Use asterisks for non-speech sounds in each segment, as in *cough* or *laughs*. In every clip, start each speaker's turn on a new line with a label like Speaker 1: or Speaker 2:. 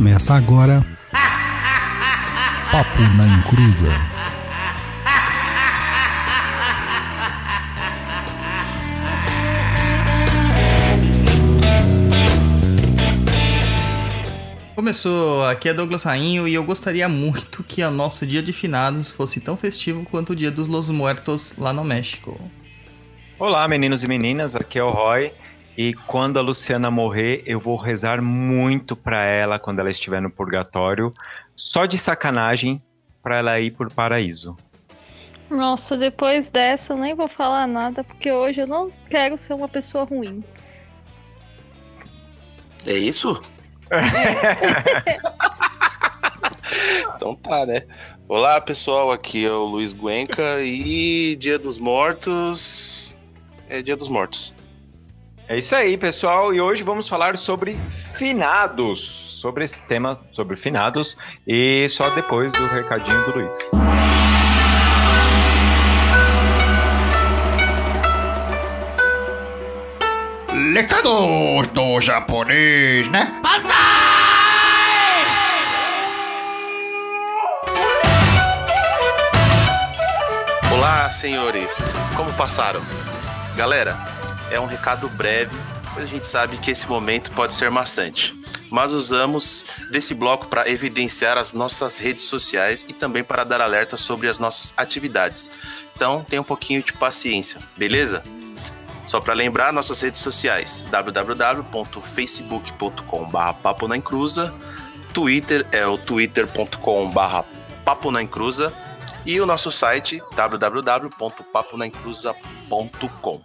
Speaker 1: Começa agora. Papo na Encruza.
Speaker 2: Começou, aqui é Douglas Rainho e eu gostaria muito que o nosso dia de finados fosse tão festivo quanto o dia dos Los Muertos lá no México.
Speaker 3: Olá, meninos e meninas, aqui é o Roy. E quando a Luciana morrer, eu vou rezar muito para ela quando ela estiver no purgatório, só de sacanagem, para ela ir por paraíso.
Speaker 4: Nossa, depois dessa eu nem vou falar nada, porque hoje eu não quero ser uma pessoa ruim.
Speaker 5: É isso? *laughs* então tá, né? Olá pessoal, aqui é o Luiz Guenca e Dia dos Mortos é Dia dos Mortos.
Speaker 3: É isso aí, pessoal, e hoje vamos falar sobre finados, sobre esse tema, sobre finados, e só depois do recadinho do Luiz.
Speaker 1: Lecados do japonês, né?
Speaker 5: Olá, senhores, como passaram? Galera, é um recado breve, pois a gente sabe que esse momento pode ser maçante. Mas usamos desse bloco para evidenciar as nossas redes sociais e também para dar alerta sobre as nossas atividades. Então, tenha um pouquinho de paciência, beleza? Só para lembrar, nossas redes sociais: www.facebook.com.br papo Twitter é o twitter.com.br papo e o nosso site www.paponaencruza.com.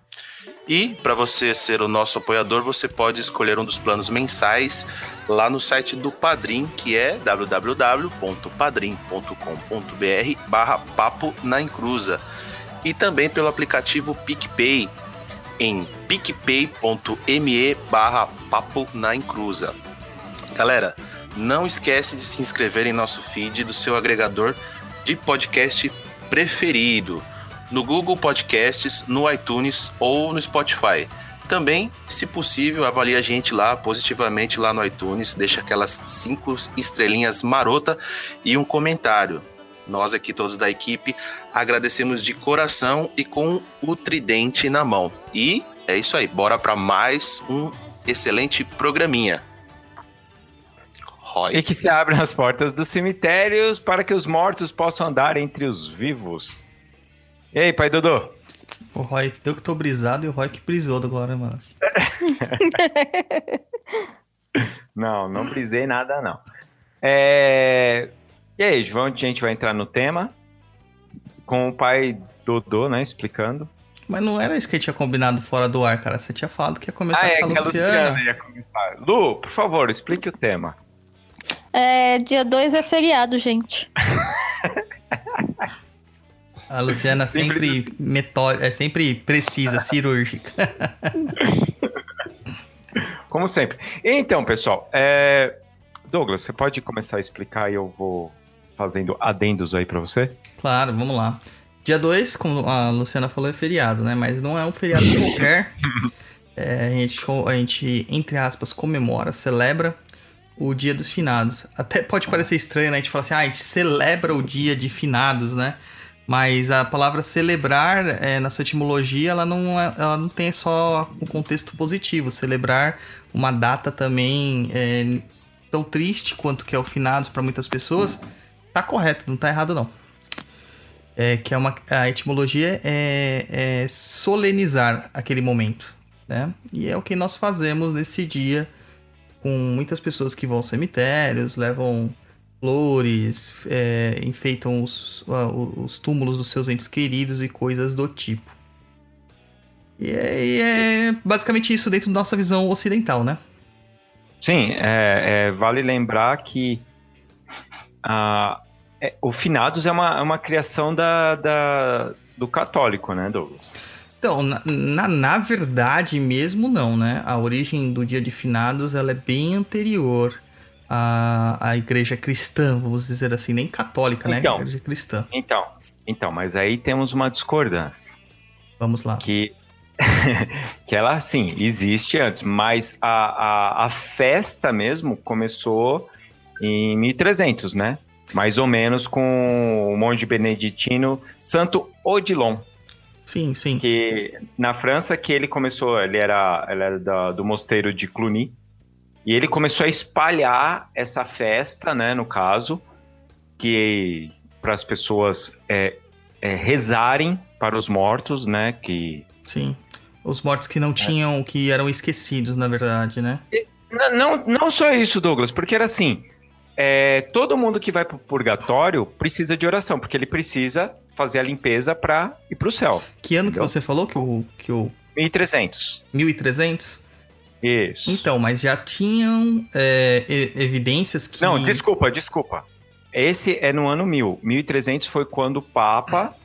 Speaker 5: E para você ser o nosso apoiador, você pode escolher um dos planos mensais lá no site do Padrim, que é www.padrim.com.br barra papo na encruza. E também pelo aplicativo PicPay em picpay.me barra papo na encruza. Galera, não esquece de se inscrever em nosso feed do seu agregador de podcast preferido no Google Podcasts, no iTunes ou no Spotify. Também, se possível, avalie a gente lá positivamente lá no iTunes, deixa aquelas cinco estrelinhas marota e um comentário. Nós aqui todos da equipe agradecemos de coração e com o tridente na mão. E é isso aí, bora para mais um excelente programinha. Roy.
Speaker 3: E que se abram as portas dos cemitérios para que os mortos possam andar entre os vivos. E aí, pai Dodô?
Speaker 2: O Roy, eu que tô brisado e o Roy que brisou agora, mano. *laughs*
Speaker 3: Não, não brisei nada, não. É... E aí, João, a gente vai entrar no tema com o pai Dodô, né, explicando.
Speaker 2: Mas não era isso que a gente tinha combinado fora do ar, cara. Você tinha falado que ia começar
Speaker 3: Ah, é
Speaker 2: com a
Speaker 3: que a
Speaker 2: Luciana.
Speaker 3: Luciana ia começar. Lu, por favor, explique o tema.
Speaker 4: É, dia 2 é feriado, gente. *laughs*
Speaker 2: A Luciana sempre metódica, é sempre precisa, cirúrgica. *laughs*
Speaker 3: Como sempre. Então, pessoal, é... Douglas, você pode começar a explicar e eu vou fazendo adendos aí pra você?
Speaker 2: Claro, vamos lá. Dia 2, como a Luciana falou, é feriado, né? Mas não é um feriado qualquer. *laughs* É, a, gente, a gente, entre aspas, comemora, celebra o dia dos finados. Até pode parecer estranho, né? A gente fala assim, ah, a gente celebra o dia de finados, né? Mas a palavra celebrar, é, na sua etimologia, ela não, é- ela não tem só o contexto positivo. Celebrar uma data também é, tão triste quanto que é o finados para muitas pessoas, tá correto, não tá errado não. É, que é uma, a etimologia é, é solenizar aquele momento, né? E é o que nós fazemos nesse dia com muitas pessoas que vão aos cemitérios, levam flores, é, enfeitam os, os túmulos dos seus entes queridos e coisas do tipo. E é, e é basicamente isso dentro da nossa visão ocidental, né?
Speaker 3: Sim, é, é, vale lembrar que é, o finados é uma, é uma criação da, da- do católico, né, Douglas?
Speaker 2: Então, na, na, na verdade mesmo não, né? A origem do dia de finados ela é bem anterior à, à igreja cristã, vamos dizer assim, nem católica, né?
Speaker 3: Então.
Speaker 2: Igreja cristã.
Speaker 3: Então, então, mas aí temos uma discordância.
Speaker 2: Vamos lá.
Speaker 3: que *laughs* que ela sim existe antes, mas a, a, a festa mesmo começou em 1300, né? Mais ou menos com o monge beneditino Santo Odilon,
Speaker 2: Sim, sim.
Speaker 3: que na França que ele começou, ele era, ele era da- do mosteiro de Cluny, e ele começou a espalhar essa festa, né, no caso, que para as pessoas é, é, rezarem para os mortos, né, que
Speaker 2: Sim. Os mortos que não tinham, que eram esquecidos, na verdade, né?
Speaker 3: Não, não só isso, Douglas, porque era assim: é, todo mundo que vai pro purgatório precisa de oração, porque ele precisa fazer a limpeza para ir pro céu.
Speaker 2: Que ano que
Speaker 3: Entendeu?
Speaker 2: você falou que o, que o
Speaker 3: 1300.
Speaker 2: 1300?
Speaker 3: Isso.
Speaker 2: Então, mas já tinham é, evidências que...
Speaker 3: Não, desculpa, desculpa. Esse é no ano 1000. 1300 foi quando o Papa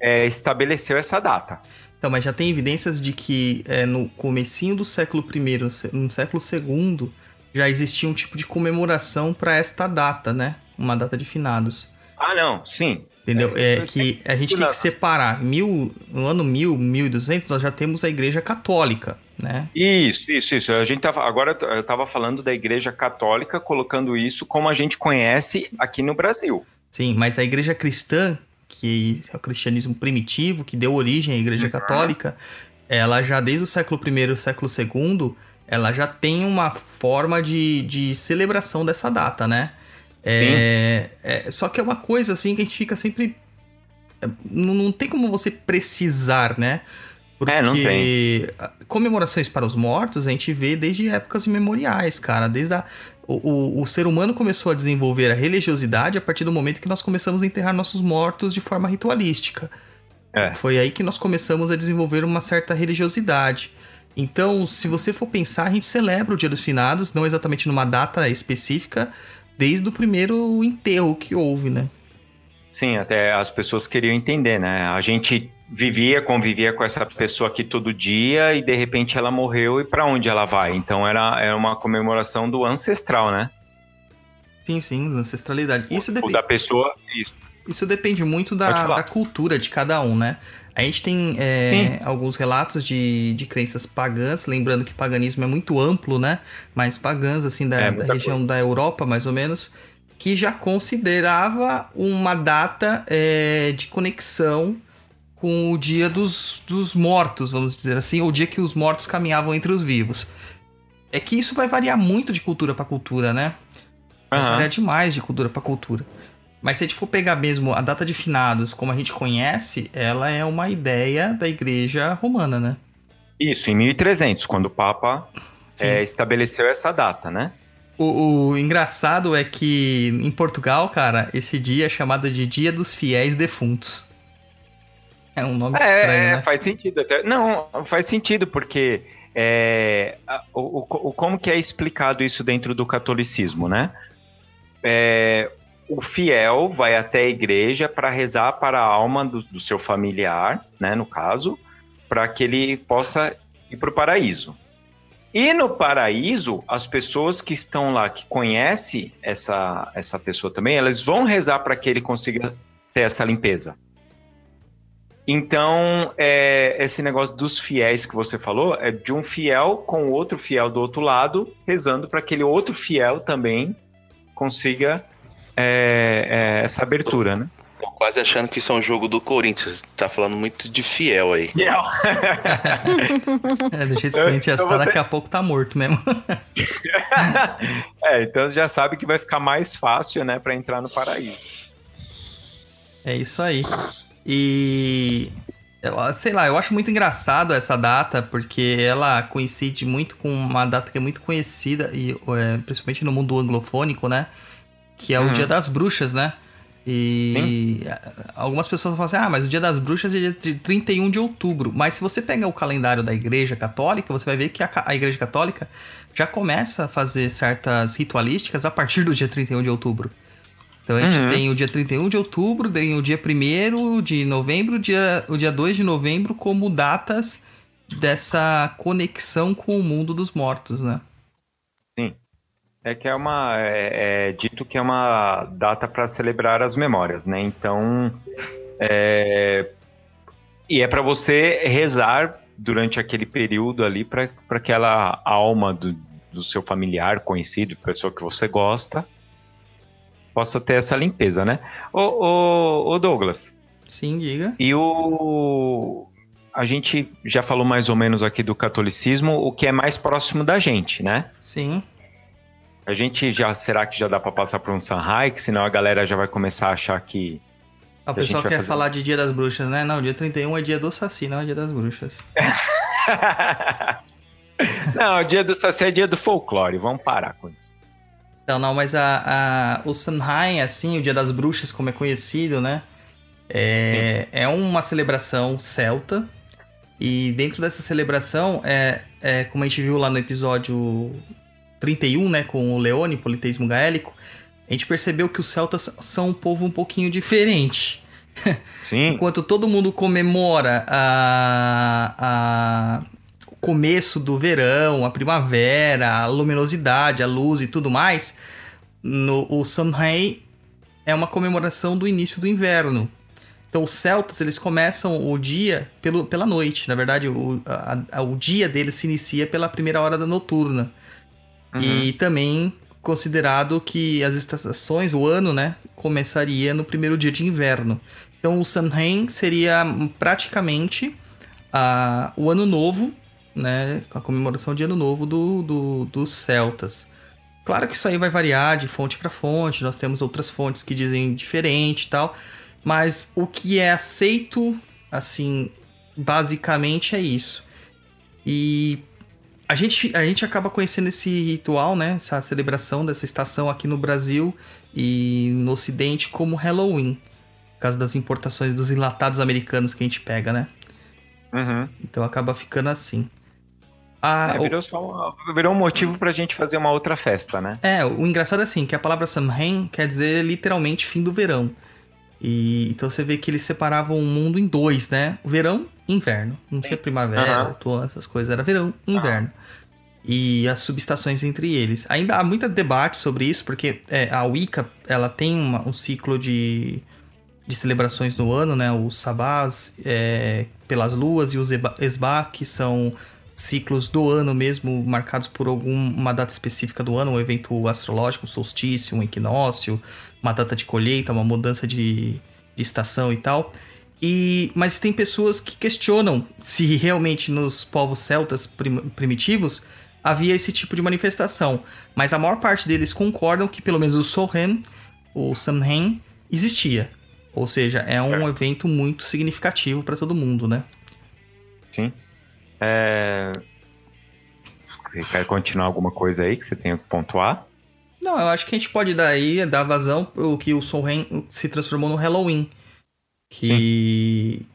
Speaker 3: é, estabeleceu essa data.
Speaker 2: Então, mas já tem evidências de que é, no comecinho do século I, no século II, já existia um tipo de comemoração para esta data, né? Uma data de finados.
Speaker 3: Ah, não, sim.
Speaker 2: Entendeu?
Speaker 3: É,
Speaker 2: É, que a gente tem que separar. Mil, no ano 1000, 1200, nós já temos a Igreja Católica, né?
Speaker 3: Isso, isso, isso. A gente tava, agora eu tava falando da Igreja Católica, colocando isso como a gente conhece aqui no Brasil.
Speaker 2: Sim, mas a igreja cristã, que é o cristianismo primitivo, que deu origem à igreja
Speaker 3: Uhum.
Speaker 2: católica, ela já desde o século I e o século II, ela já tem uma forma de, de celebração dessa data, né? É, é, só que é uma coisa assim que a gente fica sempre. é, Não, não tem como você precisar, né? Porque
Speaker 3: É, não tem.
Speaker 2: comemorações para os mortos a gente vê desde épocas imemoriais, cara. Desde a, o, o, o ser humano começou a desenvolver a religiosidade a partir do momento que nós começamos a enterrar nossos mortos de forma ritualística.
Speaker 3: É.
Speaker 2: Foi aí que nós começamos a desenvolver uma certa religiosidade. Então, se você for pensar, a gente celebra o Dia dos Finados, não exatamente numa data específica, desde o primeiro enterro que houve, né?
Speaker 3: Sim, até as pessoas queriam entender, né? A gente vivia, convivia com essa pessoa aqui todo dia e de repente ela morreu e para onde ela vai? Então era, era uma comemoração do ancestral, né?
Speaker 2: Sim, sim, ancestralidade. Isso,
Speaker 3: O
Speaker 2: depe-
Speaker 3: da pessoa. Isso.
Speaker 2: isso depende muito da, da cultura de cada um, né? A gente tem é, alguns relatos de, de crenças pagãs, lembrando que paganismo é muito amplo, né? Mas pagãs, assim, da,
Speaker 3: É,
Speaker 2: da região da Europa, mais ou menos, que já considerava uma data é, de conexão com o dia dos, dos mortos, vamos dizer assim, ou o dia que os mortos caminhavam entre os vivos. É que isso vai variar muito de cultura para cultura, né? Vai
Speaker 3: Aham.
Speaker 2: variar demais de cultura para cultura. Mas se a gente for pegar mesmo a data de finados como a gente conhece, ela é uma ideia da igreja romana, né?
Speaker 3: Isso, em 1300, quando o Papa é, estabeleceu essa data, né?
Speaker 2: O, o engraçado é que em Portugal, cara, esse dia é chamado de Dia dos Fiéis Defuntos. É um nome
Speaker 3: É,
Speaker 2: estranho,
Speaker 3: é,
Speaker 2: né?
Speaker 3: faz sentido até. Não, faz sentido, porque é, o- o- como que é explicado isso dentro do catolicismo, né? É, o fiel vai até a igreja para rezar para a alma do, do seu familiar, né, no caso, para que ele possa ir para o paraíso. E no paraíso, as pessoas que estão lá, que conhecem essa, essa pessoa também, elas vão rezar para que ele consiga ter essa limpeza. Então, é, esse negócio dos fiéis que você falou é de um fiel com outro fiel do outro lado, rezando para que aquele outro fiel também consiga é, é, essa abertura, né?
Speaker 5: Tô quase achando que isso é um jogo do Corinthians. Tá falando muito de fiel aí. *laughs*
Speaker 2: É, do jeito que a gente já está, daqui a pouco tá morto mesmo. *laughs*
Speaker 3: é, então já sabe que vai ficar mais fácil, né, para entrar no paraíso.
Speaker 2: É isso aí. E. Sei lá, eu acho muito engraçado essa data, porque ela coincide muito com uma data que é muito conhecida, e é, principalmente no mundo anglofônico, né? Que é o
Speaker 3: Uhum.
Speaker 2: Dia das Bruxas, né? E a- algumas pessoas falam assim: ah, mas o Dia das Bruxas é dia de 31 de outubro. Mas se você pega o calendário da Igreja Católica, você vai ver que a, a Igreja Católica já começa a fazer certas ritualísticas a partir do dia 31 de outubro. Então a gente
Speaker 3: Uhum.
Speaker 2: tem o dia 31 de outubro, tem o dia 1 de novembro, dia, o dia 2 de novembro como datas dessa conexão com o mundo dos mortos, né?
Speaker 3: É que é uma. É, é dito que é uma data para celebrar as memórias, né? Então. é, e é para você rezar durante aquele período ali para aquela alma do, do seu familiar, conhecido, pessoa que você gosta, possa ter essa limpeza, né? Ô, ô, ô Douglas,
Speaker 2: Sim, diga.
Speaker 3: e o. A gente já falou mais ou menos aqui do catolicismo, o que é mais próximo da gente, né?
Speaker 2: Sim.
Speaker 3: A gente já. Será que já dá pra passar por um Sanhai? Que senão a galera já vai começar a achar que.
Speaker 2: Ah, O
Speaker 3: A gente
Speaker 2: pessoal quer
Speaker 3: fazer-
Speaker 2: falar de Dia das Bruxas, né? Não, dia 31 é dia do Saci, não é dia das bruxas. *laughs*
Speaker 3: não, o dia do Saci é dia do folclore. Vamos parar com isso.
Speaker 2: Não, não, mas a, a, o Samhain, assim, o Dia das Bruxas, como é conhecido, né? É, é uma celebração celta. E dentro dessa celebração, é, é, como a gente viu lá no episódio 31, né? Com o Leone, politeísmo gaélico, a gente percebeu que os celtas são um povo um pouquinho diferente. *laughs*
Speaker 3: Sim.
Speaker 2: Enquanto todo mundo comemora a, a- o começo do verão, a primavera, a luminosidade, a luz e tudo mais, no, o Samhain é uma comemoração do início do inverno. Então os celtas eles começam o dia pelo, pela noite. Na verdade, o, a- a- o dia deles se inicia pela primeira hora da noturna. E também considerado que as estações, o ano, né, começaria no primeiro dia de inverno. Então o Samhain seria praticamente ah, o ano novo, né, a comemoração de ano novo do, do- dos celtas. Claro que isso aí vai variar de fonte para fonte, nós temos outras fontes que dizem diferente e tal, mas o que é aceito, assim, basicamente é isso. E a gente, a gente acaba conhecendo esse ritual, né? Essa celebração dessa estação aqui no Brasil e no Ocidente como Halloween. Por causa das importações dos enlatados americanos que a gente pega, né?
Speaker 3: Uhum.
Speaker 2: Então acaba ficando assim. Ah,
Speaker 3: É,
Speaker 2: o-
Speaker 3: virou, só uma- virou um motivo pra gente fazer uma outra festa, né?
Speaker 2: É, o engraçado é assim, que a palavra Samhain quer dizer literalmente fim do verão. E então você vê que eles separavam o mundo em dois, né? O verão e inverno. Não tinha primavera,
Speaker 3: Aham.
Speaker 2: outono, essas coisas. Era verão e inverno. E as subestações entre eles. Ainda há muito debate sobre isso, porque é, a Wicca, ela tem uma- um ciclo de, de celebrações no ano, né? Os sabás é, pelas luas e os esbá, que são ciclos do ano mesmo, marcados por alguma data específica do ano, um evento astrológico, um solstício, um equinócio, uma data de colheita, uma mudança de, de estação e tal. E, mas tem pessoas que questionam se realmente nos povos celtas prim- primitivos havia esse tipo de manifestação. Mas a maior parte deles concordam que pelo menos o Sohen, o Samhain, existia. Ou seja, é um
Speaker 3: Certo.
Speaker 2: evento muito significativo para todo mundo, né?
Speaker 3: Sim. É... Você quer continuar alguma coisa aí que você tenha que pontuar?
Speaker 2: Não, eu acho que a gente pode dar aí, dar vazão o que o Samhain se transformou no Halloween. Que,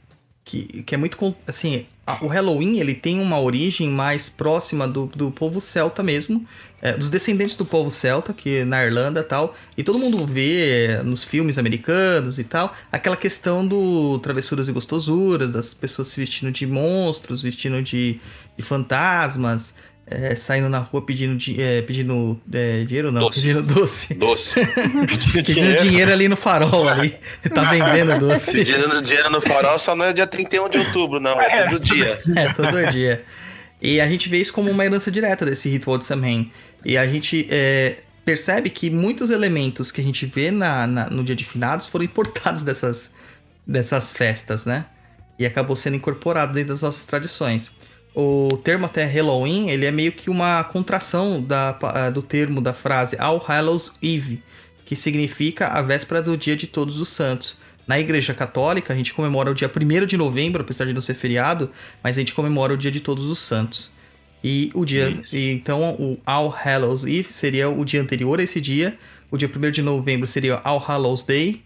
Speaker 2: que, que é muito. Assim, a- o Halloween ele tem uma origem mais próxima do, do povo celta mesmo, é, dos descendentes do povo celta, que na Irlanda e tal. E todo mundo vê é, nos filmes americanos e tal, aquela questão do travessuras e gostosuras, das pessoas se vestindo de monstros, vestindo de, de fantasmas. É, saindo na rua pedindo, di- é, pedindo é, dinheiro, não,
Speaker 5: Doce.
Speaker 2: pedindo doce.
Speaker 5: Doce. *laughs*
Speaker 2: Pedindo dinheiro ali no farol ali. Tá vendendo doce.
Speaker 5: Pedindo dinheiro no farol só não é dia 31 de outubro, não. É todo dia. *laughs*
Speaker 2: É, todo dia. E a gente vê isso como uma herança direta desse ritual de Samhain. E a gente é, percebe que muitos elementos que a gente vê na, na- no dia de finados foram importados dessas, dessas festas, né? E acabou sendo incorporado dentro das nossas tradições. O termo até Halloween, ele é meio que uma contração da, pa- do termo da frase All Hallows Eve, que significa a véspera do dia de todos os santos. Na igreja católica, a gente comemora o dia 1 de novembro, apesar de não ser feriado, mas a gente comemora o dia de todos os santos. E o dia. e então, o All Hallows Eve seria o dia anterior a esse dia. O dia 1 de novembro seria All Hallows Day.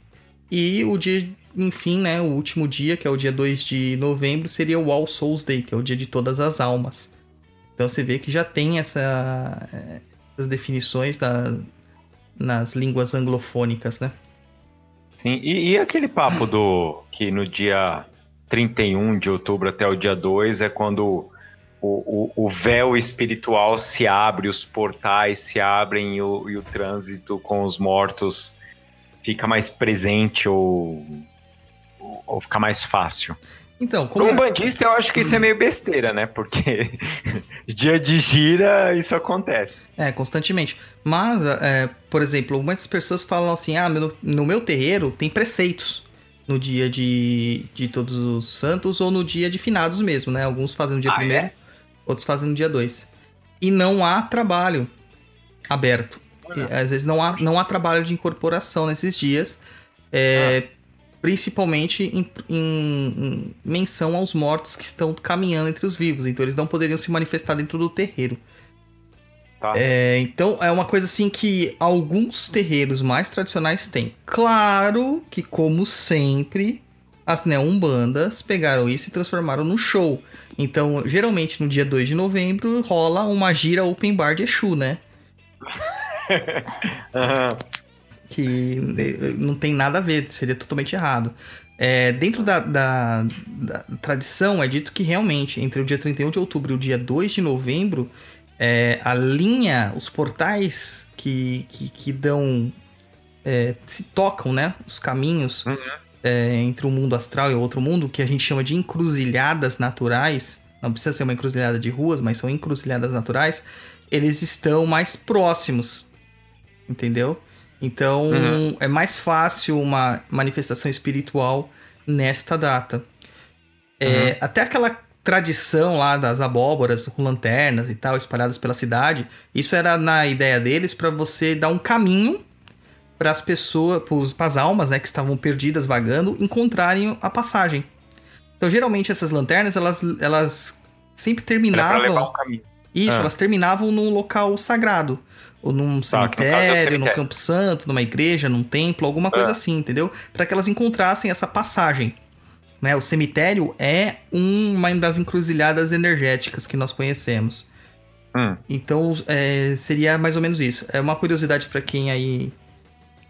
Speaker 2: E o dia, enfim, né? O último dia, que é o dia 2 de novembro, seria o All Souls Day, que é o dia de todas as almas. Então você vê que já tem essa, eh, essas definições da- nas línguas anglofônicas, né?
Speaker 3: Sim. E, e aquele papo do que no dia 31 de outubro até o dia 2 é quando o, o, o véu espiritual se abre, os portais se abrem e o, e o trânsito com os mortos fica mais presente ou, ou fica mais fácil.
Speaker 2: Então, como
Speaker 3: um bandista, eu acho que isso é meio besteira, né? Porque *laughs* dia de gira, isso acontece.
Speaker 2: É, constantemente. Mas, é, por exemplo, muitas pessoas falam assim: ah, no, no meu terreiro tem preceitos no dia de, de Todos os Santos ou no dia de finados mesmo, né? Alguns fazem no dia
Speaker 3: Ah,
Speaker 2: primeiro,
Speaker 3: é?
Speaker 2: outros fazem no dia 2. E não há trabalho aberto. E, às vezes não há, não há trabalho de incorporação nesses dias. é, Principalmente em, em- em menção aos mortos que estão caminhando entre os vivos. Então eles não poderiam se manifestar dentro do terreiro.
Speaker 3: Tá?
Speaker 2: É, então é uma coisa assim que alguns terreiros mais tradicionais têm. Claro que, como sempre, as neumbandas pegaram isso e transformaram num show. Então, geralmente no dia 2 de novembro rola uma gira open bar de Exu, né? *laughs* *laughs*
Speaker 3: Aham.
Speaker 2: Que não tem nada a ver, seria totalmente errado. É, dentro da, da- da tradição, é dito que realmente entre o dia 31 de outubro e o dia 2 de novembro, é, a linha, os portais que, que, que dão. é, se tocam, né? Os caminhos é, entre um mundo astral e outro mundo, que a gente chama de encruzilhadas naturais. Não precisa ser uma encruzilhada de ruas, mas são encruzilhadas naturais. Eles estão mais próximos. Entendeu? Então
Speaker 3: Uhum.
Speaker 2: é mais fácil uma manifestação espiritual nesta data. É, Até aquela tradição lá das abóboras com lanternas e tal, espalhadas pela cidade, isso era na ideia deles para você dar um caminho para as pessoas, para as almas, né, que estavam perdidas vagando, encontrarem a passagem. Então, geralmente essas lanternas, elas, elas sempre terminavam.
Speaker 3: um caminho.
Speaker 2: Isso,
Speaker 3: Ah.
Speaker 2: elas terminavam num local sagrado. Ou num
Speaker 3: Tá, é
Speaker 2: cemitério, num
Speaker 3: cemitério.
Speaker 2: campo santo, numa igreja, num templo, alguma coisa
Speaker 3: Ah.
Speaker 2: assim, entendeu? Para que elas encontrassem essa passagem. Né? O cemitério é uma das encruzilhadas energéticas que nós conhecemos.
Speaker 3: Hum.
Speaker 2: Então, é, seria mais ou menos isso. É uma curiosidade para quem aí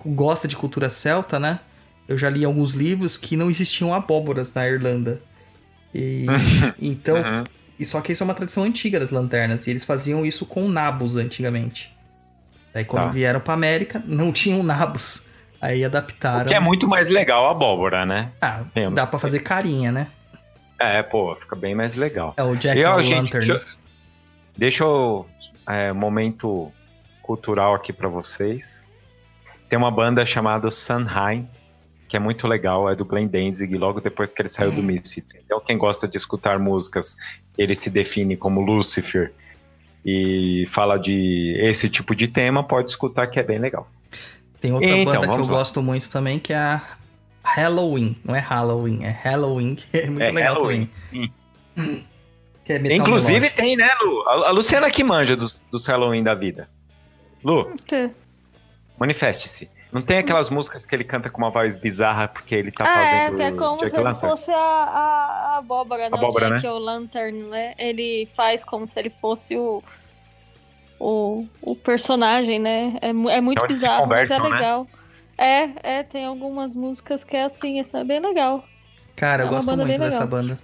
Speaker 2: gosta de cultura celta, né? Eu já li alguns livros que não existiam abóboras na Irlanda. E, *laughs* então,
Speaker 3: Uhum.
Speaker 2: e só que isso é uma tradição antiga das lanternas. E eles faziam isso com nabos antigamente. Daí quando
Speaker 3: Tá.
Speaker 2: vieram pra América, não tinham nabos. Aí adaptaram.
Speaker 3: O que é muito mais legal a abóbora, né?
Speaker 2: Ah,
Speaker 3: Temos.
Speaker 2: dá pra fazer carinha, né?
Speaker 3: É, pô, fica bem mais legal.
Speaker 2: É o Jack
Speaker 3: E, ó,
Speaker 2: o
Speaker 3: gente,
Speaker 2: Lantern.
Speaker 3: deixa, eu- deixa eu. É, momento cultural aqui pra vocês. Tem uma banda chamada Sunheim, que é muito legal, é do Glenn Danzig, logo depois que ele saiu do Misfits. Então, quem gosta de escutar músicas, ele se define como Lucifer e fala de esse tipo de tema, pode escutar que é bem legal.
Speaker 2: Tem outra
Speaker 3: Então,
Speaker 2: banda que eu
Speaker 3: lá.
Speaker 2: gosto muito também, que é a Halloween. Não é Halloween, é Halloween, que é muito
Speaker 3: É
Speaker 2: legal
Speaker 3: Halloween.
Speaker 2: também. Que é metal
Speaker 3: Inclusive tem, né, Lu? A, Luciana que manja dos, dos Halloween da vida. Lu,
Speaker 4: Que?
Speaker 3: manifeste-se. Não tem aquelas músicas que ele canta com uma voz bizarra porque ele tá
Speaker 4: ah, é,
Speaker 3: fazendo
Speaker 4: que é como
Speaker 3: Jack
Speaker 4: se ele
Speaker 3: Lantern?
Speaker 4: fosse a, a, a abóbora, não
Speaker 3: Abóbora,
Speaker 4: Jack
Speaker 3: né?
Speaker 4: o Lantern, né? Ele faz como se ele fosse o, o, o personagem, né? É, é muito
Speaker 3: É se
Speaker 4: bizarro, mas é
Speaker 3: né?
Speaker 4: legal. É, é, tem algumas músicas que é assim, isso é bem legal.
Speaker 2: Cara, eu
Speaker 4: É uma
Speaker 2: gosto muito dessa
Speaker 4: legal.
Speaker 2: banda.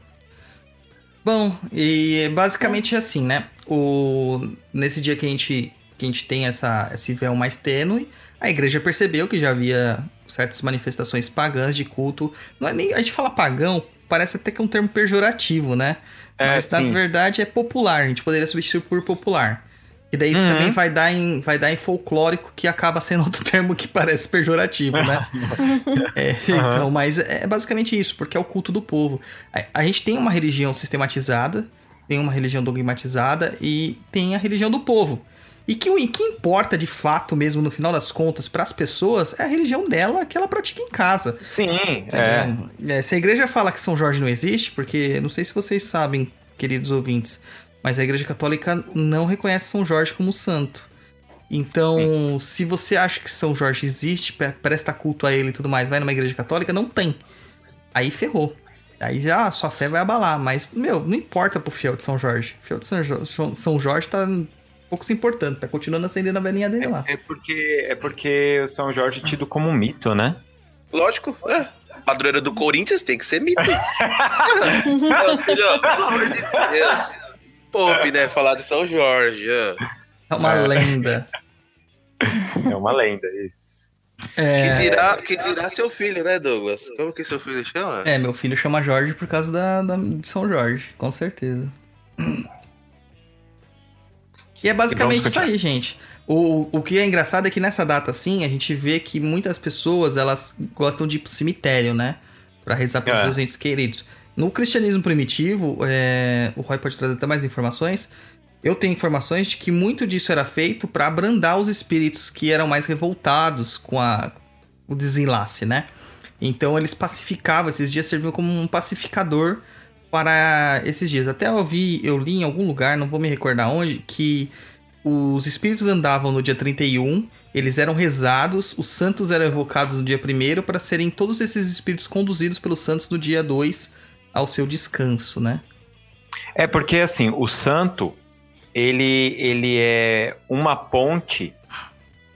Speaker 2: Bom, e basicamente é assim, né? O... Nesse dia que a gente, que a gente tem essa, esse véu mais tênue, a igreja percebeu que já havia certas manifestações pagãs de culto. Não é nem, a gente fala pagão, parece até que é um termo pejorativo, né?
Speaker 3: É,
Speaker 2: Mas na
Speaker 3: sim.
Speaker 2: verdade é popular, a gente poderia substituir por popular. E daí
Speaker 3: Uhum.
Speaker 2: também vai dar, em, vai dar em folclórico, que acaba sendo *laughs* outro termo que parece pejorativo, né? *laughs* É, Então, mas é basicamente isso, porque é o culto do povo. A, a gente tem uma religião sistematizada, tem uma religião dogmatizada e tem a religião do povo. E que o que importa de fato mesmo, no final das contas, para as pessoas, é a religião dela que ela pratica em casa.
Speaker 3: Sim, é.
Speaker 2: É, se a igreja fala que São Jorge não existe, porque não sei se vocês sabem, queridos ouvintes, mas a igreja católica não reconhece São Jorge como santo. Então, se você acha que São Jorge existe, pre- presta culto a ele e tudo mais, vai numa igreja católica, não tem. Aí ferrou. Aí já a sua fé vai abalar. Mas, meu, não importa pro fiel de São Jorge. O fiel de São Jorge, São Jorge tá pouco se importando, tá continuando acendendo a velhinha dele lá.
Speaker 3: É porque, é porque o São Jorge é tido como um mito, né?
Speaker 5: Lógico, é. Padroeira do Corinthians tem que ser mito. Filho, *laughs* pelo amor de Deus. Poupe, né? Falar de São Jorge. é.
Speaker 2: É uma
Speaker 3: É.
Speaker 2: lenda.
Speaker 3: É uma lenda isso.
Speaker 2: É,
Speaker 5: Que, dirá, que dirá seu filho, né, Douglas? Como que seu filho chama?
Speaker 2: é, meu filho chama Jorge por causa da, da- de São Jorge, com certeza. E é basicamente isso aí, gente. O, o que é engraçado é que nessa data, assim, a gente vê que muitas pessoas, elas gostam de ir pro cemitério, né? Pra rezar pelos
Speaker 3: É.
Speaker 2: seus entes queridos. No cristianismo primitivo, é, o Roy pode trazer até mais informações. Eu tenho informações de que muito disso era feito pra abrandar os espíritos que eram mais revoltados com a, o desenlace, né? Então eles pacificavam, esses dias serviam como um pacificador para esses dias. Até eu vi, eu li em algum lugar, não vou me recordar onde, que os espíritos andavam no dia 31, eles eram rezados, os santos eram evocados no dia 1 para serem todos esses espíritos conduzidos pelos santos no dia 2 ao seu descanso, né?
Speaker 3: É porque assim, o santo, ele, ele é uma ponte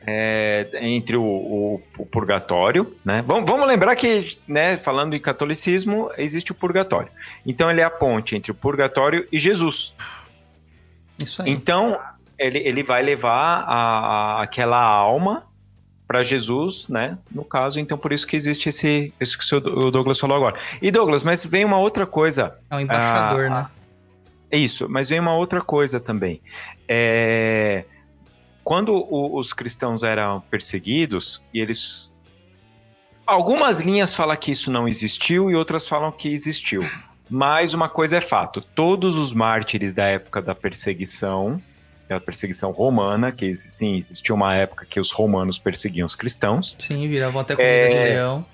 Speaker 3: é, entre o, o- o purgatório, né? Vamos, vamos lembrar que, né, falando em catolicismo, existe o purgatório. Então ele é a ponte entre o purgatório e Jesus.
Speaker 2: Isso aí.
Speaker 3: Então ele, ele vai levar a, a- aquela alma para Jesus, né? No caso, então por isso que existe esse, isso que o Douglas falou agora. E Douglas, mas vem uma outra coisa
Speaker 2: É um embaixador,
Speaker 3: Ah,
Speaker 2: né?
Speaker 3: é isso, mas vem uma outra coisa também. É, quando o- os cristãos eram perseguidos, e eles. Algumas linhas falam que isso não existiu e outras falam que existiu. Mas uma coisa é fato: todos os mártires da época da perseguição, da perseguição romana, que sim, existiu uma época que os romanos perseguiam os cristãos,
Speaker 2: Sim, viravam até comida
Speaker 3: É,
Speaker 2: de leão.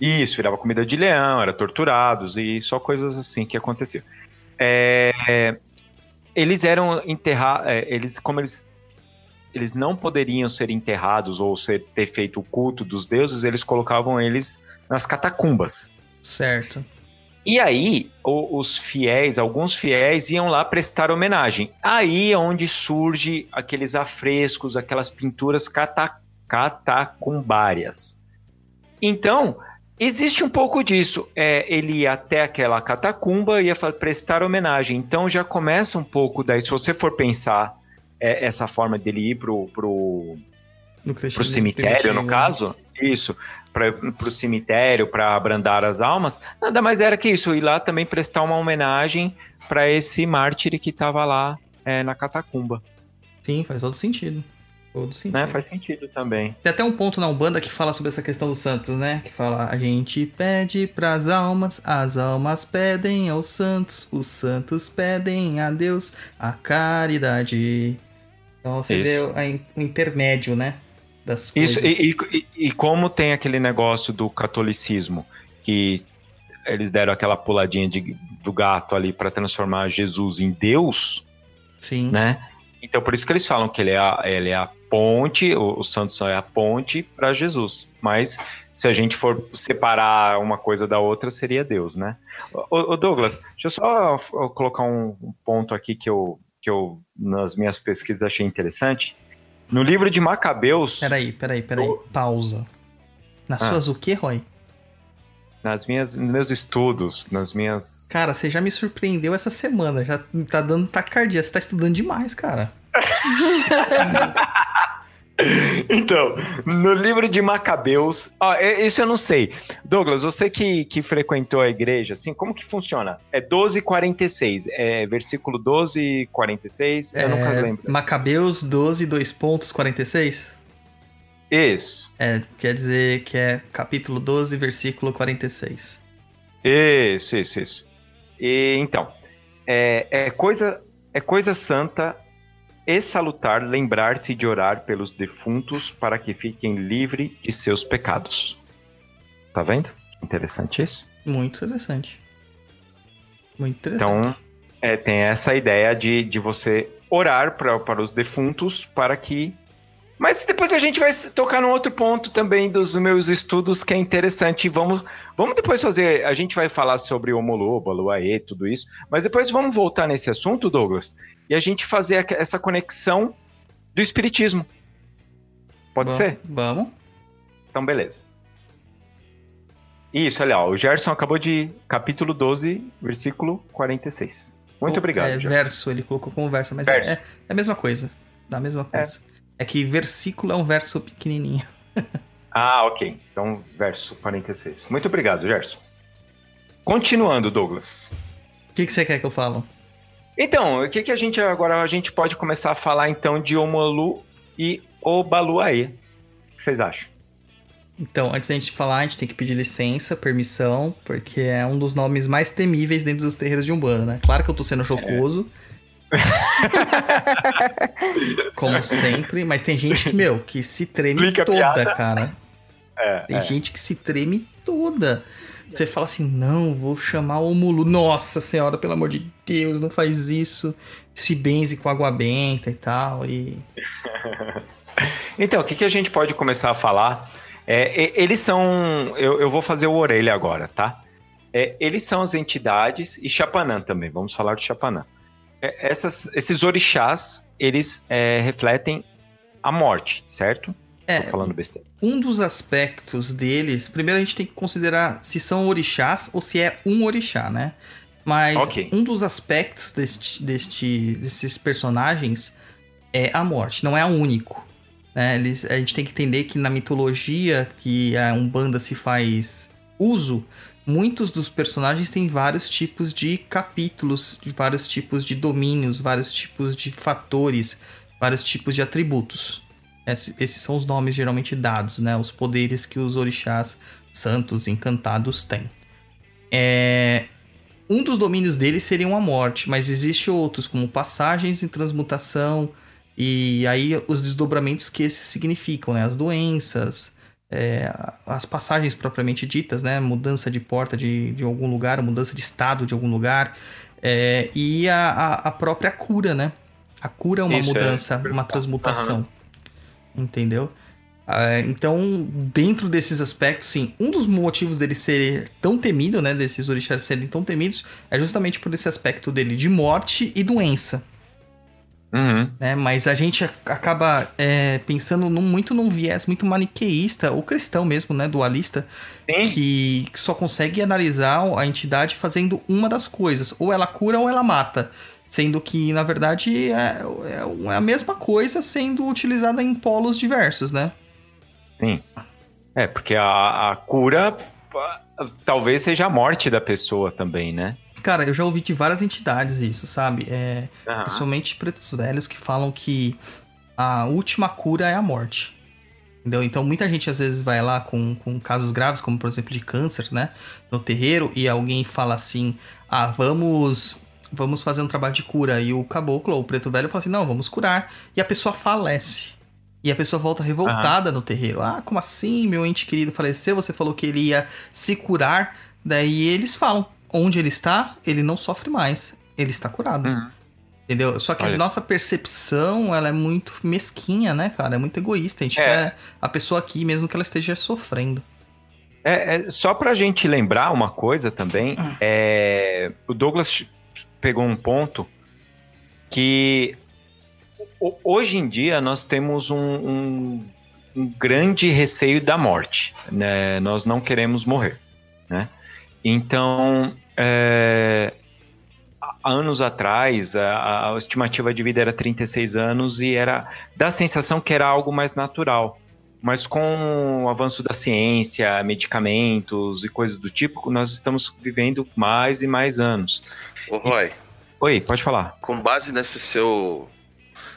Speaker 3: isso, virava comida de leão, era torturados e só coisas assim que aconteciam. É, eles eram enterrados, eles como eles eles não poderiam ser enterrados ou ser, ter feito o culto dos deuses, eles colocavam eles nas catacumbas.
Speaker 2: Certo.
Speaker 3: E aí, o- os fiéis, alguns fiéis iam lá prestar homenagem. Aí é onde surge aqueles afrescos, aquelas pinturas cata catacumbárias. Então, existe um pouco disso. É, ele ia até aquela catacumba e ia prestar homenagem. Então já começa um pouco daí, se você for pensar é, essa forma dele ir pro, pro,
Speaker 2: No
Speaker 3: pro cemitério, no
Speaker 2: primitivo,
Speaker 3: caso, isso, para pro cemitério, para abrandar as almas, nada mais era que isso, ir lá também prestar uma homenagem para esse mártir que estava lá é, na catacumba,
Speaker 2: Sim, faz todo sentido. Todo sentido.
Speaker 3: né? Faz sentido também.
Speaker 2: Tem até um ponto na Umbanda que fala sobre essa questão dos santos, né? Que fala: a gente pede pras almas, as almas pedem aos santos, os santos pedem a Deus a caridade. Então você
Speaker 3: Isso.
Speaker 2: vê o intermédio, né? Das
Speaker 3: Isso,
Speaker 2: coisas.
Speaker 3: e, e- e- e como tem aquele negócio do catolicismo, que eles deram aquela puladinha de- do gato ali para transformar Jesus em Deus,
Speaker 2: Sim.
Speaker 3: né? Então por isso que eles falam que ele é a, ele é a ponte, o, o santo só é a ponte para Jesus. Mas se a gente for separar uma coisa da outra, seria Deus, né? Ô, ô, Douglas, deixa eu só colocar um, ponto aqui que eu, que eu, nas minhas pesquisas, achei interessante. No livro de Macabeus,
Speaker 2: Peraí, peraí, peraí. Pausa. Nas
Speaker 3: Ah.
Speaker 2: suas o quê, Roy?
Speaker 3: nas minhas, nos meus estudos, nas minhas.
Speaker 2: Cara, você já me surpreendeu essa semana. Já tá dando taquicardia. Você tá estudando demais, cara. *laughs*
Speaker 3: Então, no livro de Macabeus, ó, é- isso eu não sei. Douglas, você que, que frequentou a igreja, assim, como que funciona? É 1246, é versículo 12, 46, eu nunca
Speaker 2: É,
Speaker 3: lembro.
Speaker 2: Macabeus 12, 2 pontos, 46?
Speaker 3: Isso,
Speaker 2: É, quer dizer que é capítulo 12, versículo 46.
Speaker 3: isso, isso, isso. E, então, é, é coisa, é coisa santa e salutar lembrar-se de orar pelos defuntos para que fiquem livres de seus pecados. Tá vendo? Interessante isso?
Speaker 2: Muito interessante. Muito interessante.
Speaker 3: Então, é, tem essa ideia de, de você orar pra, para os defuntos para que. Mas depois a gente vai tocar num outro ponto também dos meus estudos que é interessante. Vamos, vamos depois fazer. A gente vai falar sobre o Homolobo, a tudo isso. Mas depois vamos voltar nesse assunto, Douglas, e a gente fazer essa conexão do Espiritismo. Pode
Speaker 2: Vam-
Speaker 3: ser?
Speaker 2: Vamos.
Speaker 3: Então, beleza. Isso, olha, ó, o Gerson acabou de capítulo 12, versículo 46. Muito obrigado.
Speaker 2: É
Speaker 3: Gerson.
Speaker 2: verso, ele colocou como verso, mas
Speaker 3: Verso.
Speaker 2: É, é a mesma coisa. Da mesma coisa. É. que versículo é um verso pequenininho. *laughs*
Speaker 3: Ah, ok. Então, verso 46. Muito obrigado, Gerson. Continuando, Douglas.
Speaker 2: O que, que você quer que eu fale?
Speaker 3: Então, o que, que a gente agora a gente pode começar a falar então de Omolu e Obaluaê? O que vocês acham?
Speaker 2: Então, antes da gente falar, a gente tem que pedir licença, permissão, porque é um dos nomes mais temíveis dentro dos terreiros de Umbanda, né? Claro que eu tô sendo jocoso. *laughs* como sempre, mas tem gente que, meu, que se treme
Speaker 3: Explica a
Speaker 2: toda,
Speaker 3: piada.
Speaker 2: cara.
Speaker 3: É,
Speaker 2: Tem
Speaker 3: é.
Speaker 2: gente que se treme toda. Você fala assim, não, vou chamar o Mulu. Nossa senhora, pelo amor de Deus, não faz isso. Se benze com água benta e tal. E. *laughs*
Speaker 3: Então, o que, que a gente pode começar a falar? É, eles são. Eu, eu vou fazer o orelha agora, tá? É, eles são as entidades, e Chapanã também, vamos falar de Chapanã. É, essas, esses orixás, eles é, refletem a morte, certo?
Speaker 2: É,
Speaker 3: Tô falando besteira.
Speaker 2: um dos aspectos deles, primeiro a gente tem que considerar se são orixás ou se é um orixá, né? Mas
Speaker 3: Ok.
Speaker 2: um dos aspectos deste, deste- desses personagens é a morte, não é o único. Né? Eles, a gente tem que entender que na mitologia que a Umbanda se faz uso, muitos dos personagens têm vários tipos de capítulos, de vários tipos de domínios, vários tipos de fatores, vários tipos de atributos. Esse- Esses são os nomes geralmente dados, né? Os poderes que os orixás santos encantados têm. É, Um dos domínios deles seriam a morte, mas existe outros, como passagens e transmutação, e aí os desdobramentos que esses significam, né? As doenças, é, as passagens propriamente ditas, né? Mudança de porta de, de algum lugar, mudança de estado de algum lugar, é, e a, a, a própria cura, né? A cura é uma
Speaker 3: Isso, é.
Speaker 2: mudança, uma transmutação. Entendeu? Ah, então, dentro desses aspectos, sim, um dos motivos dele ser tão temido, né? Desses orixás serem tão temidos, é justamente por esse aspecto dele de morte e doença
Speaker 3: Uhum.
Speaker 2: né? Mas a gente acaba é, pensando num- muito num viés muito maniqueísta, ou cristão mesmo, né? Dualista,
Speaker 3: Sim.
Speaker 2: que só consegue analisar a entidade fazendo uma das coisas. Ou ela cura ou ela mata. Sendo que, na verdade, é, é a mesma coisa sendo utilizada em polos diversos, né?
Speaker 3: Sim. É, porque a, a cura talvez seja a morte da pessoa também, né?
Speaker 2: Cara, eu já ouvi de várias entidades isso, sabe? É,
Speaker 3: Aham.
Speaker 2: Principalmente pretos velhos que falam que a última cura é a morte. Entendeu? Então muita gente às vezes vai lá com, com casos graves, como por exemplo de câncer, né? No terreiro, e alguém fala assim: ah, vamos. Vamos fazer um trabalho de cura. E o caboclo, ou o preto velho, fala assim: não, vamos curar. E a pessoa falece. E a pessoa volta revoltada no terreiro. Ah, como assim? Meu ente querido faleceu, você falou que ele ia se curar. Daí eles falam: onde ele está, ele não sofre mais. Ele está curado.
Speaker 3: Uhum.
Speaker 2: Entendeu? Só que
Speaker 3: Olha
Speaker 2: a nossa percepção, ela é muito mesquinha, né, cara? É muito egoísta. A gente
Speaker 3: É.
Speaker 2: quer a pessoa aqui, mesmo que ela esteja sofrendo.
Speaker 3: É, é, só pra gente lembrar uma coisa também, é, o Douglas pegou um ponto que ho- hoje em dia nós temos um, um- um grande receio da morte, né? Nós não queremos morrer, né? Então, é, anos atrás, a, a estimativa de vida era 36 anos e era da sensação que era algo mais natural. Mas com o avanço da ciência, medicamentos e coisas do tipo, nós estamos vivendo mais e mais anos.
Speaker 5: Ô, Roy,
Speaker 3: Oi, pode falar.
Speaker 5: com base nesse seu.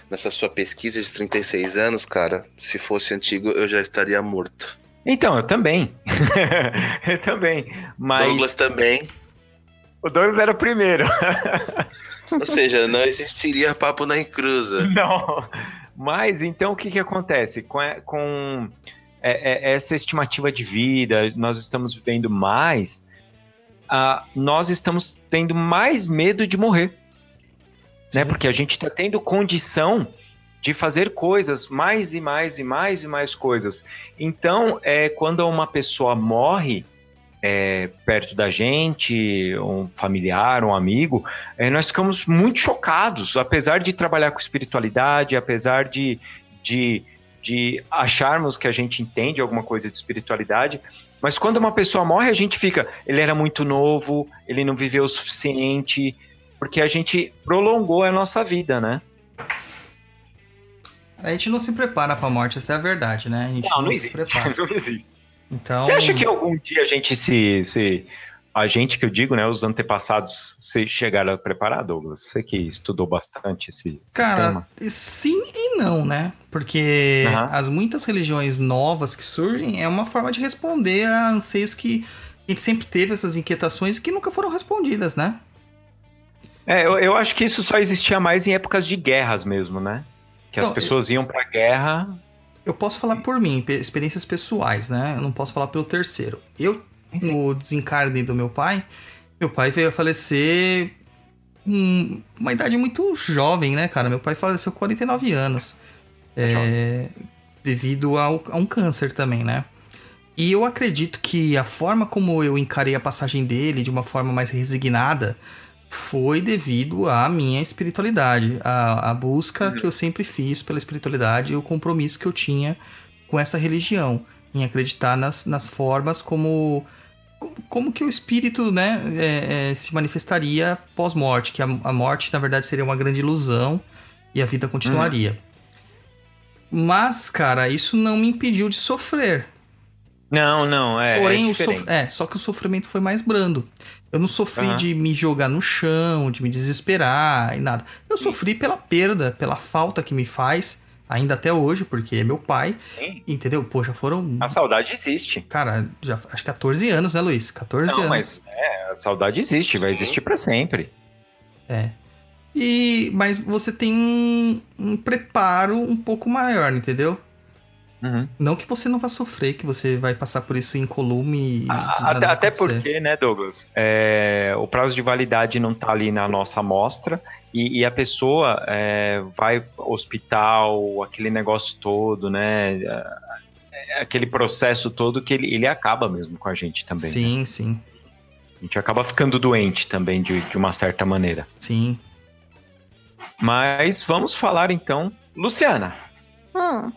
Speaker 5: Nessa sua pesquisa de 36 anos, cara, se fosse antigo eu já estaria morto.
Speaker 3: Então, eu também. *laughs* eu também. Mas
Speaker 5: Douglas também.
Speaker 3: o Douglas era o primeiro.
Speaker 5: Ou seja, não existiria papo na encruza. *laughs*
Speaker 3: Não. Mas então o que, que acontece? Com, a- com é, é, essa estimativa de vida, nós estamos vivendo mais, ah, nós estamos tendo mais medo de morrer. Né? Porque a gente está tendo condição de fazer coisas, mais e mais e mais e mais coisas. Então, é, quando uma pessoa morre é, perto da gente, um familiar, um amigo, é, nós ficamos muito chocados, apesar de trabalhar com espiritualidade, apesar de, de, de acharmos que a gente entende alguma coisa de espiritualidade, mas quando uma pessoa morre, a gente fica, ele era muito novo, ele não viveu o suficiente, porque a gente prolongou a nossa vida, né?
Speaker 2: A gente não se prepara pra morte, essa é a verdade, né? A gente
Speaker 3: Não, não
Speaker 2: se
Speaker 3: existe.
Speaker 2: prepara. *laughs*
Speaker 3: Não existe.
Speaker 2: Então,
Speaker 3: Você acha que algum dia a gente se, se. A gente que eu digo, né? Os antepassados se chegaram preparados, Douglas? Você que estudou bastante esse, esse
Speaker 2: Cara,
Speaker 3: tema.
Speaker 2: sim não, né? Porque
Speaker 3: Aham.
Speaker 2: as muitas religiões novas que surgem é uma forma de responder a anseios que a gente sempre teve, essas inquietações que nunca foram respondidas, né?
Speaker 3: É, eu, eu acho que isso só existia mais em épocas de guerras mesmo, né? Que as
Speaker 2: Não,
Speaker 3: pessoas iam pra guerra.
Speaker 2: Eu posso falar por mim, pe- experiências pessoais, né? Eu não posso falar pelo terceiro. Eu, no desencarne do meu pai, meu pai veio a falecer uma idade muito jovem, né, cara? Meu pai faleceu com 49 anos. É, devido ao- a um câncer também, né? E eu acredito que a forma como eu encarei a passagem dele de uma forma mais resignada foi devido à minha espiritualidade, à, à busca que eu sempre fiz pela espiritualidade e o compromisso que eu tinha com essa religião, em acreditar nas, nas formas como, como, que o espírito né, é, é, se manifestaria pós-morte, que a, a morte na verdade seria uma grande ilusão e a vida continuaria. Mas, cara, isso não me impediu de sofrer.
Speaker 3: Não, não, é.
Speaker 2: Porém,
Speaker 3: é
Speaker 2: o
Speaker 3: diferente.
Speaker 2: sof... é, só que o sofrimento foi mais brando. Eu não sofri
Speaker 3: Aham.
Speaker 2: de me jogar no chão, de me desesperar e nada. Eu sofri pela perda, pela falta que me faz, ainda até hoje, porque é meu pai,
Speaker 3: Sim,
Speaker 2: entendeu? Pô, já foram,
Speaker 3: A saudade existe.
Speaker 2: cara, já acho que 14 anos, né, Luiz? 14
Speaker 3: Não,
Speaker 2: anos.
Speaker 3: mas é, a saudade existe, vai existir pra sempre.
Speaker 2: É. E mas você tem um, um preparo um pouco maior, entendeu?
Speaker 3: Uhum.
Speaker 2: Não que você não vá sofrer, que você vai passar por isso incolume e nada
Speaker 3: Até, até porque, né, Douglas, é, o prazo de validade não tá ali na nossa amostra e, e a pessoa é, vai ao hospital, aquele negócio todo, né? é, Aquele processo todo que ele, ele acaba mesmo com a gente também. né?
Speaker 2: Sim, sim,
Speaker 3: A gente acaba ficando doente também, de, de uma certa maneira.
Speaker 2: sim.
Speaker 3: Mas vamos falar então. Luciana,
Speaker 4: Hum,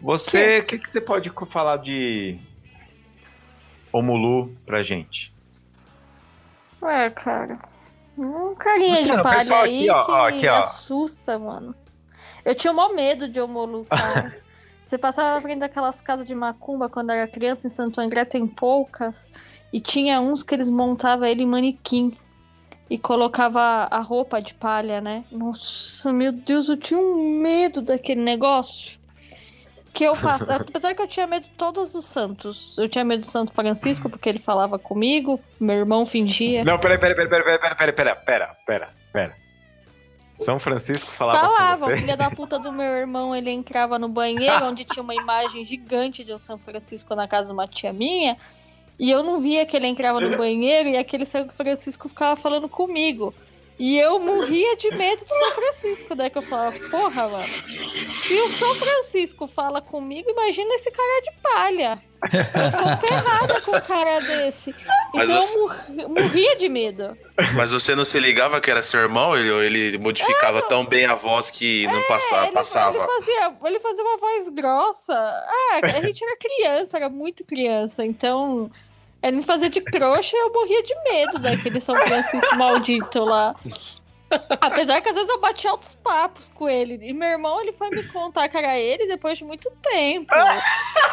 Speaker 3: você, o que, que você pode falar de Omulu pra gente?
Speaker 4: é, cara. Um carinha
Speaker 3: Luciano,
Speaker 4: de palha aí
Speaker 3: aqui, ó,
Speaker 4: que
Speaker 3: ó, aqui, ó.
Speaker 4: assusta, mano. Eu tinha o maior medo de Omolu, *laughs* cara. Você passava na frente daquelas casas de macumba quando era criança em Santo André, tem poucas. E tinha uns que eles montavam ele em manequim. E colocava a roupa de palha, né? Nossa, meu Deus, eu tinha um medo daquele negócio. Que eu passava. Apesar que eu tinha medo de todos os santos. Eu tinha medo do Santo Francisco, porque ele falava comigo. Meu irmão fingia.
Speaker 3: Não, peraí, peraí, peraí, peraí, peraí, peraí, peraí, pera, pera, pera. São Francisco falava
Speaker 4: Falava,
Speaker 3: com
Speaker 4: o
Speaker 3: você?
Speaker 4: filho da puta do meu irmão, ele entrava no banheiro onde tinha uma imagem gigante de um São Francisco na casa de uma tia minha. E eu não via que ele entrava no banheiro e aquele São Francisco ficava falando comigo. E eu morria de medo do São Francisco. Daí que eu falava, porra, mano. Se o São Francisco fala comigo, imagina esse cara de palha. Eu tô ferrada com um cara desse.
Speaker 5: Mas
Speaker 4: então
Speaker 5: você-
Speaker 4: eu morri- morria de medo.
Speaker 5: Mas você não se ligava que era seu irmão? Ele, ele modificava tão bem a voz que não passa-
Speaker 4: É, ele,
Speaker 5: passava.
Speaker 4: Ele fazia, ele fazia uma voz grossa. Ah, a gente era criança, era muito criança. Então, ele me fazia de trouxa e eu morria de medo daquele São Francisco maldito lá. Apesar que às vezes eu bati altos papos com ele. E meu irmão, ele foi me contar que era ele depois de muito tempo.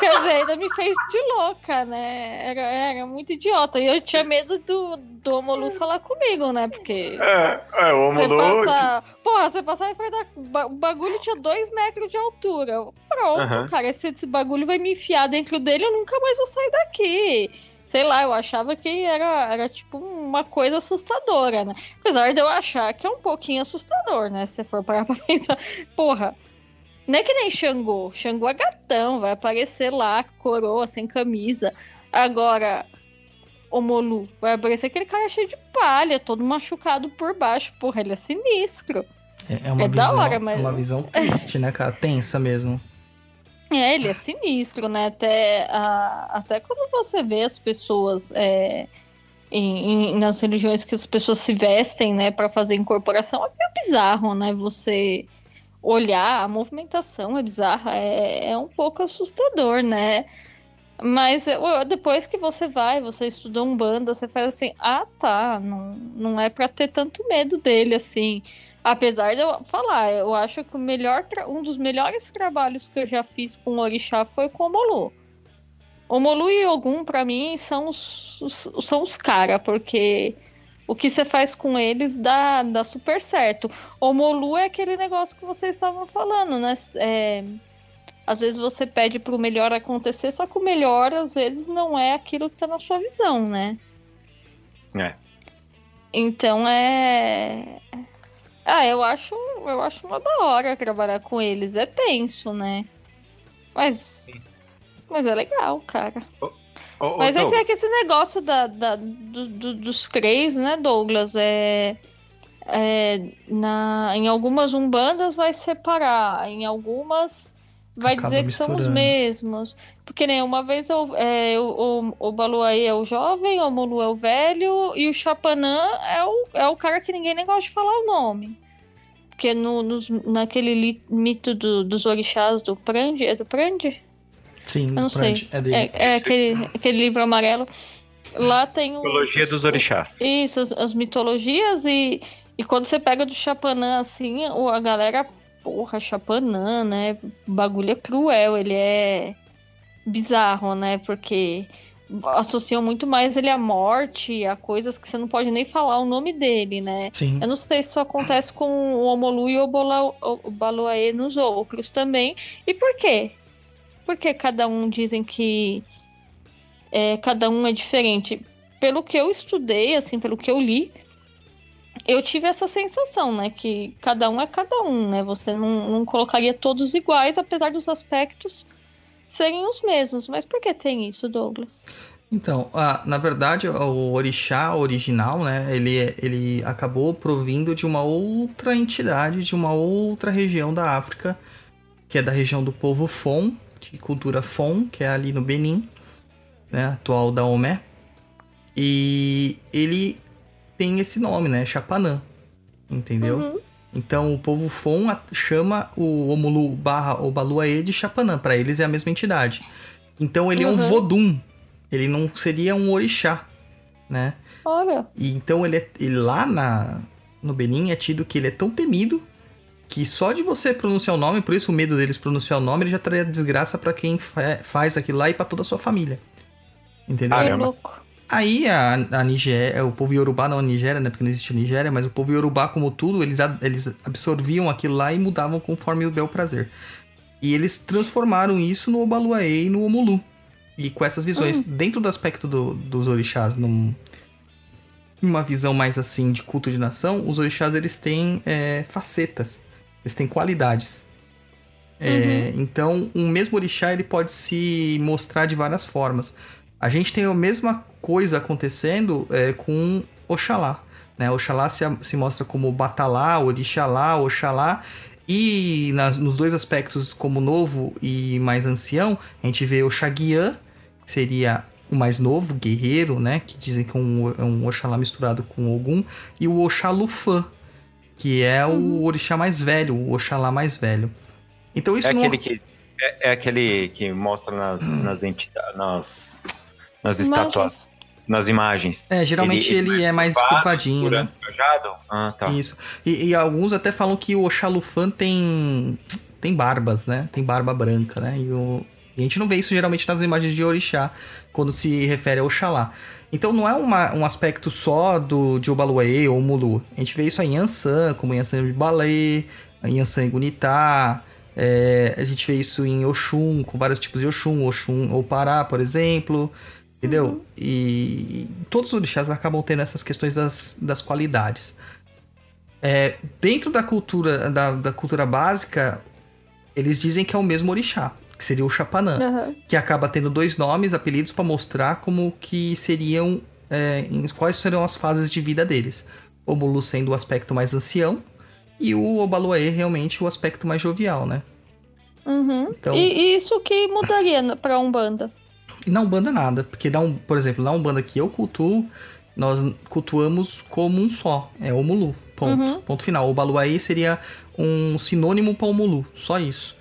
Speaker 4: Quer dizer, ainda me fez de louca, né? Era, era muito idiota. E eu tinha medo do, do Omolu falar comigo, né? Porque
Speaker 3: É, é o
Speaker 4: você
Speaker 3: Omulu.
Speaker 4: passa. Porra, você passar em frente da. ba- O bagulho tinha dois metros de altura. Pronto,
Speaker 3: Aham.
Speaker 4: cara. Esse, esse bagulho vai me enfiar dentro dele, eu nunca mais vou sair daqui. Sei lá, eu achava que era, era tipo uma coisa assustadora, né? Apesar de eu achar que é um pouquinho assustador, né? Se você for parar *laughs* pra pensar. Porra. Não é que nem Xangô. Xangô é gatão, vai aparecer lá, coroa, sem camisa. Agora, o Molu, vai aparecer aquele cara cheio de palha, todo machucado por baixo. Porra, ele é sinistro.
Speaker 2: É, é uma
Speaker 4: É
Speaker 2: visão,
Speaker 4: hora, mas-
Speaker 2: é uma visão triste, né, cara? Tensa mesmo.
Speaker 4: É, ele é sinistro, né? Até, a- até quando você vê as pessoas é, em, em- nas religiões que as pessoas se vestem, né, para fazer incorporação, é meio bizarro, né? Você olhar, a movimentação é bizarra, é, é um pouco assustador, né? Mas depois que você vai, você estuda um banda, você faz assim, ah tá, não, não é pra ter tanto medo dele, assim. Apesar de eu falar, eu acho que o melhor um dos melhores trabalhos que eu já fiz com o Orixá foi com o Molu. O Molu e Ogum, pra mim, são os, os- são os cara, porque o que você faz com eles dá, dá super certo. O Molu é aquele negócio que vocês estavam falando, né? É, às vezes você pede pro melhor acontecer, só que o melhor, às vezes, não é aquilo que tá na sua visão, né?
Speaker 3: É.
Speaker 4: Então é. Ah, eu acho, eu acho uma da hora trabalhar com eles. É tenso, né? Mas. Mas é legal, cara.
Speaker 3: Ô, ô,
Speaker 4: Mas aí
Speaker 3: Doug,
Speaker 4: tem aquele esse negócio da, da- do- do- dos crês, né, Douglas? É, é, na, em algumas umbandas vai separar, em algumas vai
Speaker 2: Acaba
Speaker 4: dizer que são os
Speaker 2: misturando.
Speaker 4: mesmos. Porque nem uma vez eu, é, o, o, o Baluaê é o jovem, o Molu é o velho e o Chapanã é o, é o cara que ninguém nem gosta de falar o nome. Porque no, nos- naquele li- mito do- dos orixás do Prandi, é do Prandi?
Speaker 2: Sim,
Speaker 4: Eu não
Speaker 2: Brand,
Speaker 4: sei.
Speaker 2: é dele.
Speaker 4: É, é aquele, aquele livro amarelo. Lá tem o.
Speaker 3: Mitologia dos orixás.
Speaker 4: Isso, as, as mitologias e, e quando você pega do Chapanã assim, o- a galera, porra, Chapanã, né? O bagulho é cruel, ele é bizarro, né? Porque associam muito mais ele à morte, a coisas que você não pode nem falar o nome dele, né?
Speaker 2: Sim.
Speaker 4: Eu não sei se isso acontece com o Omolu e o Bola- o Baloaê nos outros também. E por quê? Porque cada um dizem que é, cada um é diferente. Pelo que eu estudei, assim, pelo que eu li, eu tive essa sensação, né? Que cada um é cada um, né? Você não, não colocaria todos iguais, apesar dos aspectos serem os mesmos. Mas por que tem isso, Douglas?
Speaker 2: Então, na verdade, o orixá original, né, ele, é- ele acabou provindo de uma outra entidade, de uma outra região da África, que é da região do povo Fon, de cultura Fon, que é ali no Benin, né, atual da Omé. E ele tem esse nome, né, Chapanã, entendeu?
Speaker 4: Uhum.
Speaker 2: Então o povo Fon chama o Omulu barra Obaluaê de Chapanã. Pra eles é a mesma entidade. Então ele é um
Speaker 4: Uhum.
Speaker 2: Vodum. Ele não seria um orixá, né?
Speaker 4: Olha.
Speaker 2: E então ele, é, ele lá na, no Benin é tido que ele é tão temido que só de você pronunciar o nome, por isso o medo deles pronunciar o nome, ele já traria desgraça pra quem fa- faz aquilo lá e pra toda a sua família. Entendeu?
Speaker 3: Caramba.
Speaker 4: louco.
Speaker 2: Aí a, a Nigéria, o povo Yorubá, não a Nigéria, né? Porque não existe Nigéria, mas o povo Yorubá, como tudo, eles, eles absorviam aquilo lá e mudavam conforme o bel prazer. E eles transformaram isso no Obaluaê e no Omulu. E com essas visões, dentro do aspecto do- dos orixás, num, uma visão mais assim de culto de nação, os orixás eles têm é, facetas, eles têm qualidades. É, Então, um mesmo orixá ele pode se mostrar de várias formas. A gente tem a mesma coisa acontecendo é, com Oxalá. Né? Oxalá se, se mostra como Batalá, Orixalá, Oxalá. E nas- nos dois aspectos, como novo e mais ancião, a gente vê Oxaguiã, que seria o mais novo, guerreiro, né? Que dizem que é um, é um Oxalá misturado com Ogum. E o Oxalufã, que é o orixá mais velho, o Oxalá mais velho. Então isso
Speaker 3: É
Speaker 2: não...
Speaker 3: aquele que é, é aquele que mostra nas nas, entidades, nas nas
Speaker 4: Imagens.
Speaker 3: estátuas, nas imagens.
Speaker 2: É, geralmente ele, é mais curvadinho, né?
Speaker 3: Cajado? Ah, tá.
Speaker 2: Isso. E, e alguns até falam que o Oxalufã tem tem barbas, né? Tem barba branca, né? E, o, a gente não vê isso geralmente nas imagens de orixá, quando se refere ao Oxalá. Então não é uma- um aspecto só do de Obaluaê ou Mulu. A gente vê isso em Yansan, como em Yansan de Balê, em Yansan em Gunitá. É, a gente vê isso em Oxum, com vários tipos de Oxum, Oxum ou Pará, por exemplo. Entendeu? E todos os orixás acabam tendo essas questões das, das qualidades. É, dentro da cultura, da, da cultura básica, eles dizem que é o mesmo orixá, que seria o Chapanã,
Speaker 4: Aham.
Speaker 2: que acaba tendo dois nomes, apelidos para mostrar como que seriam, é, em- quais serão as fases de vida deles. O Mulu sendo o aspecto mais ancião e o Obaluaê realmente o aspecto mais jovial, né?
Speaker 4: Uhum.
Speaker 2: Então-
Speaker 4: E, e isso que mudaria pra Umbanda?
Speaker 2: E na Umbanda nada, porque na, Um- por exemplo, na Umbanda que eu cultuo, nós cultuamos como um só, é o Mulu, ponto,
Speaker 4: Uhum.
Speaker 2: ponto final. O Baluaê seria um sinônimo para o Mulu, só isso.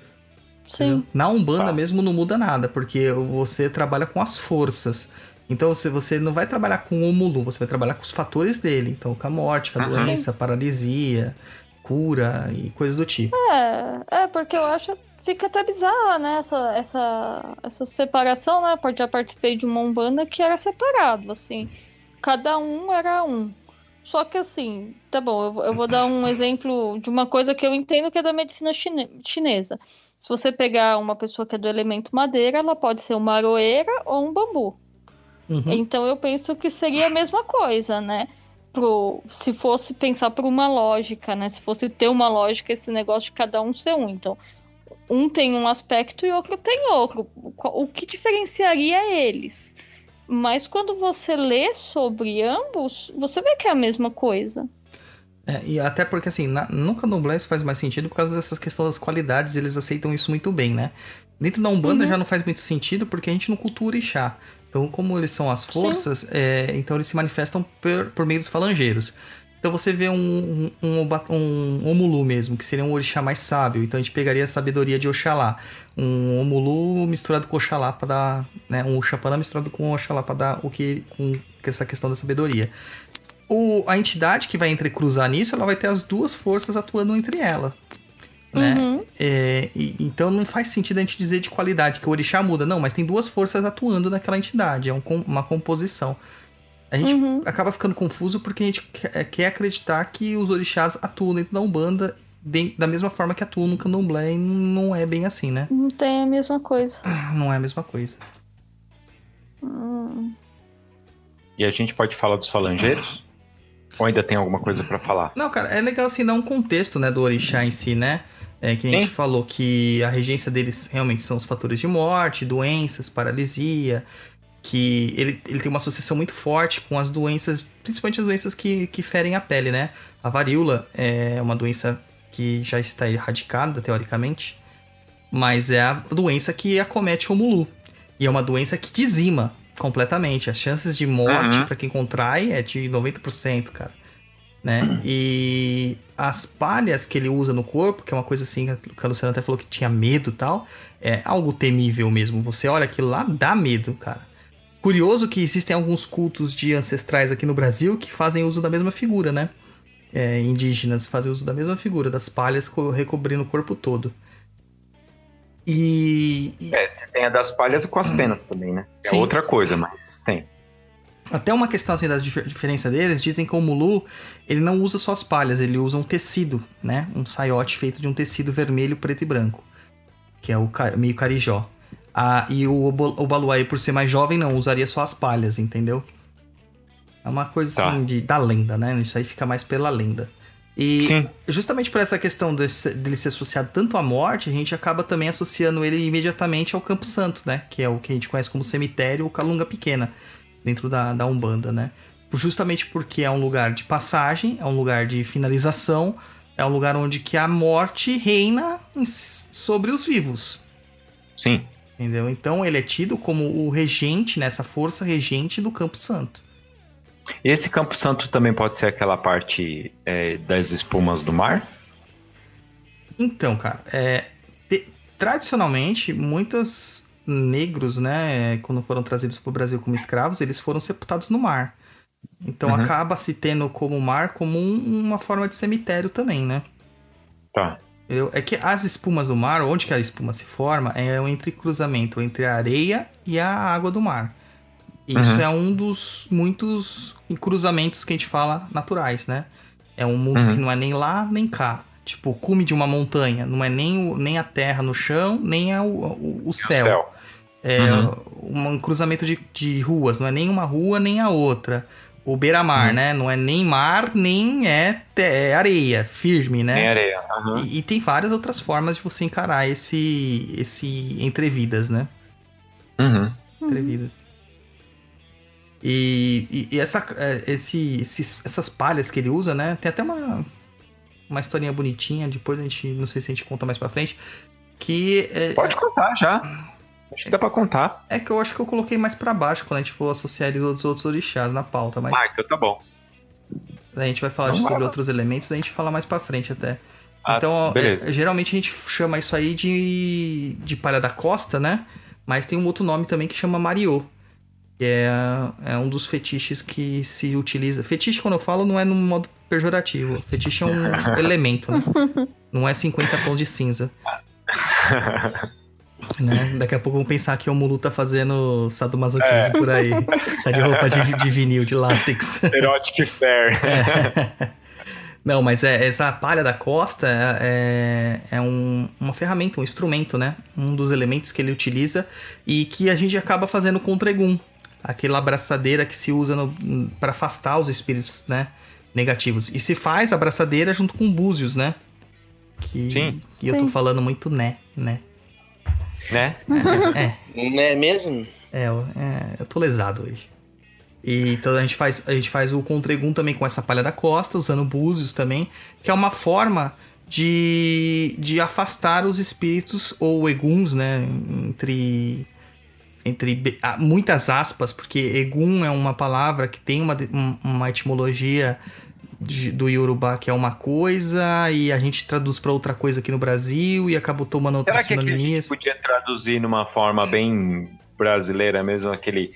Speaker 2: entendeu?
Speaker 4: Sim.
Speaker 2: Na Umbanda
Speaker 3: Tá.
Speaker 2: mesmo não muda nada, porque você trabalha com as forças. Então se você não vai trabalhar com o Mulu, você vai trabalhar com os fatores dele. Então com a morte, com a
Speaker 3: Uhum.
Speaker 2: doença, a paralisia. cura e coisas do tipo.
Speaker 4: É, é, porque eu acho fica até bizarra, né? Essa, essa, essa separação, né? Porque já participei de uma Umbanda que era separado, assim. Cada um era um. Só que assim, tá bom, eu, eu vou dar um *laughs* exemplo de uma coisa que eu entendo que é da medicina chine chinesa. Se você pegar uma pessoa que é do elemento madeira, ela pode ser uma aroeira ou um bambu.
Speaker 2: Uhum.
Speaker 4: Então eu penso que seria a mesma coisa, né? Pro, se fosse pensar por uma lógica, né? Se fosse ter uma lógica, esse negócio de cada um ser um. Então, um tem um aspecto e outro tem outro. O que diferenciaria eles? Mas quando você lê sobre ambos, você vê que é a mesma coisa.
Speaker 2: É, e até porque, assim, na, no candomblé isso faz mais sentido por causa dessas questões das qualidades, eles aceitam isso muito bem, né? Dentro da Umbanda uhum. já não faz muito sentido porque a gente não cultura Ixá. Então, como eles são as forças, é, então eles se manifestam por, por meio dos falangeiros. Então você vê um, um, um, um Omulu mesmo, que seria um orixá mais sábio. Então a gente pegaria a sabedoria de Oxalá. Um Omulu misturado com Oxalá para dar. Né, um Xapanã misturado com Oxalá para dar o que. com essa questão da sabedoria. O, a entidade que vai entrecruzar nisso, ela vai ter as duas forças atuando entre ela. Né? Uhum. É, e, então não faz sentido a gente dizer de qualidade que o orixá muda. Não, mas tem duas forças atuando naquela entidade. É um, uma composição. A gente uhum. acaba ficando confuso porque a gente quer acreditar que os orixás atuam dentro da Umbanda da mesma forma que atuam no candomblé e não é bem assim, né?
Speaker 4: Não tem a mesma coisa.
Speaker 2: Não é a mesma coisa.
Speaker 3: Hum. E a gente pode falar dos falangeiros? Ou ainda tem alguma coisa para falar?
Speaker 2: Não, cara, é legal assim dar um contexto, né, do orixá em si, né? É que a gente Sim. falou que a regência deles realmente são os fatores de morte, doenças, paralisia, que ele, ele tem uma associação muito forte com as doenças, principalmente as doenças que, que ferem a pele, né? A varíola é uma doença que já está erradicada, teoricamente, mas é a doença que acomete o mulu. E é uma doença que dizima completamente. As chances de morte uhum. para quem contrai é de 90%, cara. Né? Uhum. E as palhas que ele usa no corpo, que é uma coisa assim que a Luciana até falou que tinha medo e tal, é algo temível mesmo. Você olha aquilo lá, dá medo, cara. Curioso que existem alguns cultos de ancestrais aqui no Brasil que fazem uso da mesma figura, né? É, indígenas fazem uso da mesma figura, das palhas recobrindo o corpo todo. E.
Speaker 3: É, tem a das palhas com as penas também, né? É Sim. outra coisa, mas tem.
Speaker 2: Até uma questão assim da diferença deles, dizem que o Mulu, ele não usa só as palhas, ele usa um tecido, né? Um saiote feito de um tecido vermelho, preto e branco. Que é o meio carijó. Ah, e o, o Baluai, por ser mais jovem, não, usaria só as palhas, entendeu? É uma coisa tá. assim de, da lenda, né? Isso aí fica mais pela lenda. E Sim. justamente por essa questão desse, dele ser associado tanto à morte, a gente acaba também associando ele imediatamente ao Campo Santo, né? Que é o que a gente conhece como cemitério ou Calunga Pequena, dentro da, da Umbanda, né? Justamente porque é um lugar de passagem, é um lugar de finalização, é um lugar onde que a morte reina sobre os vivos.
Speaker 3: Sim.
Speaker 2: Entendeu? Então ele é tido como o regente, nessa né, força regente do Campo Santo.
Speaker 3: Esse Campo Santo também pode ser aquela parte é, das espumas do mar?
Speaker 2: Então, cara, é, te, tradicionalmente, muitos negros, né, quando foram trazidos para o Brasil como escravos, eles foram sepultados no mar. Então uhum. acaba se tendo como mar como um, uma forma de cemitério também, né?
Speaker 3: Tá.
Speaker 2: Entendeu? É que as espumas do mar, onde que a espuma se forma, é o entrecruzamento entre a areia e a água do mar. Isso uhum. é um dos muitos cruzamentos que a gente fala naturais, né? É um mundo uhum. que não é nem lá nem cá. Tipo, o cume de uma montanha. Não é nem, o, nem a terra no chão, nem é o, o, o céu. céu. É uhum. um cruzamento de, de ruas. Não é nem uma rua, nem a outra o beira-mar, uhum. né? Não é nem mar, nem é, é areia, firme, né?
Speaker 3: Nem areia. Uhum.
Speaker 2: E, e, tem várias outras formas de você encarar esse, esse entrevidas, né?
Speaker 3: Uhum.
Speaker 2: Entrevidas. E, e, e essa, é, esse, esses, essas palhas que ele usa, né? Tem até uma, uma historinha bonitinha, depois a gente, não sei se a gente conta mais pra frente, que... É,
Speaker 3: Pode contar já. Acho que dá pra contar.
Speaker 2: É que eu acho que eu coloquei mais para baixo quando a gente for associar os outros orixás na pauta, mas.
Speaker 3: Ah, então tá bom.
Speaker 2: A gente vai falar sobre outros elementos, a gente fala mais pra frente até. Ah, então, é, geralmente a gente chama isso aí de, de palha da costa, né? Mas tem um outro nome também que chama Mariô. Que é, é um dos fetiches que se utiliza. Fetiche, quando eu falo, não é no modo pejorativo. Fetiche é um *laughs* elemento, né? Não é 50 tons de cinza. *laughs* Né? Daqui a pouco vão pensar que o Mulu tá fazendo sadomasoquismo é. por aí. Tá de roupa de, de vinil, de látex. *laughs*
Speaker 3: Erotic Fair.
Speaker 2: É. Não, mas é, essa palha da costa é, é um, uma ferramenta, um instrumento, né? Um dos elementos que ele utiliza e que a gente acaba fazendo com o tregum. Aquela abraçadeira que se usa para afastar os espíritos, né? Negativos. E se faz a abraçadeira junto com búzios, né? Que,
Speaker 3: Sim.
Speaker 2: que eu tô falando muito né, né?
Speaker 3: Né?
Speaker 2: É.
Speaker 5: Não é mesmo?
Speaker 2: É, eu, é, eu tô lesado hoje. E então a gente faz, a gente faz o contregum também com essa palha da costa, usando búzios também, que é uma forma de, de afastar os espíritos ou eguns, né? Entre, entre muitas aspas, porque egum é uma palavra que tem uma, uma etimologia de, do Yorubá que é uma coisa e a gente traduz para outra coisa aqui no Brasil e acabou tomando outras
Speaker 3: Será que a gente podia traduzir numa forma bem brasileira mesmo, aquele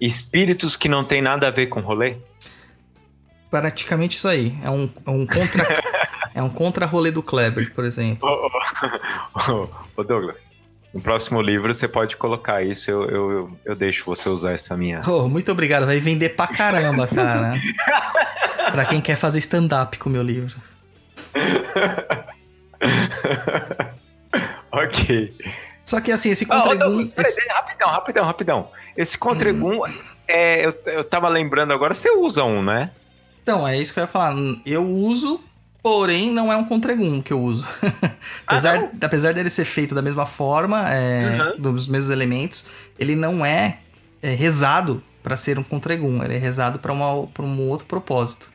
Speaker 3: espíritos que não tem nada a ver com rolê?
Speaker 2: Praticamente isso aí. É um, é um contra. *laughs* é um contra-rolê do Kleber, por exemplo.
Speaker 3: Ô, oh, oh, oh, Douglas. No próximo livro você pode colocar isso, eu, eu, eu deixo você usar essa minha.
Speaker 2: Oh, muito obrigado, vai vender pra caramba, cara. *laughs* pra quem quer fazer stand-up com o meu livro. *laughs*
Speaker 3: ok.
Speaker 2: Só que assim, esse Contregum.
Speaker 3: Oh, esse... Rapidão, rapidão, rapidão. Esse Contregum, é, eu, eu tava lembrando agora, você usa um, né?
Speaker 2: Então, é isso que eu ia falar. Eu uso, porém não é um Contregum que eu uso. *laughs* apesar, ah, apesar dele ser feito da mesma forma, é, uhum. dos mesmos elementos, ele não é, é rezado para ser um Contregum. Ele é rezado para um outro propósito.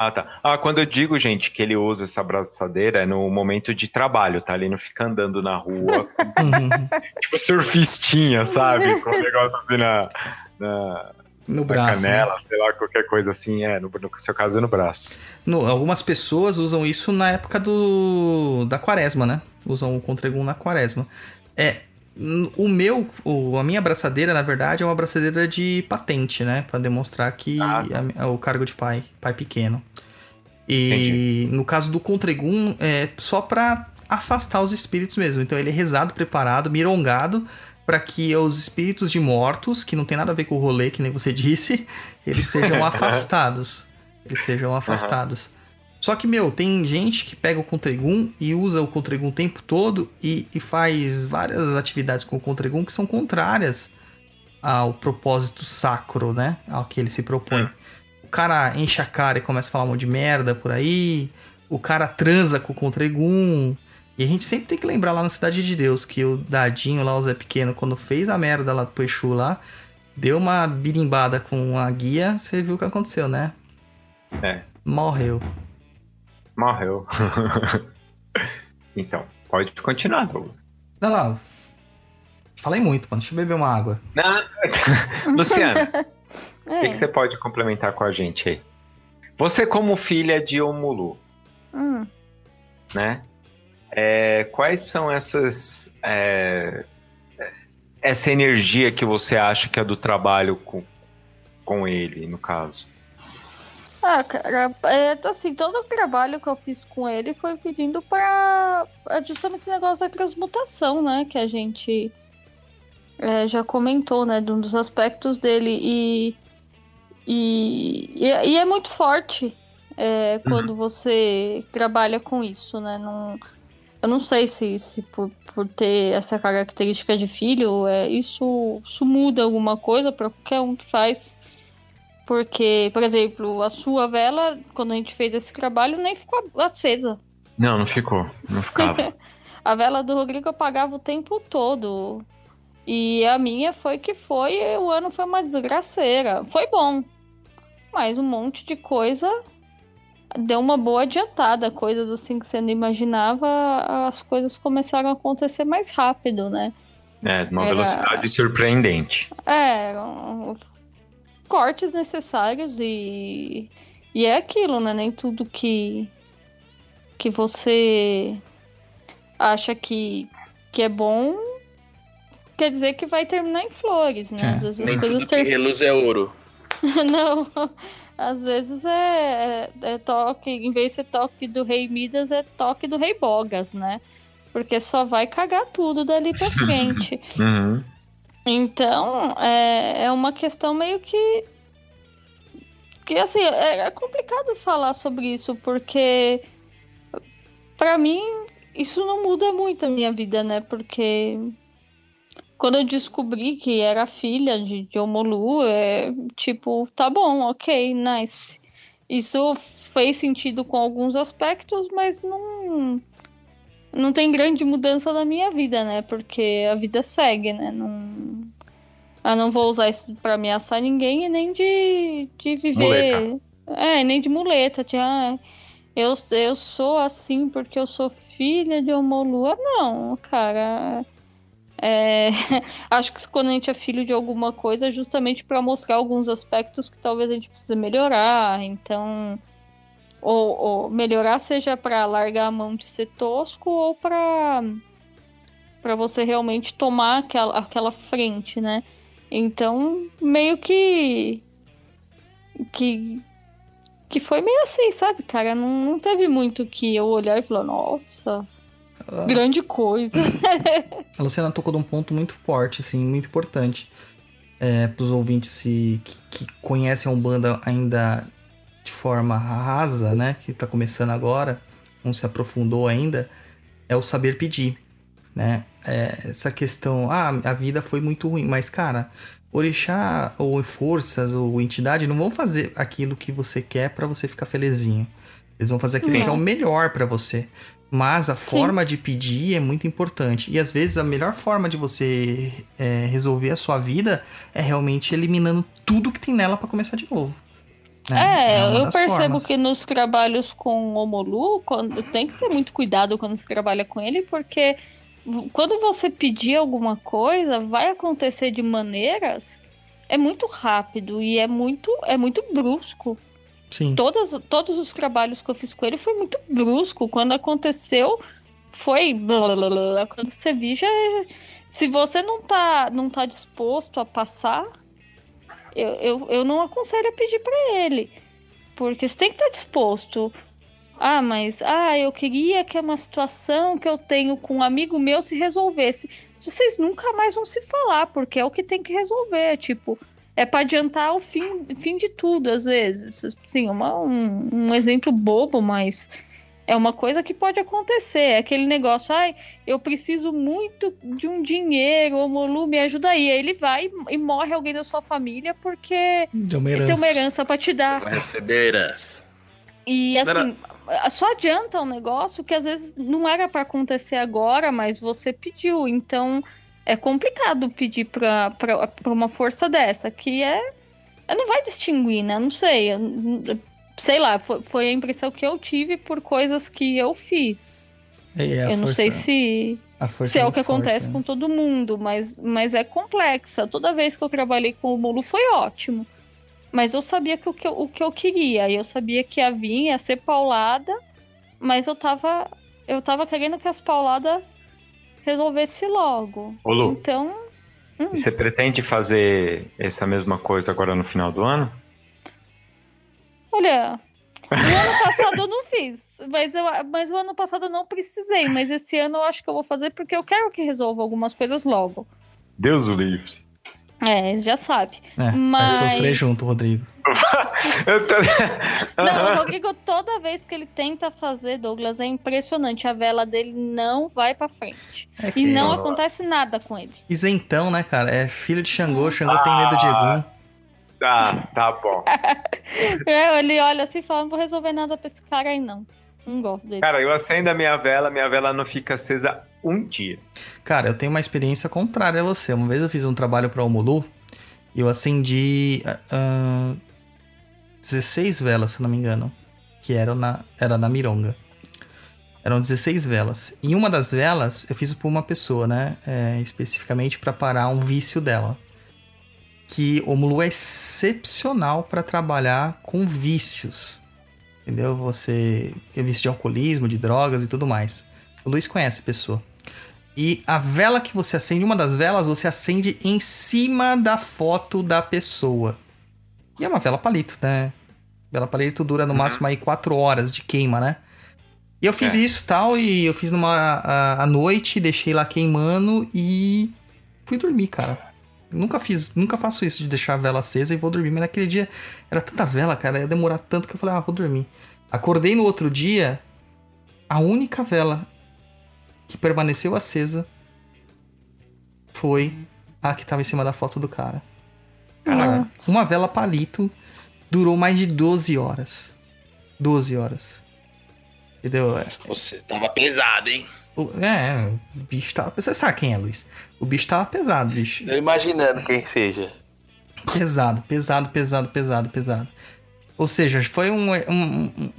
Speaker 3: Ah, tá. Ah, quando eu digo, gente, que ele usa essa abraçadeira é no momento de trabalho, tá? Ele não fica andando na rua, *laughs* tipo surfistinha, sabe? Com um negócio assim na, na,
Speaker 2: no braço,
Speaker 3: na canela, né? sei lá, qualquer coisa assim. É, no, no seu caso é no braço.
Speaker 2: No, algumas pessoas usam isso na época do da quaresma, né? Usam o contregum na quaresma. É, o meu, o, a minha abraçadeira, na verdade, é uma abraçadeira de patente, né? Para demonstrar que ah, tá. é o cargo de pai, pai pequeno. E Entendi. no caso do Contregum, é só para afastar os espíritos mesmo. Então ele é rezado, preparado, mirongado, para que os espíritos de mortos, que não tem nada a ver com o rolê, que nem você *laughs* disse, eles sejam *laughs* afastados. Eles sejam afastados. Uhum. Só que, meu, tem gente que pega o Contregum e usa o Contregum o tempo todo e, e faz várias atividades com o Contregum que são contrárias ao propósito sacro, né? Ao que ele se propõe. É. O cara enche a cara e começa a falar um monte de merda por aí. O cara transa com o Contregum. E a gente sempre tem que lembrar lá na Cidade de Deus que o Dadinho lá, o Zé Pequeno, quando fez a merda lá do Exu lá, deu uma birimbada com a guia, você viu o que aconteceu, né?
Speaker 3: É.
Speaker 2: Morreu.
Speaker 3: Morreu. *laughs* então, pode continuar, Douglas.
Speaker 2: Não, não. Falei muito, mano. Deixa eu beber uma água.
Speaker 3: Não. *laughs* Luciana, *laughs* o é. que, que, você pode complementar com a gente aí? Você, como filha de Omulu, hum. né? É, quais são essas. É, essa energia que você acha que é do trabalho com, com ele, no caso?
Speaker 4: Ah, cara, é, assim, todo o trabalho que eu fiz com ele foi pedindo para é justamente esse negócio da transmutação, né? Que a gente é, já comentou, né? De um dos aspectos dele. E, e, e, é muito forte é, quando uhum. você trabalha com isso, né? Não, eu não sei se, se por, por ter essa característica de filho, é, isso, isso muda alguma coisa para qualquer um que faz porque, por exemplo, a sua vela, quando a gente fez esse trabalho, nem ficou acesa.
Speaker 3: Não, não ficou. Não ficava. *laughs*
Speaker 4: a vela do Rodrigo apagava o tempo todo. E a minha foi que foi, o ano foi uma desgraceira. Foi bom. Mas um monte de coisa deu uma boa adiantada. Coisas assim que você não imaginava, as coisas começaram a acontecer mais rápido, né?
Speaker 3: É, uma Era... velocidade surpreendente.
Speaker 4: É, cortes necessários e e é aquilo, né? Nem tudo que que você acha que que é bom quer dizer que vai terminar em flores, né?
Speaker 2: É.
Speaker 4: Às vezes as
Speaker 5: Nem
Speaker 4: coisas
Speaker 5: tudo que
Speaker 4: ter...
Speaker 5: reluz é ouro. *laughs*
Speaker 4: Não, às vezes é, é, é toque, em vez de ser toque do rei Midas, é toque do rei Bogas, né? Porque só vai cagar tudo dali pra *laughs* frente.
Speaker 3: Uhum.
Speaker 4: Então, é, é uma questão meio que. Que assim, é, é complicado falar sobre isso, porque. Pra mim, isso não muda muito a minha vida, né? Porque. Quando eu descobri que era filha de, de Omolu, é tipo, tá bom, ok, nice. Isso fez sentido com alguns aspectos, mas não não tem grande mudança na minha vida, né? Porque a vida segue, né? Não, eu não vou usar isso pra ameaçar ninguém e nem de, de viver. É, nem de muleta. De, ah, eu, eu sou assim porque eu sou filha de Omolua. Não, cara. É, *laughs* acho que quando a gente é filho de alguma coisa é justamente pra mostrar alguns aspectos que talvez a gente precise melhorar. Então ou, ou melhorar seja para largar a mão de ser tosco ou para para você realmente tomar aquela, aquela frente, né? Então, meio que que que foi meio assim, sabe, cara? Não, não teve muito que eu olhar e falar, nossa,
Speaker 2: Ah,
Speaker 4: grande coisa. *laughs*
Speaker 2: A Luciana tocou num ponto muito forte, assim, muito importante. É, para os ouvintes se, que, que conhecem a Umbanda ainda de forma rasa, né? Que tá começando agora, não se aprofundou ainda, é o saber pedir, né? É, essa questão, ah, a vida foi muito ruim, mas cara, orixá ou forças ou entidade não vão fazer aquilo que você quer para você ficar felizinho. Eles vão fazer aquilo
Speaker 4: Sim.
Speaker 2: que é o melhor para você. Mas a forma de pedir é muito importante. E às vezes a melhor forma de você é, resolver a sua vida é realmente eliminando tudo que tem nela para começar de novo. Né?
Speaker 4: É,
Speaker 2: uma
Speaker 4: eu percebo
Speaker 2: formas.
Speaker 4: que nos trabalhos com o Omolu, quando, tem que ter muito cuidado quando se trabalha com ele, porque quando você pedir alguma coisa, vai acontecer de maneiras é muito rápido e é muito é muito brusco.
Speaker 2: Sim.
Speaker 4: Todas, todos os trabalhos que eu fiz com ele foi muito brusco. Quando aconteceu, foi. blá, blá, blá. Quando você viu, já. Se você não tá, não tá disposto a passar, eu, eu, eu não aconselho a pedir pra ele. Porque você tem que estar disposto. Ah, mas. Ah, eu queria que uma situação que eu tenho com um amigo meu se resolvesse. Vocês nunca mais vão se falar, porque é o que tem que resolver. Tipo, é para adiantar o fim, fim de tudo, às vezes. Sim, um, um exemplo bobo, mas é uma coisa que pode acontecer. É aquele negócio, ai, eu preciso muito de um dinheiro, ô Molu, me ajuda aí. Aí ele vai e morre alguém da sua família porque
Speaker 2: Deu uma
Speaker 4: ele
Speaker 2: herança.
Speaker 4: tem uma herança pra te dar.
Speaker 5: Vai receber herança.
Speaker 4: E assim, só adianta um negócio que às vezes não era pra acontecer agora, mas você pediu. Então é complicado pedir pra, pra, pra uma força dessa, que é. Não vai distinguir, né? Não sei. Sei lá, foi, foi a impressão que eu tive por coisas que eu fiz.
Speaker 2: É, é a
Speaker 4: eu não
Speaker 2: força-
Speaker 4: sei se,
Speaker 2: a força
Speaker 4: se é o
Speaker 2: muito
Speaker 4: que acontece
Speaker 2: forte,
Speaker 4: com
Speaker 2: né?
Speaker 4: todo mundo, mas, mas é complexa. Toda vez que eu trabalhei com o Molu foi ótimo. Mas eu sabia que o que eu, o que eu queria. E eu sabia que ia vir, ia ser paulada. Mas eu tava. Eu tava querendo que as pauladas resolvesse logo.
Speaker 3: Ô, Lu,
Speaker 4: Então. hum,
Speaker 3: você pretende fazer essa mesma coisa agora no final do ano?
Speaker 4: Olha. No ano passado eu não fiz. Mas, eu, mas o ano passado eu não precisei. Mas esse ano eu acho que eu vou fazer porque eu quero que resolva algumas coisas logo.
Speaker 3: Deus o livre.
Speaker 4: É, já sabe.
Speaker 2: É, Vai
Speaker 4: Mas-
Speaker 2: sofrer junto, Rodrigo. *laughs*
Speaker 3: Eu tô...
Speaker 4: Não, o Rodrigo, toda vez que ele tenta fazer, Douglas, é impressionante. A vela dele não vai pra frente.
Speaker 2: É
Speaker 4: E
Speaker 2: que
Speaker 4: não
Speaker 3: Não.
Speaker 4: acontece nada com ele.
Speaker 2: Isentão, né, cara? É filho de Xangô, Xangô tem medo de Egum.
Speaker 3: Tá, tá bom. *laughs*
Speaker 4: É, ele olha assim e fala: não vou resolver nada pra esse cara aí, não. Não gosto dele.
Speaker 3: Cara, eu acendo a minha vela, minha vela não fica acesa um dia.
Speaker 2: Cara, eu tenho uma experiência contrária a você. Uma vez eu fiz um trabalho pra Omulu e eu acendi ah, ah, 16 velas, se não me engano. Que eram na, era na Mironga. Eram 16 velas. E uma das velas eu fiz por uma pessoa, né? É, especificamente pra parar um vício dela. Que o Omulu é excepcional pra trabalhar com vícios. Entendeu? Você. É vício de alcoolismo, de drogas e tudo mais. O Luiz conhece a pessoa. E a vela que você acende, uma das velas, você acende em cima da foto da pessoa. E é uma vela palito, né? Vela palito dura no máximo aí 4 horas de queima, né? E eu fiz
Speaker 5: É.
Speaker 2: isso tal, e eu fiz numa a, à noite, deixei lá queimando e fui dormir, cara. Nunca fiz, nunca faço isso de deixar a vela acesa e vou dormir. Mas naquele dia era tanta vela, cara, ia demorar tanto que eu falei, ah, vou dormir. Acordei no outro dia, a única vela que permaneceu acesa foi a que tava em cima da foto do cara. Cara,
Speaker 4: Nossa.
Speaker 2: uma vela palito durou mais de 12 horas. 12 horas. Entendeu?
Speaker 5: Você tava pesado, hein?
Speaker 2: O- é, o bicho tava. Você sabe quem é, Luiz? O bicho tava pesado, bicho.
Speaker 5: Eu imaginando quem seja.
Speaker 2: Pesado, pesado, pesado, pesado, pesado. Ou seja, foi um, um- um-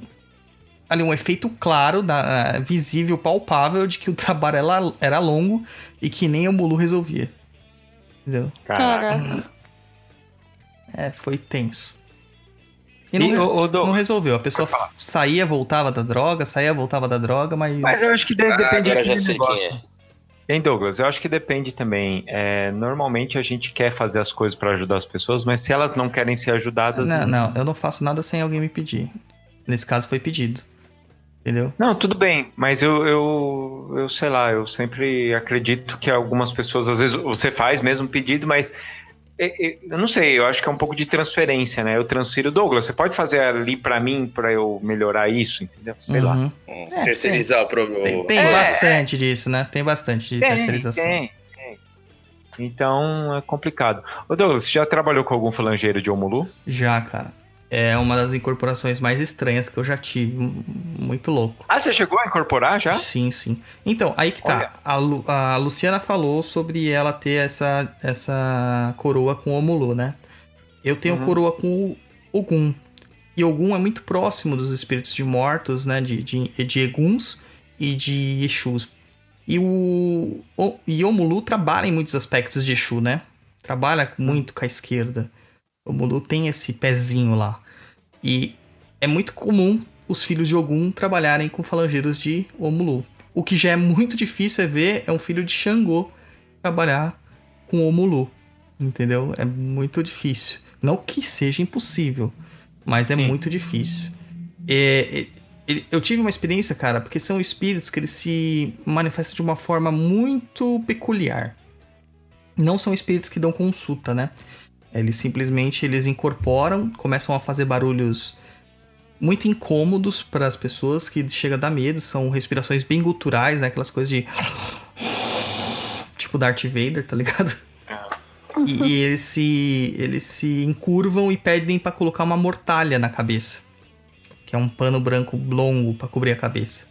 Speaker 2: ali um efeito claro, da, ah, visível, palpável de que o trabalho era, era longo e que nem o Mulu resolvia. Entendeu?
Speaker 4: Caraca.
Speaker 2: É, foi tenso. E
Speaker 3: E,
Speaker 2: não,
Speaker 3: o, o
Speaker 2: não resolveu. A pessoa saía, voltava da droga, saía, voltava da droga, mas.
Speaker 3: Mas eu acho que de-
Speaker 5: Ah,
Speaker 3: depende
Speaker 5: agora já
Speaker 3: daquele
Speaker 5: sei quem é.
Speaker 3: Hein, Douglas? Eu acho que depende também. É, normalmente a gente quer fazer as coisas pra ajudar as pessoas, mas se elas não querem ser ajudadas.
Speaker 2: Não, não, eu não faço nada sem alguém me pedir. Nesse caso foi pedido. Entendeu?
Speaker 3: Não, tudo bem, mas eu, eu, eu sei lá, eu sempre acredito que algumas pessoas, às vezes, você faz mesmo pedido, mas eu não sei, eu acho que é um pouco de transferência, né? Eu transfiro, Douglas, você pode fazer ali pra mim, pra eu melhorar isso, entendeu? Sei lá.
Speaker 2: Uhum.
Speaker 5: Hum,
Speaker 2: É,
Speaker 5: terceirizar o problema.
Speaker 2: Tem, tem
Speaker 3: É.
Speaker 2: bastante disso, né? Tem bastante de terceirização.
Speaker 3: tem, tem. Então é complicado. Ô Douglas, você já trabalhou com algum falangeiro de Omulu?
Speaker 2: Já, cara. É uma das incorporações mais estranhas que eu já tive. Muito louco.
Speaker 3: Ah, você chegou a incorporar já?
Speaker 2: Sim, sim. Então, aí que tá. A, Lu- a Luciana falou sobre ela ter essa, essa coroa com Omulu, né? Eu tenho
Speaker 3: Uhum.
Speaker 2: coroa com o Ogum. E Ogum é muito próximo dos espíritos de mortos, né? De, de, de Eguns e de Exus. E o, o e Omulu trabalha em muitos aspectos de Exu, né? Trabalha muito com a esquerda. O Mulu tem esse pezinho lá. E é muito comum os filhos de Ogum trabalharem com falangeiros de Omulu. O que já é muito difícil é ver é um filho de Xangô trabalhar com Omulu. Entendeu? É muito difícil. Não que seja impossível, mas é
Speaker 3: Sim.
Speaker 2: muito difícil. É, é, eu tive uma experiência, cara, porque são espíritos que eles se manifestam de uma forma muito peculiar. Não são espíritos que dão consulta, né? Eles simplesmente eles incorporam, começam a fazer barulhos muito incômodos para as pessoas que chega a dar medo, são respirações bem guturais, né? Aquelas coisas de tipo Darth Vader, tá ligado? E, e eles se eles se encurvam e pedem para colocar uma mortalha na cabeça, que é um pano branco longo para cobrir a cabeça.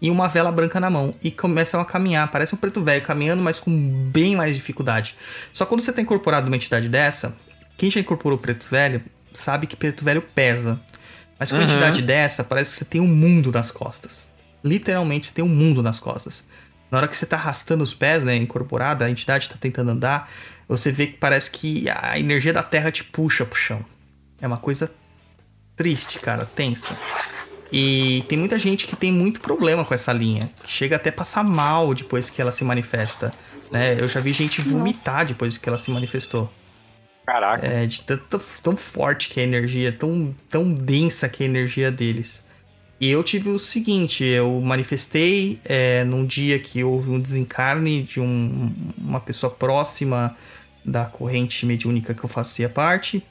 Speaker 2: E uma vela branca na mão. E começam a caminhar. Parece um preto velho caminhando, mas com bem mais dificuldade. Só quando você tá incorporado numa entidade dessa, quem já incorporou preto velho sabe que preto velho pesa. Mas com uma
Speaker 3: Uhum.
Speaker 2: entidade dessa, parece que você tem um mundo nas costas. Literalmente, você tem um mundo nas costas. Na hora que você tá arrastando os pés, né, incorporada, a entidade tá tentando andar, você vê que parece que a energia da terra te puxa pro chão. É uma coisa triste, cara, tensa. E tem muita gente que tem muito problema com essa linha. Chega até passar mal depois que ela se manifesta. Né? Eu já vi gente vomitar depois que ela se manifestou.
Speaker 3: Caraca.
Speaker 2: É, de tanto, tão forte que é a energia, tão, tão densa que é a energia deles. E eu tive o seguinte, eu manifestei é, num dia que houve um desencarne de um- uma pessoa próxima da corrente mediúnica que eu fazia parte.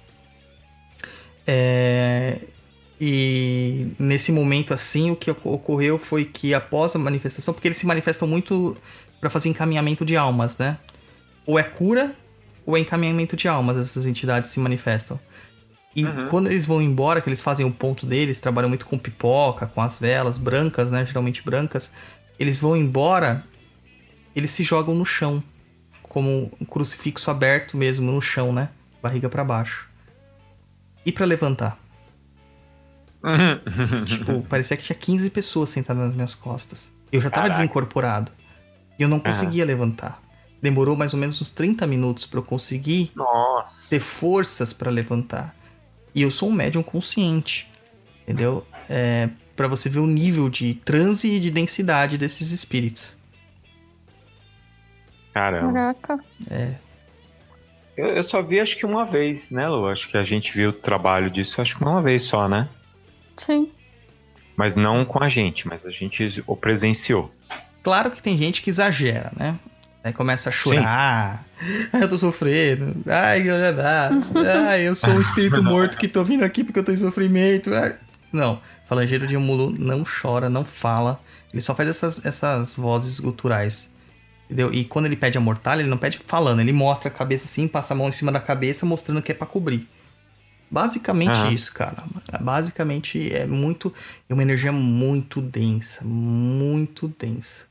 Speaker 2: É, e nesse momento assim, o que oco- ocorreu foi que após a manifestação, porque eles se manifestam muito para fazer encaminhamento de almas, né? Ou é cura ou é encaminhamento de almas, essas entidades se manifestam. E quando eles vão embora, que eles fazem o ponto deles, trabalham muito com pipoca, com as velas brancas, né? Geralmente brancas. Eles vão embora, eles se jogam no chão. Como um crucifixo aberto mesmo no chão, né? Barriga para baixo. E para levantar? *laughs* Tipo, *laughs* parecia que tinha 15 pessoas sentadas nas minhas costas. Eu já tava
Speaker 3: Caraca.
Speaker 2: desincorporado. E eu não conseguia levantar. Demorou mais ou menos uns 30 minutos para eu conseguir
Speaker 3: Nossa.
Speaker 2: ter forças pra levantar. E eu sou um médium consciente, entendeu? É, para você ver o nível de transe e de densidade desses espíritos.
Speaker 3: Caramba.
Speaker 4: Caraca.
Speaker 3: Eu, eu só vi acho que uma vez, né, Lu? Acho que a gente viu o trabalho disso acho que uma vez só, né?
Speaker 4: Sim.
Speaker 3: Mas não com a gente, mas a gente o presenciou.
Speaker 2: Claro que tem gente que exagera, né? Aí começa a chorar. Ai, *laughs* eu tô sofrendo. Ai, eu, ai, eu sou um espírito *laughs* morto que tô vindo aqui porque eu tô em sofrimento. Ai. Não, falangeiro de Mulu não chora, não fala. Ele só faz essas, essas vozes guturais. Entendeu? E quando ele pede a mortalha, ele não pede falando, ele mostra a cabeça assim, passa a mão em cima da cabeça, mostrando que é pra cobrir. Basicamente
Speaker 3: Aham.
Speaker 2: isso, cara. Basicamente é muito. É uma energia muito densa. Muito densa.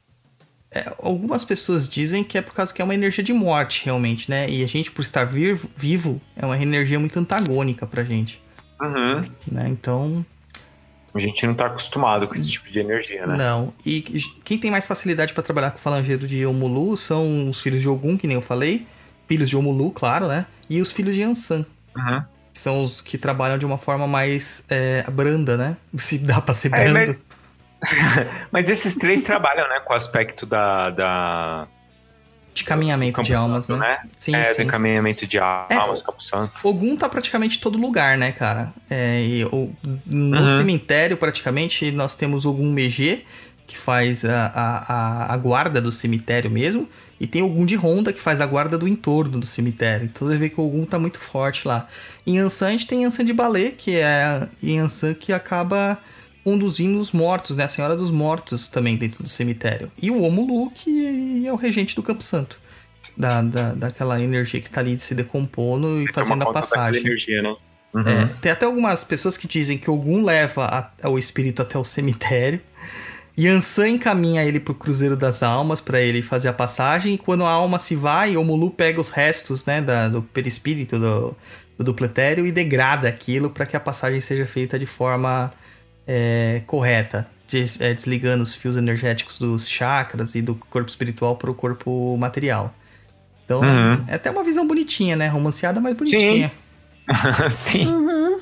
Speaker 2: É, algumas pessoas dizem que é por causa que é uma energia de morte, realmente, né? E a gente, por estar vivo, vivo é uma energia muito antagônica pra gente.
Speaker 3: Uhum.
Speaker 2: Né? Então,
Speaker 3: A gente não tá acostumado com esse tipo de energia, né?
Speaker 2: Não. E quem tem mais facilidade pra trabalhar com o falangeiro de Omulu são os filhos de Ogum, que nem eu falei. Filhos de Omulu, claro, né? E os filhos de Ansan,
Speaker 3: Uhum.
Speaker 2: Que são os que trabalham de uma forma mais é, branda, né? Se dá pra ser
Speaker 3: É,
Speaker 2: brando. *laughs*
Speaker 3: Mas esses três trabalham, né, com o aspecto da. da
Speaker 2: De caminhamento de almas,
Speaker 3: Santo,
Speaker 2: né? Sim,
Speaker 3: é,
Speaker 2: sim.
Speaker 3: do caminhamento de
Speaker 2: É,
Speaker 3: almas, Campo Santo.
Speaker 2: Ogum tá praticamente em todo lugar, né, cara? É, e o- no
Speaker 3: Uhum.
Speaker 2: cemitério, praticamente, nós temos Ogum Megê, que faz a, a, a guarda do cemitério mesmo, e tem Ogum de Ronda, que faz a guarda do entorno do cemitério. Então você vê que o Ogum tá muito forte lá. Em Ansan, a gente tem Ansan de Balé, que é em Ansan que acaba conduzindo os mortos, né? A Senhora dos Mortos também dentro do cemitério. E o Omulu, que é o regente do Campo Santo. Da, da, daquela energia que tá ali se decompondo e fazendo a passagem.
Speaker 3: energia, né? Uhum.
Speaker 2: É, tem até algumas pessoas que dizem que Ogum leva a- o espírito até o cemitério. Yansan encaminha ele pro Cruzeiro das Almas para ele fazer a passagem. E quando a alma se vai, Omulu pega os restos né, da- do perispírito do, do dupletério e degrada aquilo para que a passagem seja feita de forma é, correta. Des- é, desligando os fios energéticos dos chakras e do corpo espiritual para o corpo material. Então,
Speaker 3: Uhum.
Speaker 2: é até uma visão bonitinha, né? Romanceada, mas bonitinha.
Speaker 3: Sim. *laughs*
Speaker 4: Uhum.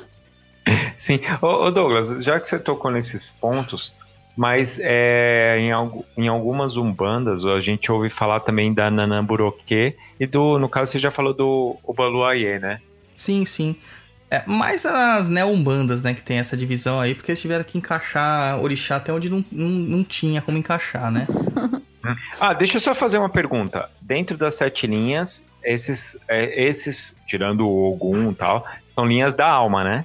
Speaker 3: Sim. Ô, ô, Douglas, já que você tocou nesses pontos, mas é, em, algu- em algumas umbandas a gente ouve falar também da Nanamburoque e do, no caso você já falou do Obaluayê, né?
Speaker 2: Sim, sim. É, mais as neo-umbandas, né, que tem essa divisão aí, porque eles tiveram que encaixar orixá até onde não, não, não tinha como encaixar, né? *laughs*
Speaker 3: Ah, deixa eu só fazer uma pergunta. Dentro das sete linhas, esses, é, esses tirando o Ogum e tal, são linhas da alma, né?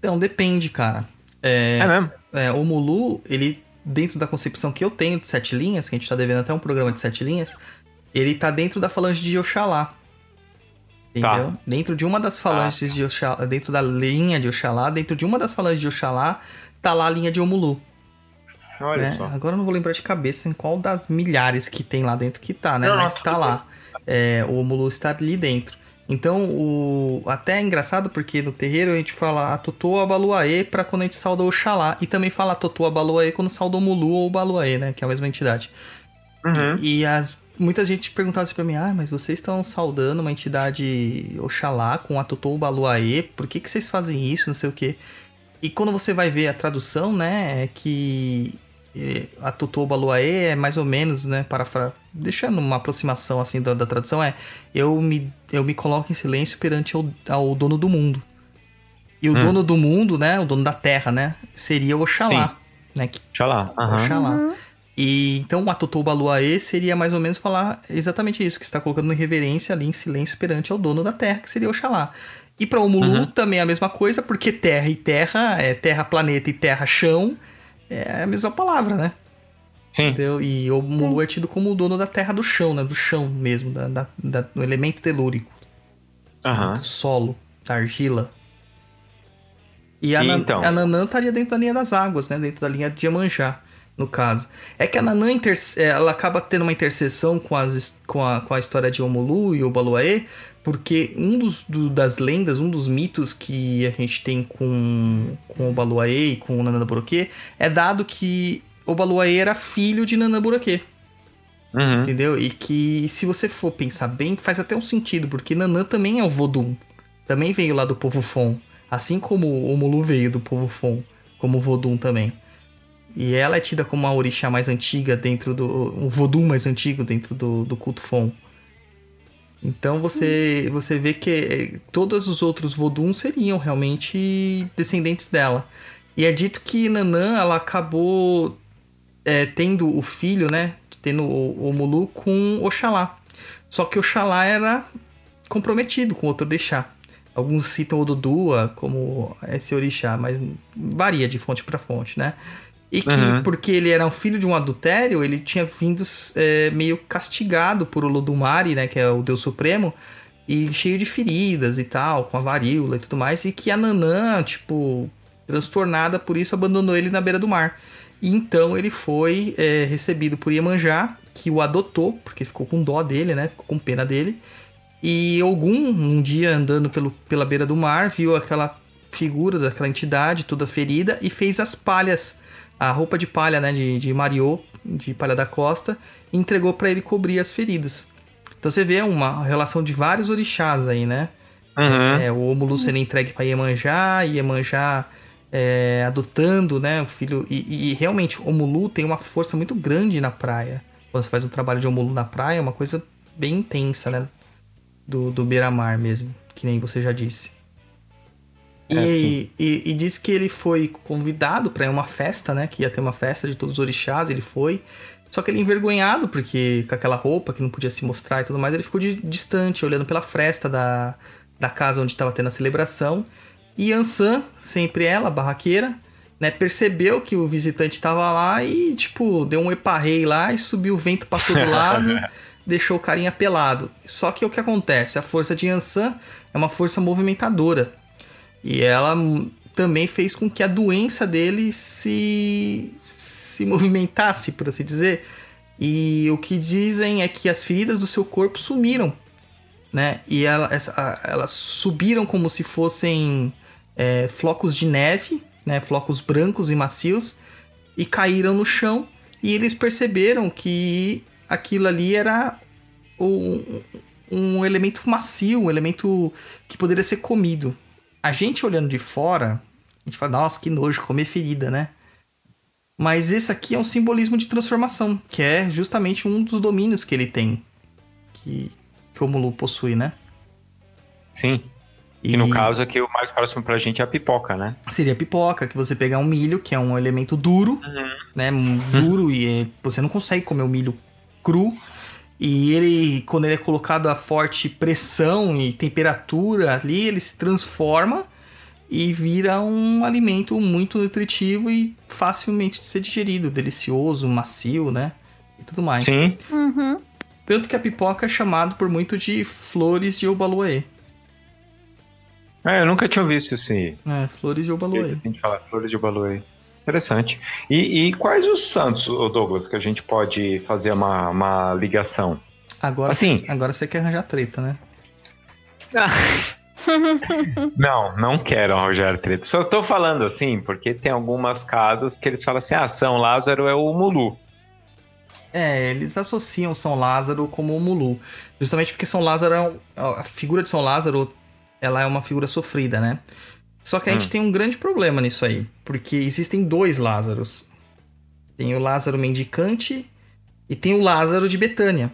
Speaker 2: Então, depende, cara. É,
Speaker 3: É, mesmo?
Speaker 2: É, o Mulu, ele, dentro da concepção que eu tenho de sete linhas, que a gente tá devendo até um programa de sete linhas, ele tá dentro da falange de Oxalá. Entendeu? Dentro de uma das falanges de Oxalá, dentro da linha de Oxalá, dentro de uma das falanges de Oxalá, tá lá a linha de Omulu.
Speaker 3: Olha
Speaker 2: né?
Speaker 3: só.
Speaker 2: Agora eu não vou lembrar de cabeça em qual das milhares que tem lá dentro que tá, né?
Speaker 3: Não,
Speaker 2: Mas tá lá. É, o Omulu está ali dentro. Então, o... até é engraçado porque no terreiro a gente fala a Totô Abaluaê pra quando a gente sauda o Oxalá. E também fala a Totô Abaluaê quando sauda o Mulu ou Baluaê, né? Que é a mesma entidade.
Speaker 3: Uhum.
Speaker 2: E as, muita gente perguntava assim pra mim: Ah, mas vocês estão saudando uma entidade Oxalá com a Totô Baluaê, por que, que vocês fazem isso? Não sei o quê. E quando você vai ver a tradução, né, é que eh, a Totô Baluaê é mais ou menos, né, para deixando uma aproximação assim da, da tradução, é eu me, eu me coloco em silêncio perante ao, ao dono do mundo. E o
Speaker 3: Hum.
Speaker 2: dono do mundo, né, o dono da terra, né, seria o Oxalá, né, que
Speaker 3: Deixa lá. Aham.
Speaker 2: Oxalá. E então a Totô Baluaê seria mais ou menos falar exatamente isso, que está colocando em reverência ali em silêncio perante ao dono da terra, que seria Oxalá. E para o Mulu
Speaker 3: Uhum.
Speaker 2: também é a mesma coisa, porque terra e terra, é terra, planeta e terra, chão, é a mesma palavra, né?
Speaker 3: Sim.
Speaker 2: Entendeu? E o Mulu é tido como o dono da terra do chão, né? Do chão mesmo, da, da- da- do elemento telúrico,
Speaker 3: Aham.
Speaker 2: do solo, da argila. E a,
Speaker 3: E
Speaker 2: Nan-
Speaker 3: então?
Speaker 2: a Nanã estaria dentro da linha das águas, né? Dentro da linha de Iemanjá, no caso. É que a Nanã inter- ela acaba tendo uma interseção com, as, com, a, com a história de Omulu e o Baluaê, porque um dos do- das lendas, um dos mitos que a gente tem com, com o Baluaê e com o Nananaboroquê é dado que o Baluaê era filho de Nananaboroquê.
Speaker 3: Uhum.
Speaker 2: Entendeu? E que se você for pensar bem, faz até um sentido, porque Nanã também é o Vodum. Também veio lá do povo Fon. Assim como o Mulu veio do povo Fon, como o Vodum também. E ela é tida como a orixá mais antiga dentro do. o voodoo mais antigo dentro do, do culto Fon. Então você, você vê que eh, todos os outros voduns seriam realmente descendentes dela. E é dito que Nanã ela acabou é, tendo o filho, né? Tendo o, o Mulu com Oxalá. Só que Oxalá era comprometido com outro orixá. Alguns citam o Dudua como esse orixá, mas varia de fonte para fonte, né? E que,
Speaker 3: Uhum.
Speaker 2: porque ele era um filho de um adultério, ele tinha vindo é, meio castigado por Olodumare, né? Que é o deus supremo, e cheio de feridas e tal, com a varíola e tudo mais, e que a Nanã, tipo, transtornada por isso, abandonou ele na beira do mar. E então ele foi é, recebido por Iemanjá, que o adotou, porque ficou com dó dele, né? Ficou com pena dele. E Ogum, um dia andando pelo, pela beira do mar, viu aquela figura daquela entidade toda ferida e fez as palhas, a roupa de palha, né, de, de Mariô, de palha da costa, e entregou para ele cobrir as feridas. Então você vê uma relação de vários orixás aí, né?
Speaker 3: Uhum.
Speaker 2: É, o Omulu sendo entregue para Iemanjá, Iemanjá é, adotando, né, o filho. E, e realmente, o Omulu tem uma força muito grande na praia. Quando você faz um trabalho de Omulu na praia, é uma coisa bem intensa, né? Do, do beira-mar mesmo, que nem você já disse. E,
Speaker 3: É, sim.
Speaker 2: e, e diz que ele foi convidado para uma festa, né? Que ia ter uma festa de todos os orixás, ele foi. Só que ele envergonhado, porque com aquela roupa que não podia se mostrar e tudo mais, ele ficou de- distante, olhando pela fresta da, da casa onde estava tendo a celebração. E Ansan, sempre ela, a barraqueira, né, percebeu que o visitante estava lá e, tipo, deu um eparrei lá e subiu o vento para todo *laughs* lado, deixou o carinha pelado. Só que o que acontece? A força de Ansan é uma força movimentadora. E ela também fez com que a doença dele se, se movimentasse, por assim dizer. E o que dizem é que as feridas do seu corpo sumiram, né? E ela, essa- a- elas subiram como se fossem é, flocos de neve, né? Flocos brancos e macios, e caíram no chão. E eles perceberam que aquilo ali era um, um elemento macio, um elemento que poderia ser comido. A gente olhando de fora, a gente fala, nossa, que nojo, comer ferida, né? Mas esse aqui é um simbolismo de transformação, que é justamente um dos domínios que ele tem. Que, que o Mulu possui, né?
Speaker 3: Sim. E no caso aqui, o mais próximo pra gente é a pipoca, né?
Speaker 2: Seria pipoca, que você pegar um milho, que é um elemento duro, né? um Duro e eh, você não consegue comer o milho cru. E ele, quando ele é colocado a forte pressão e temperatura ali, ele se transforma e vira um alimento muito nutritivo e facilmente de ser digerido, delicioso, macio, né? E tudo mais.
Speaker 3: Sim.
Speaker 4: Uhum.
Speaker 2: Tanto que a pipoca é chamado por muito de flores de Obaluê.
Speaker 3: É, eu nunca tinha visto esse.
Speaker 2: É, flores de Obaluê.
Speaker 3: Assim, de falar, flores de Baluê. Interessante. E, e quais os santos, Douglas, que a gente pode fazer uma, uma ligação?
Speaker 2: Agora,
Speaker 3: Assim-
Speaker 2: agora você quer arranjar treta, né? *laughs*
Speaker 3: Não, não quero Rogério Treta. Só tô falando assim, porque tem algumas casas que eles falam assim: ah, São Lázaro é o Mulu.
Speaker 2: É, eles associam São Lázaro como o Mulu. Justamente porque São Lázaro é a figura de São Lázaro, ela é uma figura sofrida, né? Só que a gente tem um grande problema nisso aí, porque existem dois Lázaros. Tem o Lázaro mendicante e tem o Lázaro de Betânia,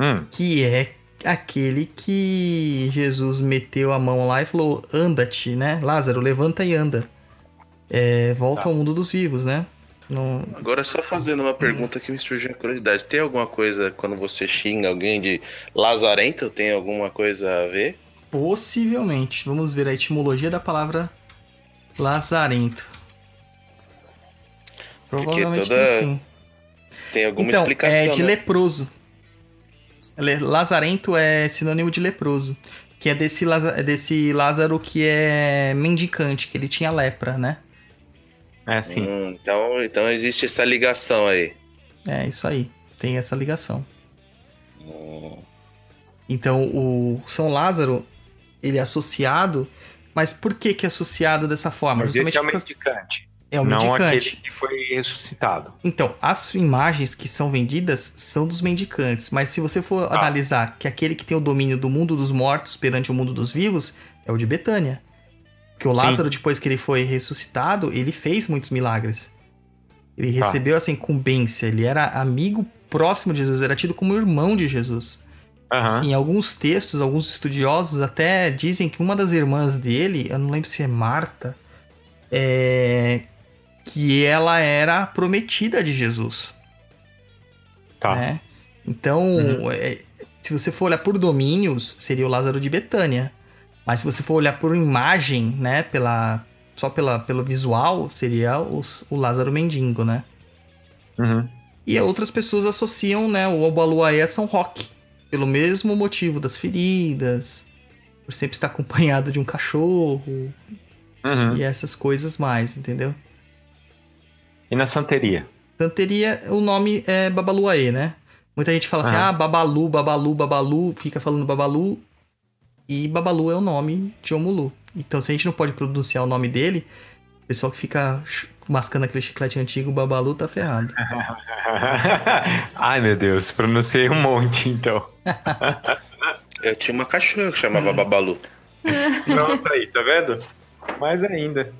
Speaker 3: Hum,
Speaker 2: que é aquele que Jesus meteu a mão lá e falou: "Anda-te, né? Lázaro, levanta e anda". É, volta ao mundo dos vivos, né? Não,
Speaker 5: Agora, só fazendo uma pergunta que me surgiu a curiosidade. Tem alguma coisa, quando você xinga alguém de lazarento, tem alguma coisa a ver?
Speaker 2: Possivelmente. Vamos ver a etimologia da palavra lazarento. Provavelmente
Speaker 5: toda-
Speaker 2: tem sim.
Speaker 5: Tem alguma
Speaker 2: Então,
Speaker 5: explicação,
Speaker 2: é de
Speaker 5: né?
Speaker 2: leproso. Le- Lazarento é sinônimo de leproso. Que é desse, Laza- é desse Lázaro que é mendicante, que ele tinha lepra, né?
Speaker 3: é assim.
Speaker 5: Hum, então, então existe essa ligação aí.
Speaker 2: É isso aí. Tem essa ligação.
Speaker 5: Hum,
Speaker 2: Então, o São Lázaro, ele é associado. Mas por que que é associado dessa forma?
Speaker 3: Mas esse é o mendicante.
Speaker 2: é o
Speaker 3: não
Speaker 2: mendicante.
Speaker 3: aquele que foi ressuscitado.
Speaker 2: Então, as imagens que são vendidas são dos mendicantes, mas se você for
Speaker 3: Ah.
Speaker 2: analisar que aquele que tem o domínio do mundo dos mortos perante o mundo dos vivos é o de Betânia. Porque o
Speaker 3: Sim.
Speaker 2: Lázaro, depois que ele foi ressuscitado, ele fez muitos milagres. Ele
Speaker 3: Tá.
Speaker 2: recebeu essa incumbência, ele era amigo próximo de Jesus, era tido como irmão de Jesus.
Speaker 3: Aham.
Speaker 2: Em alguns textos, alguns estudiosos até dizem que uma das irmãs dele, eu não lembro se é Marta, é que ela era prometida de Jesus.
Speaker 3: Tá.
Speaker 2: né? Então,
Speaker 3: Uhum.
Speaker 2: é, se você for olhar por domínios, seria o Lázaro de Betânia. Mas se você for olhar por imagem, né, pela, só pela, pelo visual, seria os- o Lázaro Mendigo, né?
Speaker 3: Uhum.
Speaker 2: E outras pessoas associam, né, o Obaluaê a São Roque, pelo mesmo motivo das feridas, por sempre estar acompanhado de um cachorro
Speaker 3: Uhum.
Speaker 2: e essas coisas mais, entendeu?
Speaker 3: E na santeria?
Speaker 2: Santeria, o nome é Babaluaê, né? Muita gente fala assim,
Speaker 3: Aham.
Speaker 2: ah, Babalu, Babalu, Babalu, fica falando Babalu. E Babalu é o nome de Omulu. Então, se a gente não pode pronunciar o nome dele, o pessoal que fica mascando aquele chiclete antigo, Babalu, tá ferrado. *laughs*
Speaker 3: Ai, meu Deus, pronunciei um monte, então. *laughs*
Speaker 5: Eu tinha uma cachorra que chamava Babalu. *laughs*
Speaker 3: Pronto aí, tá vendo? Mais ainda.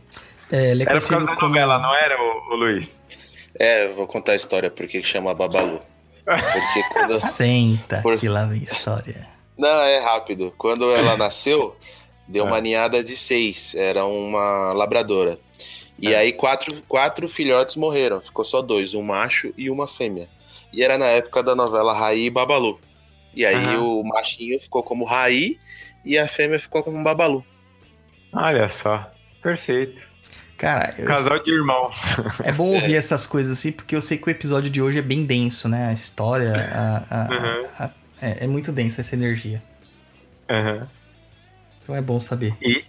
Speaker 2: É, ele é
Speaker 3: Era por causa da
Speaker 2: como...
Speaker 3: novela, não era, ô, ô Luiz?
Speaker 5: É, eu vou contar a história por que que chama Babalu. Porque quando.
Speaker 2: Senta,
Speaker 5: Por-
Speaker 2: que lá vem história.
Speaker 5: Não, é rápido. Quando ela nasceu, deu
Speaker 3: É.
Speaker 5: uma ninhada de seis. Era uma labradora. E
Speaker 3: É.
Speaker 5: aí quatro, quatro filhotes morreram. Ficou só dois, um macho e uma fêmea. E era na época da novela Raí e Babalu. E aí o machinho ficou como Raí e a fêmea ficou como Babalu.
Speaker 3: Olha só, perfeito.
Speaker 2: Cara, eu-
Speaker 3: Casal de irmãos.
Speaker 2: é bom *laughs* ouvir essas coisas assim, porque eu sei que o episódio de hoje é bem denso, né? A história a- a-
Speaker 3: Uhum.
Speaker 2: a- é, é muito densa essa energia.
Speaker 3: Aham.
Speaker 2: Então é bom saber.
Speaker 3: E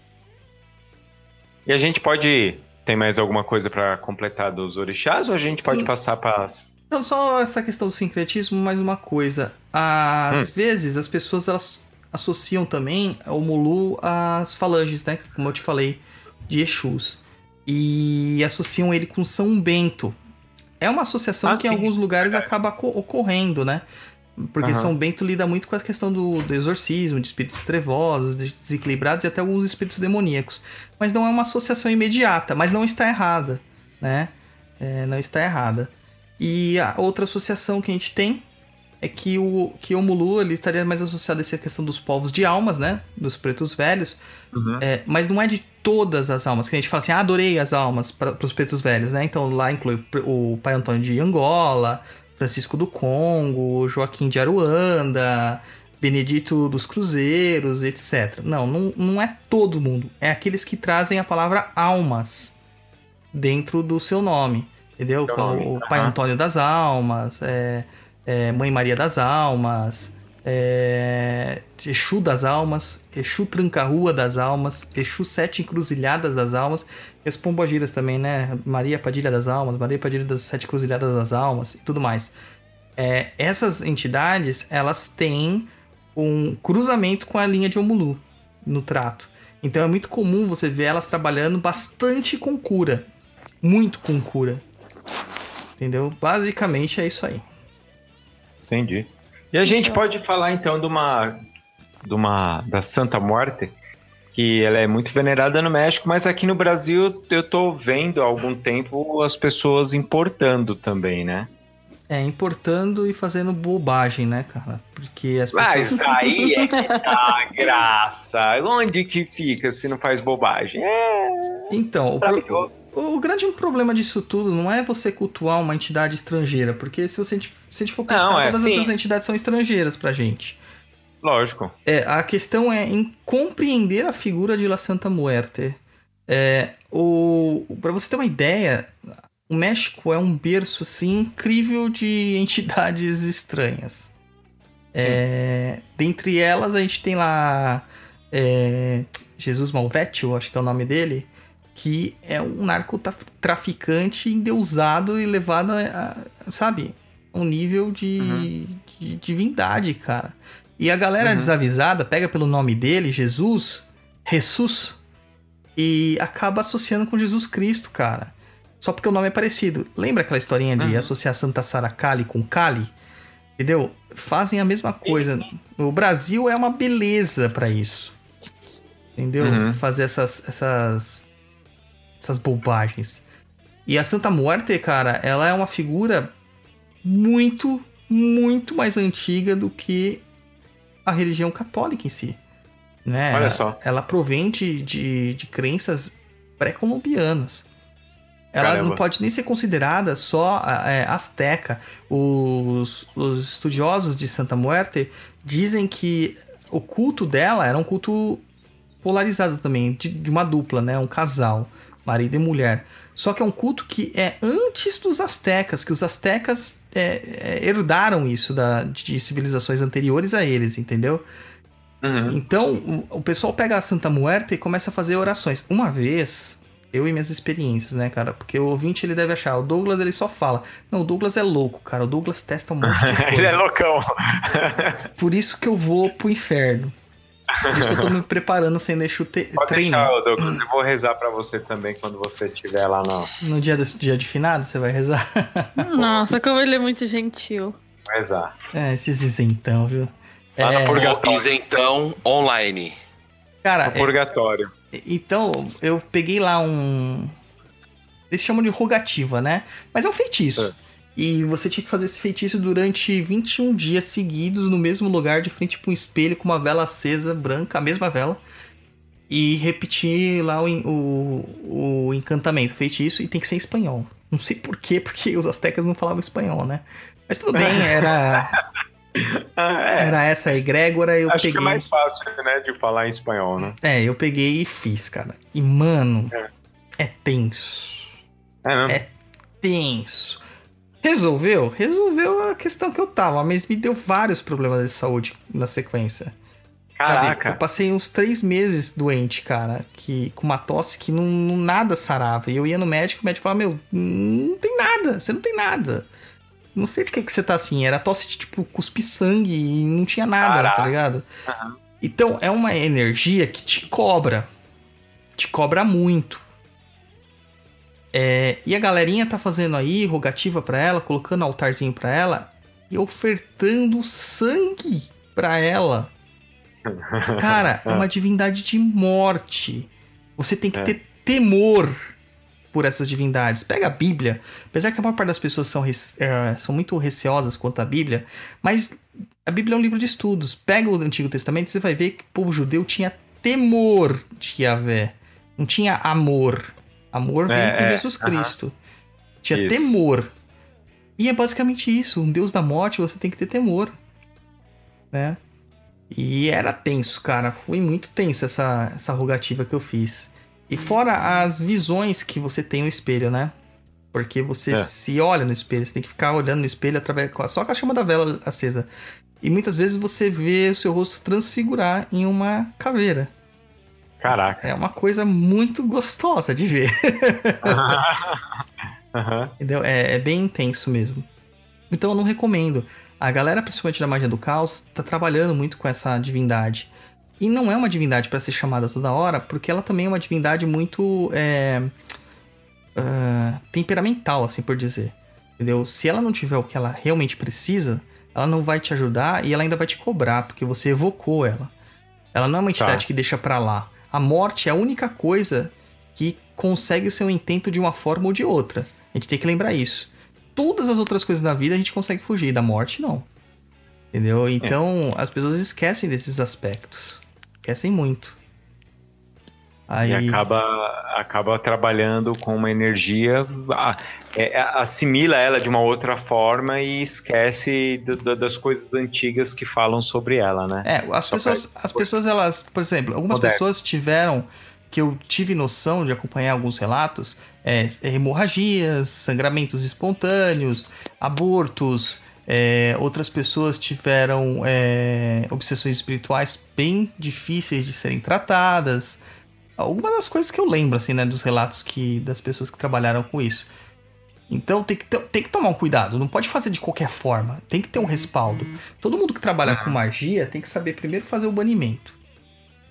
Speaker 3: a gente pode. Tem mais alguma coisa pra completar dos orixás ou a gente pode
Speaker 2: Hum.
Speaker 3: passar para as.
Speaker 2: Então, só essa questão do sincretismo, mais uma coisa. Às
Speaker 3: Hum.
Speaker 2: vezes as pessoas elas associam também o Mulu às falanges, né? Como eu te falei, de Exus. E associam ele com São Bento. É uma associação
Speaker 3: Ah,
Speaker 2: que em
Speaker 3: sim.
Speaker 2: alguns lugares acaba co- ocorrendo, né? Porque
Speaker 3: Aham.
Speaker 2: São Bento lida muito com a questão do, do exorcismo, de espíritos trevosos, de desequilibrados e até alguns espíritos demoníacos. Mas não é uma associação imediata, mas não está errada, né? É, não está errada. E a outra associação que a gente tem é que o, que o Mulu ele estaria mais associado a essa questão dos povos de almas, né? Dos pretos velhos.
Speaker 3: Uhum.
Speaker 2: É, mas não é de todas as almas, que a gente fala assim, ah, adorei as almas para os pretos velhos, né? Então lá inclui o pai Antônio de Angola, Francisco do Congo, Joaquim de Aruanda, Benedito dos Cruzeiros, etc. Não, não, não é todo mundo. É aqueles que trazem a palavra almas dentro do seu nome. Entendeu? Como o Pai. Antônio das Almas, é, é, Mãe Maria das Almas, é, Exu das Almas, Exu Tranca-Rua das Almas, Exu Sete Encruzilhadas das Almas, e as pombogiras também, né? Maria Padilha das Almas, Maria Padilha das Sete Encruzilhadas das Almas e tudo mais. É, essas entidades, elas têm um cruzamento com a linha de Omulu no trato. Então é muito comum você ver elas trabalhando bastante com cura. Muito com cura. Entendeu? Basicamente é isso aí.
Speaker 3: Entendi. E a gente pode falar então de uma. de uma. da Santa Morte, que ela é muito venerada no México, mas aqui no Brasil eu tô vendo há algum tempo as pessoas importando também, né?
Speaker 2: É, importando e fazendo bobagem, né, cara? Porque as pessoas.
Speaker 3: Mas aí é que *laughs* tá a graça. Onde que fica se não faz bobagem? É.
Speaker 2: Então, o, pro-. O grande problema disso tudo não é você cultuar uma entidade estrangeira, porque se, você, se a gente for pensar,
Speaker 3: Não, é,
Speaker 2: todas
Speaker 3: sim.
Speaker 2: essas entidades são estrangeiras pra gente.
Speaker 3: Lógico.
Speaker 2: É, a questão é em compreender a figura de La Santa Muerte. É, o, para você ter uma ideia, o México é um berço assim, incrível de *laughs* entidades estranhas. É, dentre elas, a gente tem lá é, Jesus Malvetio, acho que é o nome dele, que é um narcotraficante endeusado e levado a, a, sabe, um nível de,
Speaker 3: Uhum.
Speaker 2: de divindade, cara. E a galera
Speaker 3: Uhum.
Speaker 2: desavisada pega pelo nome dele, Jesus, Jesus, e acaba associando com Jesus Cristo, cara. Só porque o nome é parecido. Lembra aquela historinha de
Speaker 3: Uhum.
Speaker 2: associar Santa Sara Kali com Kali? Entendeu? Fazem a mesma coisa. O Brasil é uma beleza pra isso. Entendeu?
Speaker 3: Uhum.
Speaker 2: Fazer essas, essas, essas bobagens. E a Santa Muerte, cara, ela é uma figura muito, muito mais antiga do que a religião católica em si. Né?
Speaker 3: Olha só.
Speaker 2: Ela, ela provém de, de, de crenças pré-colombianas. Ela
Speaker 3: Caramba.
Speaker 2: não pode nem ser considerada só é, asteca. Os, os estudiosos de Santa Muerte dizem que o culto dela era um culto polarizado também, de, de uma dupla, né? Um casal, marido e mulher. Só que é um culto que é antes dos astecas, que os astecas é, é, herdaram isso da, de civilizações anteriores a eles, entendeu?
Speaker 3: Uhum.
Speaker 2: Então, o, o pessoal pega a Santa Muerte e começa a fazer orações. Uma vez, eu e minhas experiências, né, cara? Porque o ouvinte ele deve achar, o Douglas ele só fala. Não, o Douglas é louco, cara. O Douglas testa um monte de *laughs* coisa.
Speaker 3: Ele é loucão.
Speaker 2: Por isso que eu vou pro inferno. Isso que eu tô me preparando sem deixar te
Speaker 3: Pode
Speaker 2: treinar.
Speaker 3: deixar, Douglas. Eu vou rezar pra você também quando você estiver lá no.
Speaker 2: No dia, do, dia de finado, você vai rezar? *laughs*
Speaker 4: Nossa, como ele é muito gentil.
Speaker 3: Vou rezar.
Speaker 2: É, esses isentão, viu?
Speaker 3: Lá no
Speaker 2: É,
Speaker 3: purgatório.
Speaker 5: Isentão online.
Speaker 2: cara,
Speaker 3: No purgatório.
Speaker 2: é, então, eu peguei lá um. Eles chamam de rogativa, né? Mas é um feitiço. E você tinha que fazer esse feitiço durante 21 dias seguidos no mesmo lugar, de frente para um espelho, com uma vela acesa, branca, a mesma vela. E repetir lá o, o, o encantamento, feitiço, e tem que ser em espanhol. Não sei por quê, porque os astecas não falavam espanhol, né? Mas tudo bem, *laughs* era,
Speaker 3: Ah, é.
Speaker 2: era essa egrégora, eu
Speaker 3: Acho
Speaker 2: peguei.
Speaker 3: que é mais fácil, né, de falar em espanhol, né?
Speaker 2: É, eu peguei e fiz, cara. E, mano,
Speaker 3: É.
Speaker 2: é tenso.
Speaker 3: É, não?
Speaker 2: É. Tenso. Resolveu? Resolveu a questão que eu tava, mas me deu vários problemas de saúde na sequência. Sabe? Eu
Speaker 3: Caraca.
Speaker 2: passei uns três meses doente, cara, que, com uma tosse que não, não- nada sarava. E eu ia no médico, o médico falava, meu, não tem nada, você não tem nada. Não sei por que, que você tá assim. Era tosse de, tipo, cuspir sangue e não tinha nada,
Speaker 3: Caraca.
Speaker 2: tá ligado?
Speaker 3: Aham.
Speaker 2: Então, é uma energia que te cobra. Te cobra muito. É, e a galerinha tá fazendo aí rogativa pra ela, colocando altarzinho pra ela e ofertando sangue pra ela. *laughs* Cara, é uma divindade de morte. Você tem que
Speaker 3: É.
Speaker 2: ter temor por essas divindades. Pega a Bíblia, apesar que a maior parte das pessoas são, eh, são muito receosas quanto à Bíblia, mas a Bíblia é um livro de estudos. Pega o Antigo Testamento e você vai ver que o povo judeu tinha temor de Yahvé. Não tinha amor. Amor vem
Speaker 3: É,
Speaker 2: com
Speaker 3: é,
Speaker 2: Jesus. Cristo. Tinha
Speaker 3: Isso.
Speaker 2: temor. E é basicamente isso. Um deus da morte, você tem que ter temor. Né? E era tenso, cara. Foi muito tenso essa, essa rogativa que eu fiz. E fora as visões que você tem no espelho, né? Porque você
Speaker 3: É.
Speaker 2: se olha no espelho, você tem que ficar olhando no espelho através só com a chama da vela acesa. E muitas vezes você vê o seu rosto transfigurar em uma caveira.
Speaker 3: Caraca.
Speaker 2: É uma coisa muito gostosa de ver. *laughs*
Speaker 3: Aham. *laughs*
Speaker 2: Entendeu? É, é bem intenso mesmo. Então eu não recomendo. A galera, principalmente da magia do caos, tá trabalhando muito com essa divindade. E não é uma divindade para ser chamada toda hora, porque ela também é uma divindade muito é, ah, temperamental, assim por dizer. Entendeu? Se ela não tiver o que ela realmente precisa, ela não vai te ajudar e ela ainda vai te cobrar, porque você evocou ela. Ela não é uma entidade
Speaker 3: Tá.
Speaker 2: que deixa pra lá. A morte é a única coisa que consegue seu intento de uma forma ou de outra. A gente tem que lembrar isso. Todas as outras coisas da vida a gente consegue fugir, da morte não. Entendeu? Então as pessoas esquecem desses aspectos. Esquecem muito. Aí,
Speaker 3: E acaba, acaba trabalhando com uma energia, a- é, assimila ela de uma outra forma e esquece do- do- das coisas antigas que falam sobre ela, né?
Speaker 2: É, as
Speaker 3: Só
Speaker 2: pessoas, as pessoas, elas, por exemplo, algumas
Speaker 3: Moderno.
Speaker 2: pessoas tiveram, que eu tive noção de acompanhar alguns relatos, é, hemorragias, sangramentos espontâneos, abortos, é, outras pessoas tiveram é, obsessões espirituais bem difíceis de serem tratadas. Algumas das coisas que eu lembro, assim, né, dos relatos que das pessoas que trabalharam com isso. Então tem que, ter- tem que tomar um cuidado, não pode fazer de qualquer forma, tem que ter um respaldo. Todo mundo que trabalha com magia tem que saber primeiro fazer o banimento.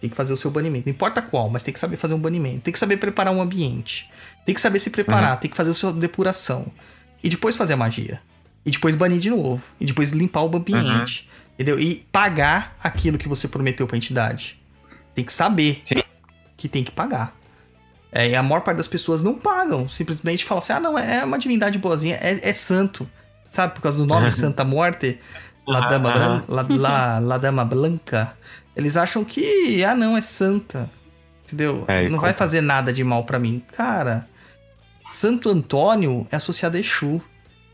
Speaker 2: Tem que fazer o seu banimento, não importa qual, mas tem que saber fazer um banimento. Tem que saber preparar um ambiente. Tem que saber se preparar, tem que fazer a sua depuração. E depois fazer a magia. E depois banir de novo. E depois limpar o ambiente. Entendeu? E pagar aquilo que você prometeu pra entidade. Tem que saber
Speaker 3: Sim.
Speaker 2: Que tem que pagar. É, e a maior parte das pessoas não pagam. Simplesmente falam assim: ah, não, é uma divindade boazinha, é, é santo. Sabe, por causa do nome *laughs* Santa Morte, La Dama, Bran- La, La, La Dama Blanca. Eles acham que, ah, não, é santa. Entendeu?
Speaker 3: É,
Speaker 2: não vai fazer nada de mal pra mim. Cara, Santo Antônio é associado a Exu.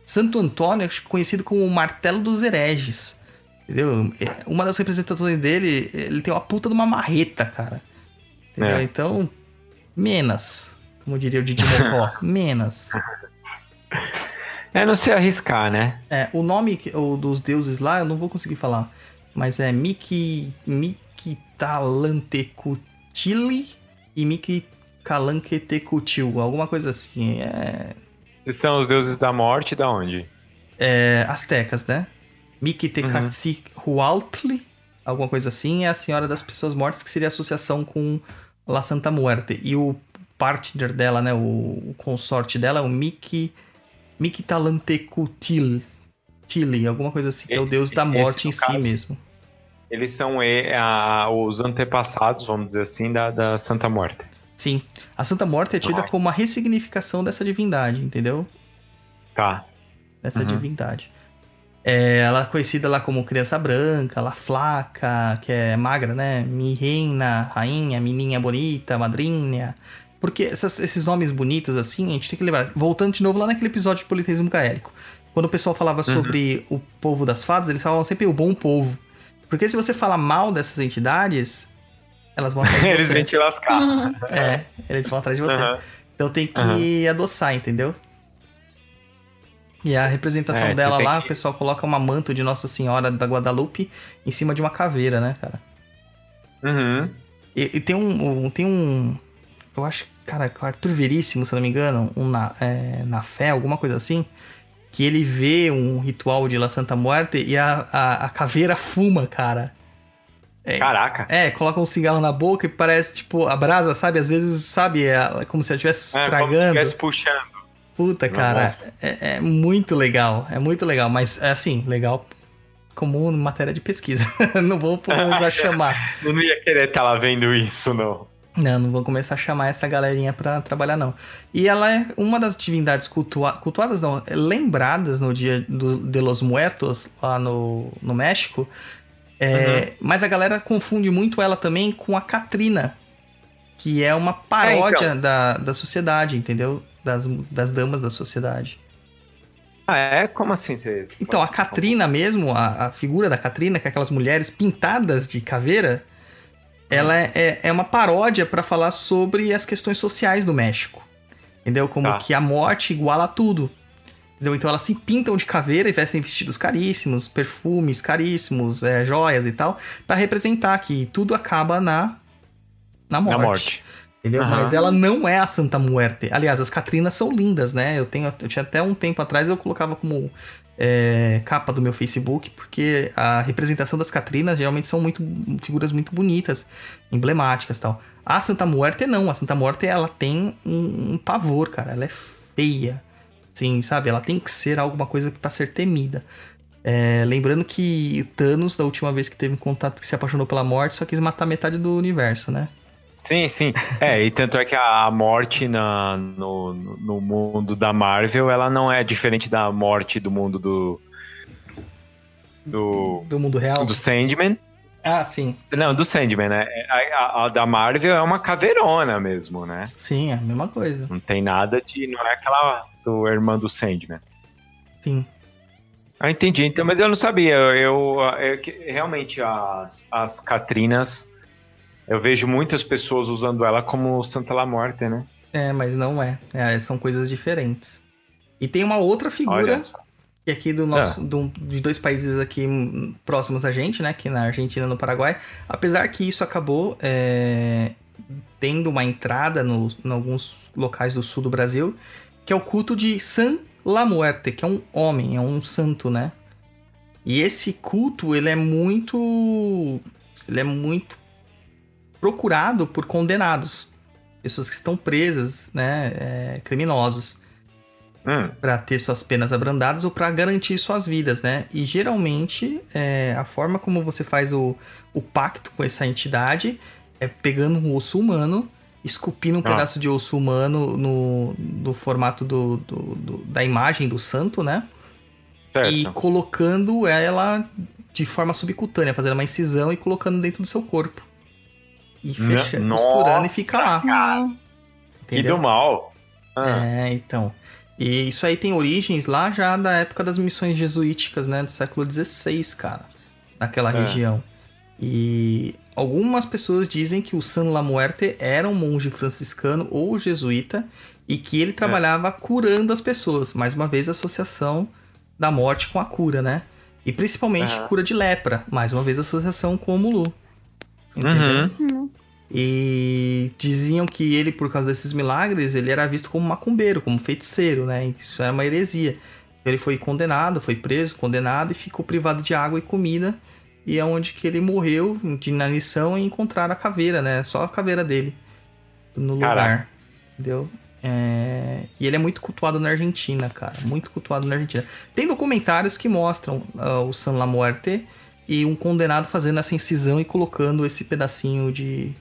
Speaker 2: Santo Antônio é conhecido como o martelo dos hereges. Entendeu? É, Uma das representações dele, ele tem uma puta de uma marreta, cara. Entendeu?
Speaker 3: É.
Speaker 2: Então, menos. Como diria o Didi Mocó, *laughs* menos.
Speaker 3: É não se arriscar, né?
Speaker 2: É, o nome o dos deuses lá eu não vou conseguir falar. Mas é Miki. Mikitalantekutili e Mikikalanketecutil. Alguma coisa assim. É.
Speaker 3: Esses são os deuses da morte da onde?
Speaker 2: é astecas, né? Mikitekatsihualtli. Alguma coisa assim. É a senhora das pessoas mortas, que seria associação com La Santa Muerte. E o partner dela, né? O, o consorte dela é o Miki. Mikitalantecutil. Tili, alguma coisa assim, que é o deus da
Speaker 3: Esse,
Speaker 2: morte
Speaker 3: no
Speaker 2: em si
Speaker 3: caso,
Speaker 2: mesmo.
Speaker 3: Eles são e- a- os antepassados, vamos dizer assim, da, da Santa Morte.
Speaker 2: Sim. A Santa Morte é tida como uma ressignificação dessa divindade, entendeu?
Speaker 3: Tá.
Speaker 2: Dessa
Speaker 3: Uhum.
Speaker 2: divindade. É, ela é conhecida lá como criança branca, lá flaca, que é magra, né? Mi reina, rainha, menininha bonita, madrinha. Porque essas- esses nomes bonitos, assim, a gente tem que lembrar. Voltando de novo lá naquele episódio de politeísmo gaélico. Quando o pessoal falava sobre o povo das fadas, eles falavam sempre o bom povo. Porque se você fala mal dessas entidades, elas vão atrás de *laughs*
Speaker 3: Eles
Speaker 2: você.
Speaker 3: vêm te lascar.
Speaker 2: É, eles vão atrás de você.
Speaker 3: Aham.
Speaker 2: Então tem que adoçar, entendeu? E a representação
Speaker 3: É,
Speaker 2: dela lá,
Speaker 3: que-
Speaker 2: o pessoal coloca uma manto de Nossa Senhora da Guadalupe em cima de uma caveira, né, cara?
Speaker 3: Uhum.
Speaker 2: E, e tem um, um- Tem um. Eu acho, cara, o Arthur Veríssimo, se eu não me engano, um na, é, na fé, alguma coisa assim. Que ele vê um ritual de La Santa Muerte e a, a, a caveira fuma, cara. É,
Speaker 3: Caraca.
Speaker 2: é, coloca um cigarro na boca e parece, tipo, a brasa, sabe? Às vezes, sabe, é como se ela estivesse
Speaker 3: É, como se
Speaker 2: estragando.
Speaker 3: estivesse puxando.
Speaker 2: Puta, cara,
Speaker 3: Nossa.
Speaker 2: é, é muito legal, é muito legal, mas é assim, legal como matéria de pesquisa. *laughs* não vou começar a chamar.
Speaker 3: Eu *laughs* não ia querer estar lá vendo isso, não.
Speaker 2: Não, não vou começar a chamar essa galerinha pra trabalhar, não. E ela é uma das divindades cultua cultuadas, não, lembradas no dia do, de los Muertos, lá no, no México. É, Mas a galera confunde muito ela também com a Catrina, que é uma paródia
Speaker 3: então.
Speaker 2: da, da sociedade, entendeu? Das, das damas da sociedade.
Speaker 3: Ah, é? Como assim vocês?
Speaker 2: Então, a Catrina mesmo, a, a figura da Catrina, que é aquelas mulheres pintadas de caveira, ela é, é, é uma paródia pra falar sobre as questões sociais do México. Entendeu? Como
Speaker 3: Tá.
Speaker 2: que a morte iguala tudo. Entendeu? Então elas se pintam de caveira e vestem vestidos caríssimos, perfumes caríssimos, é, joias e tal, pra representar que tudo acaba na, na morte.
Speaker 3: Na morte.
Speaker 2: Entendeu?
Speaker 3: Aham.
Speaker 2: Mas ela não é a Santa Muerte. Aliás, as Catrinas são lindas, né? Eu tenho, eu tinha até um tempo atrás eu colocava como é, capa do meu Facebook, porque a representação das Catrinas geralmente são muito figuras muito bonitas, emblemáticas, e tal. A Santa Muerte não. A Santa Muerte ela tem um, um pavor, cara. Ela é feia, sim, sabe? Ela tem que ser alguma coisa para ser temida. É, lembrando que Thanos, da última vez que teve um contato que se apaixonou pela morte, só quis matar metade do universo, né?
Speaker 3: Sim, sim. É, e tanto é que a morte na, no, no mundo da Marvel, ela não é diferente da morte do mundo do. Do.
Speaker 2: Do mundo real.
Speaker 3: Do Sandman.
Speaker 2: Ah, sim.
Speaker 3: Não, do Sandman, né? A, a- a da Marvel é uma caveirona mesmo, né?
Speaker 2: Sim, é a mesma coisa.
Speaker 3: Não tem nada de. Não é aquela do irmã do Sandman.
Speaker 2: Sim.
Speaker 3: Ah, entendi. Então, mas eu não sabia. Eu, eu- eu- realmente as, as Catrinas, eu vejo muitas pessoas usando ela como Santa La Morte, né?
Speaker 2: É, mas não é. É, são coisas diferentes. E tem uma outra figura que é aqui do nosso, do- de dois países aqui próximos a gente, né? Aqui na Argentina e no Paraguai. Apesar que isso acabou é, tendo uma entrada no, em alguns locais do sul do Brasil, que é o culto de San La Muerte, que é um homem, é um santo, né? E esse culto, ele é muito. Ele é muito procurado por condenados. Pessoas que estão presas, né? é, criminosos
Speaker 3: Hum,
Speaker 2: para ter suas penas abrandadas ou para garantir suas vidas, né? E geralmente é, a forma como você faz o, o pacto com essa entidade é pegando um osso humano esculpindo um
Speaker 3: Ah.
Speaker 2: pedaço de osso humano no, no formato do, do- do- da imagem do santo, né?
Speaker 3: Certo.
Speaker 2: E colocando ela de forma subcutânea, fazendo uma incisão e colocando dentro do seu corpo. E
Speaker 3: Né?
Speaker 2: fecha,
Speaker 3: Nossa,
Speaker 2: costurando e fica lá.
Speaker 3: Que
Speaker 2: Entendeu?
Speaker 3: do mal. Ah,
Speaker 2: É, então. E isso aí tem origens lá já da época das missões jesuíticas, né? Do século XVI, cara. Naquela
Speaker 3: É.
Speaker 2: região. E algumas pessoas dizem que o San La Muerte era um monge franciscano ou jesuíta e que
Speaker 3: É.
Speaker 2: ele trabalhava curando as pessoas. Mais uma vez, a associação da morte com a cura, né? E principalmente
Speaker 3: Aham.
Speaker 2: cura de lepra. Mais uma vez, associação com o Mulu. Entendeu?
Speaker 3: uhum.
Speaker 2: E diziam que ele, por causa desses milagres, ele era visto como macumbeiro, como feiticeiro, né? Isso era uma heresia. Ele foi condenado, foi preso, condenado e ficou privado de água e comida. E é onde que ele morreu de inanição e encontraram a caveira, né? Só a caveira dele no lugar.
Speaker 3: Caraca.
Speaker 2: Entendeu? É, E ele é muito cultuado na Argentina, cara. Muito cultuado na Argentina. Tem documentários que mostram ah, o San La Muerte e um condenado fazendo essa incisão e colocando esse pedacinho de,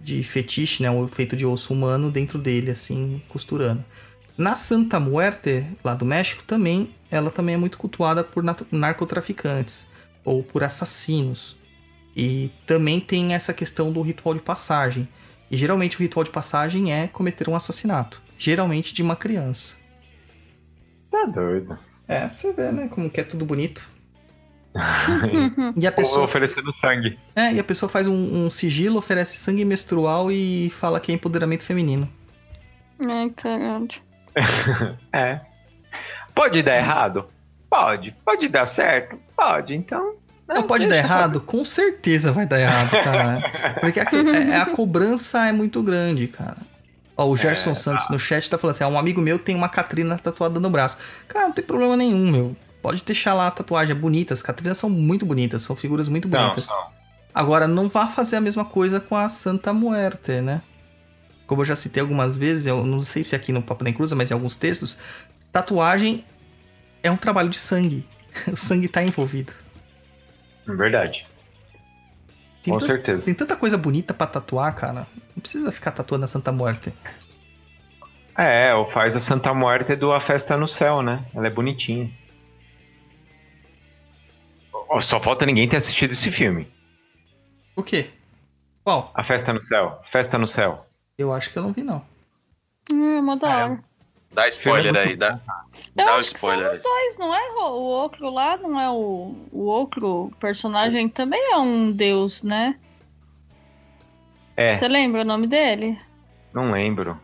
Speaker 2: de fetiche, né? O feito de osso humano dentro dele, assim, costurando. Na Santa Muerte, lá do México, também, ela também é muito cultuada por narcotraficantes ou por assassinos. E também tem essa questão do ritual de passagem. E geralmente o ritual de passagem é cometer um assassinato. Geralmente de uma criança.
Speaker 3: Tá doido.
Speaker 2: É, pra você ver, né? Como que é tudo bonito. E a
Speaker 3: Ou
Speaker 2: pessoa.
Speaker 3: oferecendo sangue.
Speaker 2: É, e a pessoa faz um, um sigilo, oferece sangue menstrual e fala que é empoderamento feminino.
Speaker 4: Ai, caralho. *laughs*
Speaker 3: É. Pode dar errado? Pode. Pode dar certo? Pode. Então.
Speaker 2: Não pode dar errado? Com certeza vai dar errado, cara. *laughs* Porque a, é- a cobrança é muito grande, cara. Ó, o Gerson Santos no chat tá falando assim: ah, um amigo meu tem uma Catrina tatuada no braço. Cara, não tem problema nenhum, meu. Pode deixar lá a tatuagem, é bonita. As Catrinas são muito bonitas, são figuras muito
Speaker 3: Não,
Speaker 2: bonitas.
Speaker 3: são.
Speaker 2: Agora, não vá fazer a mesma coisa com a Santa Muerte, né? Como eu já citei algumas vezes, eu não sei se aqui no Papo da Cruza, mas em alguns textos, tatuagem é um trabalho de sangue. *laughs* O sangue tá envolvido.
Speaker 3: Verdade.
Speaker 2: Tem
Speaker 3: Com certeza.
Speaker 2: Tem tanta coisa bonita pra tatuar, cara. Não precisa ficar tatuando a Santa Muerte.
Speaker 3: É, ou faz a Santa Muerte do A Festa no Céu, né? Ela é bonitinha. Ó, Só falta ninguém ter assistido esse filme.
Speaker 2: O quê? Qual?
Speaker 3: A Festa no Céu. Festa no Céu.
Speaker 2: Eu acho que eu não vi, não.
Speaker 4: Hum, é mó da
Speaker 3: É.
Speaker 4: hora.
Speaker 5: Dá spoiler
Speaker 3: é
Speaker 5: aí, dá,
Speaker 4: Eu
Speaker 5: dá o
Speaker 4: que são
Speaker 5: spoiler
Speaker 4: os
Speaker 5: aí.
Speaker 4: dois, não é? O outro lá não é o. O outro personagem também é um deus, né?
Speaker 3: É,
Speaker 4: Você lembra o nome dele?
Speaker 3: não lembro.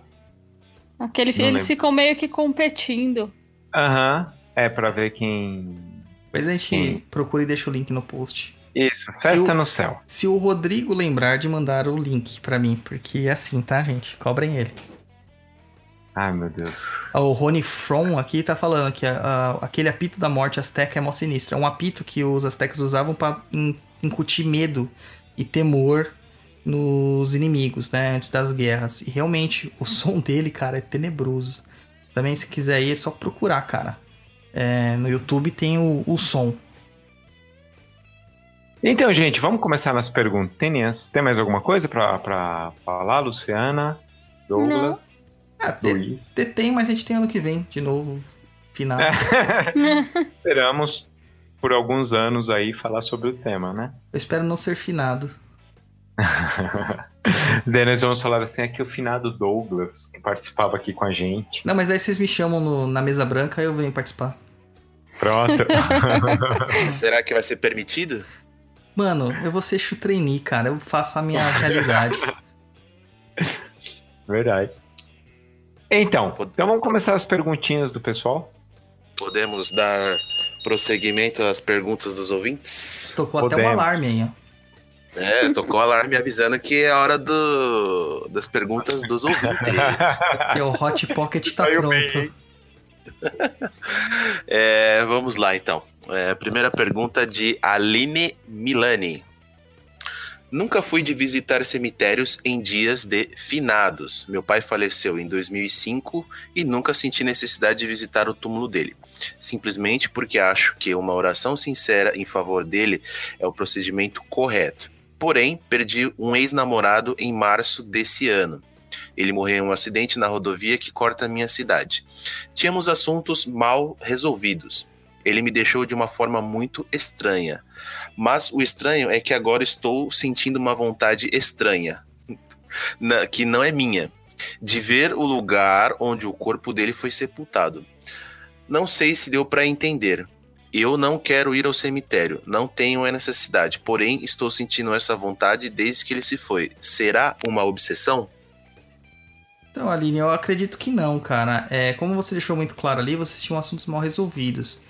Speaker 4: Aquele
Speaker 3: Não
Speaker 4: eles
Speaker 3: lembro.
Speaker 4: ficam meio que competindo.
Speaker 3: Aham. É, pra ver quem.
Speaker 2: Depois a gente
Speaker 3: Sim.
Speaker 2: procura e deixa o link no post.
Speaker 3: Isso, Festa
Speaker 2: o-
Speaker 3: no Céu.
Speaker 2: Se o Rodrigo lembrar de mandar o link pra mim, porque é assim, tá, gente? Cobrem ele.
Speaker 3: Ai, meu Deus.
Speaker 2: O Rony From aqui tá falando que a- a- aquele apito da morte azteca é mó sinistro. É um apito que os aztecas usavam pra in- incutir medo e temor nos inimigos, né? Antes das guerras. E realmente, o *laughs* som dele, cara, é tenebroso. Também, se quiser aí, é só procurar, cara. É, no YouTube tem o, o som.
Speaker 3: Então, gente, vamos começar nas perguntinhas. Tem mais alguma coisa pra, pra falar, Luciana? Douglas?
Speaker 2: Ah, te-
Speaker 3: Luiz?
Speaker 2: te- tem, mas a gente tem ano que vem, de novo, final.
Speaker 3: É. *laughs* Esperamos por alguns anos aí falar sobre o tema, né?
Speaker 2: Eu espero não ser finado. *laughs* *laughs*
Speaker 3: Daí nós vamos falar assim, aqui o finado Douglas, que participava aqui com a gente.
Speaker 2: Não, mas aí vocês me chamam no- na mesa branca e eu venho participar.
Speaker 3: Pronto. *laughs*
Speaker 5: Será que vai ser permitido?
Speaker 2: Mano, eu vou ser trainee, cara. Eu faço a minha realidade. *laughs*
Speaker 3: Verdade. Então, então vamos começar as perguntinhas do pessoal.
Speaker 5: Podemos dar prosseguimento às perguntas dos ouvintes?
Speaker 2: Tocou até um
Speaker 3: Podemos.
Speaker 2: alarme aí, ó.
Speaker 5: É, tocou o alarme avisando que é a hora do, das perguntas dos ouvintes. *laughs*
Speaker 2: Que o Hot Pocket tá
Speaker 3: Saiu
Speaker 2: pronto.
Speaker 3: bem? *laughs*
Speaker 5: É, vamos lá, então. É, primeira pergunta de Aline Milani. Nunca fui de visitar cemitérios em dias de finados. Meu pai faleceu em 2005 e nunca senti necessidade de visitar o túmulo dele. Simplesmente porque acho que uma oração sincera em favor dele é o procedimento correto. Porém, perdi um ex-namorado em março desse ano. Ele morreu em um acidente na rodovia que corta minha cidade. Tínhamos assuntos mal resolvidos. Ele me deixou de uma forma muito estranha. Mas o estranho é que agora estou sentindo uma vontade estranha, *laughs* que não é minha, de ver o lugar onde o corpo dele foi sepultado. Não sei se deu para entender. Eu não quero ir ao cemitério, não tenho a necessidade, porém estou sentindo essa vontade desde que ele se foi. Será uma obsessão?
Speaker 2: Então, Aline, eu acredito que não, cara. É, como você deixou muito claro ali, vocês tinham assuntos mal resolvidos.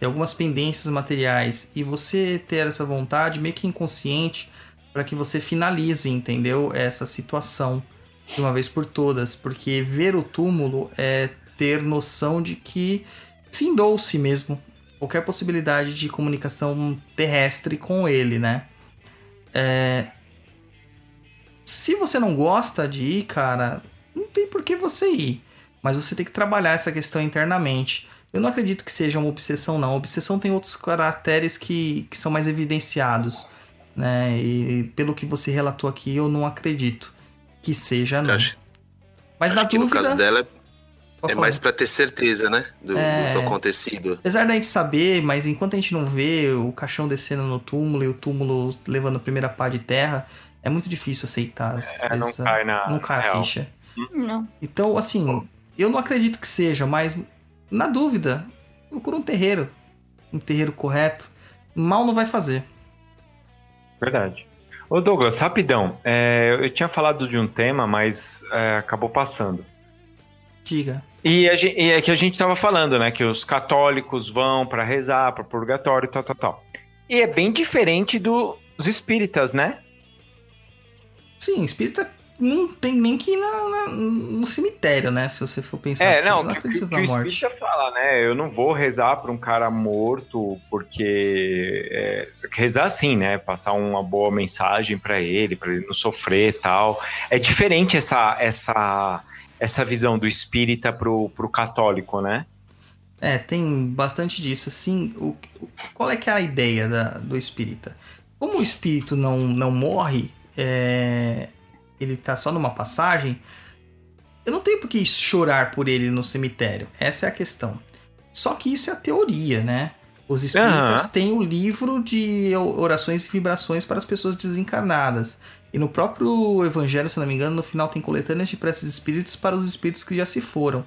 Speaker 2: Tem algumas pendências materiais. E você ter essa vontade meio que inconsciente para que você finalize, entendeu? Essa situação de uma vez por todas. Porque ver o túmulo é ter noção de que findou-se mesmo qualquer possibilidade de comunicação terrestre com ele, né? É... Se você não gosta de ir, cara, não tem por que você ir. Mas você tem que trabalhar essa questão internamente. Eu não acredito que seja uma obsessão, não. A obsessão tem outros caracteres que, que são mais evidenciados. Né? E pelo que você relatou aqui, eu não acredito que seja, não.
Speaker 5: Acho,
Speaker 2: Mas na
Speaker 5: acho que no
Speaker 2: dúvida.
Speaker 5: caso dela
Speaker 2: pode
Speaker 5: é
Speaker 2: falar.
Speaker 5: mais pra ter certeza, né? Do,
Speaker 2: É.
Speaker 5: do acontecido.
Speaker 2: Apesar da gente saber, mas enquanto a gente não vê o caixão descendo no túmulo e o túmulo levando a primeira pá de terra, é muito difícil aceitar.
Speaker 3: É, não
Speaker 2: essa-
Speaker 3: cai na
Speaker 2: não cai a ficha.
Speaker 4: Não.
Speaker 2: Então, assim, eu não acredito que seja, mas na dúvida, procura um terreiro. Um terreiro correto. Mal não vai fazer.
Speaker 3: Verdade. Ô Douglas, rapidão. é, eu tinha falado de um tema, mas é, acabou passando.
Speaker 2: Diga.
Speaker 3: E, a gen- e é que a gente tava falando, né? Que os católicos vão para rezar, para purgatório tal, tal, tal. E é bem diferente dos espíritas, né?
Speaker 2: Sim, espírita não tem nem que ir na- na- no cemitério, né? Se você for pensar.
Speaker 3: É, não, que, que, que o espírita fala, né? Eu não vou rezar para um cara morto, porque. É, rezar assim, né? Passar uma boa mensagem para ele, para ele não sofrer e tal. É diferente essa, essa, essa visão do espírita pro, pro católico, né?
Speaker 2: É, tem bastante disso. Assim, o, qual é que é a ideia da- do espírita? Como o espírito não, não morre, é, ele tá só numa passagem, eu não tenho por que chorar por ele no cemitério. Essa é a questão. Só que isso é a teoria, né? Os espíritas
Speaker 3: Aham.
Speaker 2: têm o livro de orações e vibrações para as pessoas desencarnadas. E no próprio evangelho, se não me engano, no final tem coletâneas de preces espíritas para os espíritos que já se foram.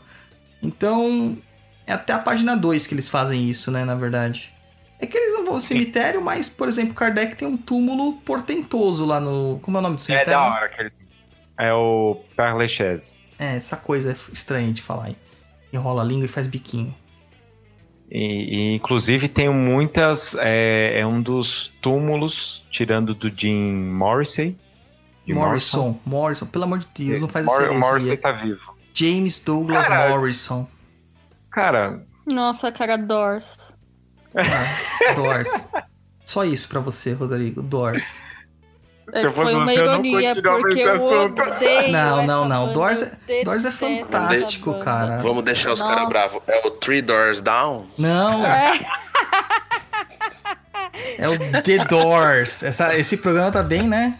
Speaker 2: Então, é até a página 2 que eles fazem isso, né, na verdade. É que eles não vão ao cemitério, mas, por exemplo, Kardec tem um túmulo portentoso lá no. Como é o nome do
Speaker 3: É
Speaker 2: cemitério?
Speaker 3: da hora que ele. É o Père Lachaise.
Speaker 2: É, essa coisa é estranha de falar. hein? Enrola a língua e faz biquinho.
Speaker 3: E, e, inclusive tem muitas. É, é um dos túmulos, tirando do Jim Morrissey. Jim
Speaker 2: Morrison, Morrison, pelo amor de Deus, não faz
Speaker 3: Mor-
Speaker 2: essa heresia.
Speaker 3: tá vivo.
Speaker 2: James Douglas
Speaker 3: Cara,
Speaker 2: Morrison.
Speaker 3: Cara,
Speaker 4: Nossa, cara, Doors.
Speaker 2: Ah, Doors. Só isso pra você, Rodrigo. Doors. *laughs*
Speaker 3: Se eu fosse
Speaker 4: Foi uma
Speaker 3: você, eu não
Speaker 4: ironia,
Speaker 3: continuava
Speaker 4: porque
Speaker 3: esse
Speaker 4: eu
Speaker 3: assunto.
Speaker 4: odeio *laughs*
Speaker 2: Não, não, não. Doors é- Doors é fantástico, cara.
Speaker 5: Vamos deixar os caras bravos. É o Three Doors Down?
Speaker 2: Não,
Speaker 4: É,
Speaker 2: é o The Doors. Essa, esse programa tá bem, né?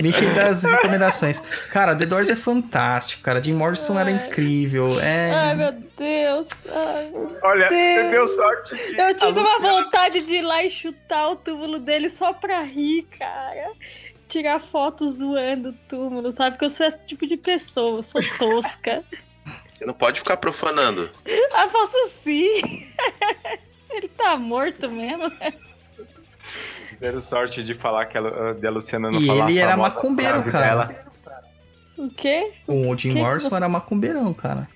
Speaker 2: Me cheio das recomendações. Cara, The Doors é fantástico, cara. Jim Morrison era incrível.
Speaker 4: Ai,
Speaker 2: É.
Speaker 4: meu Deus. Ai,
Speaker 3: olha,
Speaker 4: Deus.
Speaker 3: você deu sorte. que
Speaker 4: eu tive uma
Speaker 3: Luciana-
Speaker 4: vontade de ir lá e chutar o túmulo dele só pra rir, cara. Tirar foto zoando o túmulo, sabe? Porque eu sou esse tipo de pessoa, eu sou tosca.
Speaker 5: Você não pode ficar profanando.
Speaker 4: ah, posso sim. *laughs* Ele tá morto mesmo.
Speaker 3: Deram sorte de falar que a, de a Luciana não
Speaker 2: E
Speaker 3: falar
Speaker 2: ele
Speaker 3: a
Speaker 2: era macumbeiro, cara.
Speaker 3: dela.
Speaker 4: O quê?
Speaker 2: O Jim
Speaker 4: Que-
Speaker 2: Morrison era macumbeirão, cara.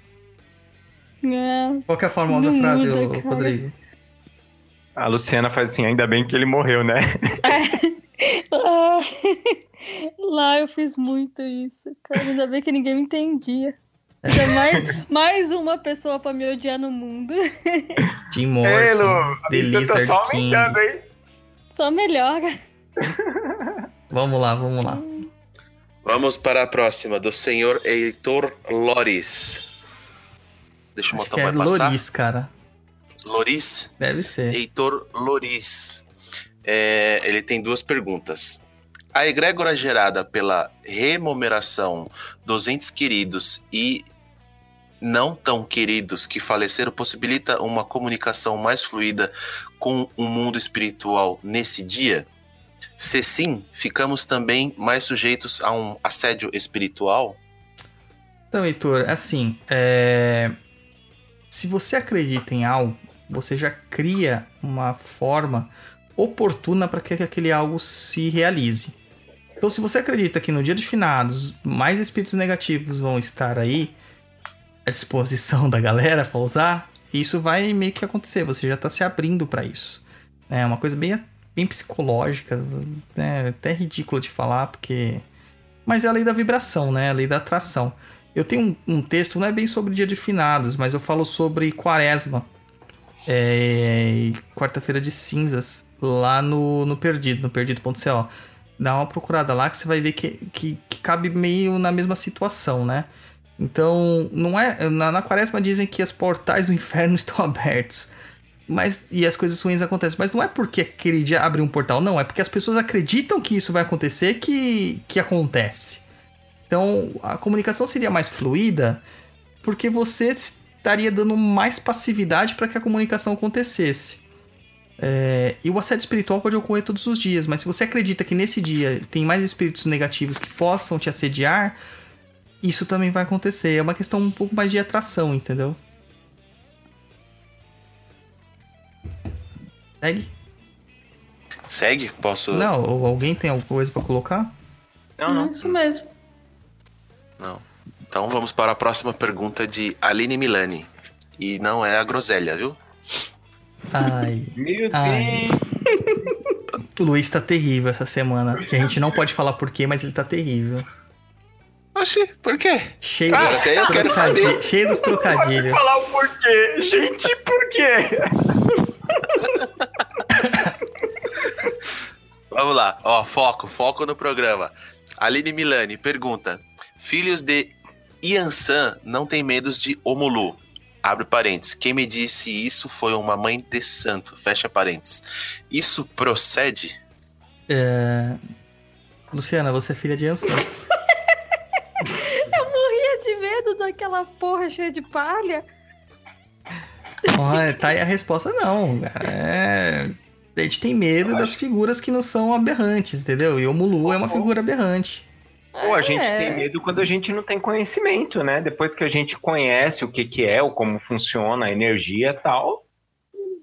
Speaker 4: É.
Speaker 2: Qual que é a famosa
Speaker 4: Não
Speaker 2: frase,
Speaker 4: muda.
Speaker 2: Rodrigo?
Speaker 3: A Luciana faz assim, ainda bem que ele morreu, né?
Speaker 4: Ah, *laughs* Lá eu fiz muito isso, cara. Ainda bem que ninguém me entendia. Tinha mais, mais uma pessoa pra me odiar no mundo.
Speaker 2: Jim
Speaker 3: Ei,
Speaker 2: Morrison,
Speaker 3: Lu, a
Speaker 2: The
Speaker 3: lista tá
Speaker 2: Lizard
Speaker 3: só
Speaker 2: King.
Speaker 3: aumentando, hein?
Speaker 4: Só melhora. *laughs*
Speaker 2: Vamos lá, vamos lá.
Speaker 5: Vamos para a próxima, do senhor Heitor Loris. Deixa o
Speaker 2: Acho
Speaker 5: motor
Speaker 2: que é
Speaker 5: passar.
Speaker 2: Loris, cara.
Speaker 5: Loris?
Speaker 2: Deve ser.
Speaker 5: Heitor Loris. É, ele tem duas perguntas. A egrégora gerada pela remuneração dos entes queridos e não tão queridos que faleceram possibilita uma comunicação mais fluida com o mundo espiritual nesse dia? Se sim, ficamos também mais sujeitos a um assédio espiritual?
Speaker 2: Então, Heitor, assim, é... se você acredita em algo, você já cria uma forma oportuna para que aquele algo se realize. Então, se você acredita que no dia dos finados mais espíritos negativos vão estar aí à disposição *laughs* da galera para usar, isso vai meio que acontecer. Você já está se abrindo para isso. É uma coisa bem, bem psicológica, né? até ridículo de falar, porque. Mas é a lei da vibração, né? A lei da atração. Eu tenho um, um texto, não é bem sobre o dia de finados, mas eu falo sobre quaresma. É, quarta-feira de cinzas, lá no, no Perdido, no perdido.co. Dá uma procurada lá que você vai ver que, que, que cabe meio na mesma situação, né? Então, não é. Na, na quaresma dizem que os portais do *laughs* inferno estão abertos. Mas, e as coisas ruins acontecem. Mas não é porque aquele dia abre um portal, não. É porque as pessoas acreditam que isso vai acontecer que, que acontece. Então, a comunicação seria mais fluida porque você estaria dando mais passividade para que a comunicação acontecesse. É, e o assédio espiritual pode ocorrer todos os dias, mas se você acredita que nesse dia tem mais espíritos negativos que possam te assediar, isso também vai acontecer. É uma questão um pouco mais de atração, entendeu? Segue?
Speaker 5: Segue? Posso.
Speaker 2: Não, ou alguém tem alguma coisa para colocar?
Speaker 3: Não, não.
Speaker 4: É Isso mesmo.
Speaker 5: Não. Então vamos para a próxima pergunta de Aline Milani. E não é a groselha, viu?
Speaker 2: Ai.
Speaker 3: Meu
Speaker 2: Ai.
Speaker 3: Deus!
Speaker 2: O Luiz tá terrível essa semana. A gente não pode falar por quê, mas ele tá terrível.
Speaker 5: Oxi, por quê?
Speaker 2: Cheio,
Speaker 5: Cara,
Speaker 2: dos,
Speaker 5: até eu quero
Speaker 2: trocadilhos-
Speaker 5: saber.
Speaker 2: cheio dos trocadilhos.
Speaker 3: Falar o porquê. Gente, por quê? *laughs*
Speaker 5: Vamos lá, ó, foco, foco no programa. Aline Milani pergunta: Filhos de Yansan não têm medos de Omulu? Abre parênteses. Quem me disse isso foi uma mãe de santo. Fecha parênteses. Isso procede?
Speaker 2: É... Luciana, você é filha de Anson. *laughs* *laughs*
Speaker 4: Eu morria de medo daquela porra cheia de palha.
Speaker 2: Olha, tá aí a resposta não. É... A gente tem medo das figuras que não são aberrantes, entendeu? E o Mulu é uma figura aberrante.
Speaker 3: Pô, a gente
Speaker 4: É.
Speaker 3: tem medo quando a gente não tem conhecimento, né? Depois que a gente conhece o que, que é, ou como funciona a energia e tal.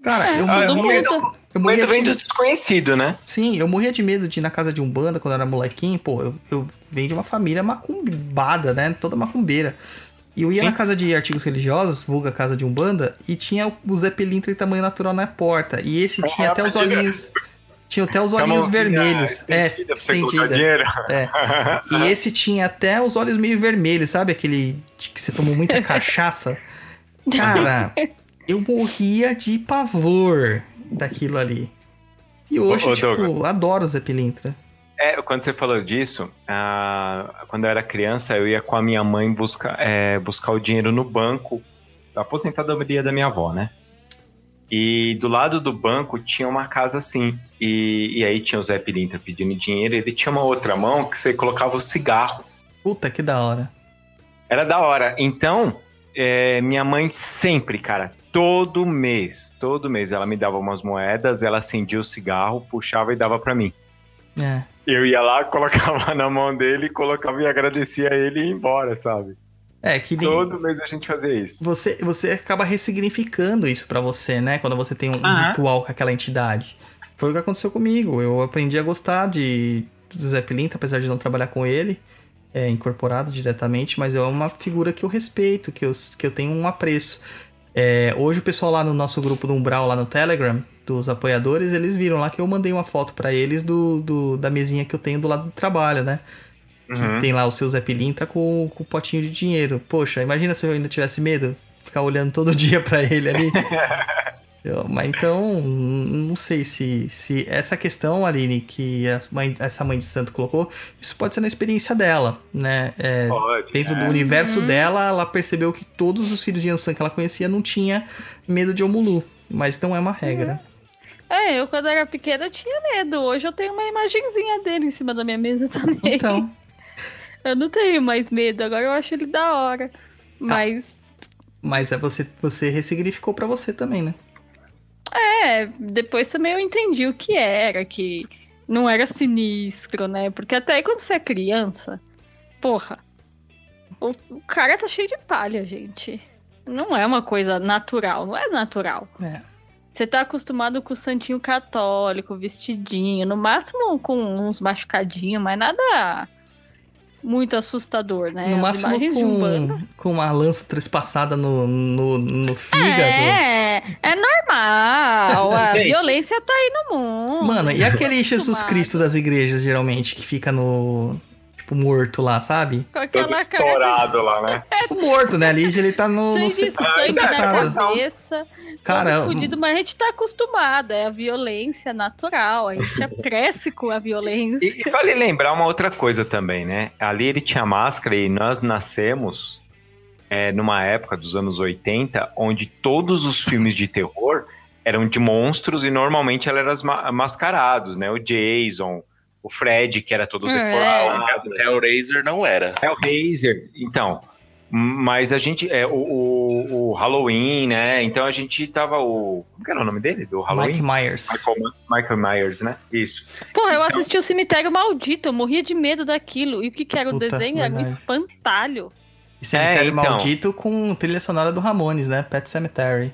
Speaker 2: Cara, eu
Speaker 3: Ah, eu
Speaker 2: morria,
Speaker 3: medo-
Speaker 2: eu
Speaker 3: O
Speaker 2: morria
Speaker 3: medo vem
Speaker 2: de...
Speaker 3: do desconhecido, né?
Speaker 2: Sim, eu morria de medo de ir na casa de Umbanda quando eu era molequinho. Pô, eu, eu venho de uma família macumbada, né? Toda macumbeira. E eu ia
Speaker 3: Sim.
Speaker 2: na casa de artigos religiosos, vulga casa de Umbanda, e tinha o Zé Pelintra em tamanho natural na porta. E esse tinha
Speaker 3: Ah,
Speaker 2: até os olhinhos. Tinha até os olhinhos
Speaker 3: mãozinha
Speaker 2: vermelhos. É,
Speaker 3: estendida
Speaker 2: estendida.
Speaker 3: dinheiro.
Speaker 2: É. E *laughs* esse tinha até os olhos meio vermelhos, sabe? Aquele que você tomou muita *laughs* cachaça. Cara, eu morria de pavor daquilo ali. E hoje,
Speaker 3: Ô, ô,
Speaker 2: tipo,
Speaker 3: Douglas.
Speaker 2: adoro o Zé Pelintra.
Speaker 3: É, quando você falou disso, ah, quando eu era criança, eu ia com a minha mãe buscar, é, buscar o dinheiro no banco, da aposentadoria da minha avó, né? E do lado do banco tinha uma casa assim. E, e aí tinha o Zé Pilintra pedindo dinheiro, e ele tinha uma outra mão que você colocava o cigarro.
Speaker 2: Puta que da hora.
Speaker 3: Era da hora. Então, é, minha mãe sempre, cara, todo mês, todo mês, ela me dava umas moedas, ela acendia o cigarro, puxava e dava pra mim.
Speaker 2: É.
Speaker 3: Eu ia lá, *laughs* colocava na mão dele, colocava e agradecia a ele e ia embora, sabe?
Speaker 2: É, que nem.
Speaker 3: Todo mês a gente fazia isso.
Speaker 2: Você, você acaba ressignificando isso pra você, né? Quando você tem um ritual com aquela entidade. Foi o que aconteceu comigo. Eu aprendi a gostar de do Zé Pilintra, apesar de não trabalhar com ele, é, incorporado diretamente, mas é uma figura que eu respeito, que eu, que eu tenho um apreço. É, hoje o pessoal lá no nosso grupo do Umbral, lá no Telegram, dos apoiadores, eles viram lá que eu mandei uma foto pra eles do, do- da mesinha que eu tenho do lado do trabalho, né? Que
Speaker 3: Uhum.
Speaker 2: tem lá o seu Zé Pilintra com, com o potinho de dinheiro. Poxa, imagina se eu ainda tivesse medo, ficar olhando todo *laughs* dia pra ele ali. *laughs* Eu- mas então, não sei se, se essa questão, Aline, que a mãe- essa mãe de santo colocou, isso pode ser na experiência dela, né? É,
Speaker 3: Pode.
Speaker 2: dentro do universo dela, ela percebeu que todos os filhos de Yansan que ela conhecia não tinha medo de Omulu. Mas não é uma regra.
Speaker 4: É, eu quando era pequena eu tinha medo. Hoje eu tenho uma imagenzinha dele em cima da minha mesa também.
Speaker 2: Então, *laughs*
Speaker 4: Eu não tenho mais medo, agora eu acho ele da hora. Mas,
Speaker 2: mas é você, você ressignificou pra você também, né?
Speaker 4: É, depois também eu entendi o que era, que não era sinistro, né? Porque até aí quando você é criança, porra, o, o cara tá cheio de palha, gente. Não é uma coisa natural, não é natural.
Speaker 2: É.
Speaker 4: Você tá acostumado com o santinho católico, vestidinho, no máximo com uns machucadinhos, mas nada muito assustador, né?
Speaker 2: no
Speaker 4: As
Speaker 2: máximo
Speaker 4: imagens de Umbanda.
Speaker 2: com, com uma lança trespassada no, no, no fígado.
Speaker 4: É, é normal. A *laughs* violência tá aí no mundo.
Speaker 2: Mano, e aquele Jesus. Cristo das igrejas, geralmente, que fica no. Tipo, morto lá, sabe?
Speaker 4: Com
Speaker 3: Todo
Speaker 4: aquela cara
Speaker 3: estourado lá, né? *laughs*
Speaker 2: Tipo, morto, né? Ali ele tá no. no
Speaker 4: de, cheio de sangue na
Speaker 2: sepultado.
Speaker 4: cabeça.
Speaker 2: Cara,
Speaker 4: todo fudido, mas a gente tá acostumado. É a violência natural. A gente *laughs* já cresce com a violência.
Speaker 3: E, e vale lembrar uma outra coisa também, né? Ali ele tinha máscara e nós nascemos é, numa época dos anos 80, onde todos os filmes de terror eram de monstros e normalmente eram as ma- mascarados, né? O Jason, o Fred, que era todo
Speaker 4: É.
Speaker 3: deformado,
Speaker 5: Hellraiser não era.
Speaker 3: é o Razer. Então, mas a gente. É, o, o, o Halloween, né? Então a gente tava o. Como que era o nome dele? Do Halloween?
Speaker 2: Mike Myers.
Speaker 3: Michael, Michael Myers, né? Isso.
Speaker 4: Porra, eu assisti o Cemitério Maldito. Eu morria de medo daquilo. E o que, que era o desenho? Era um espantalho.
Speaker 2: E Cemitério
Speaker 3: É, então.
Speaker 2: Maldito com trilha sonora do Ramones, né? Pet Cemetery.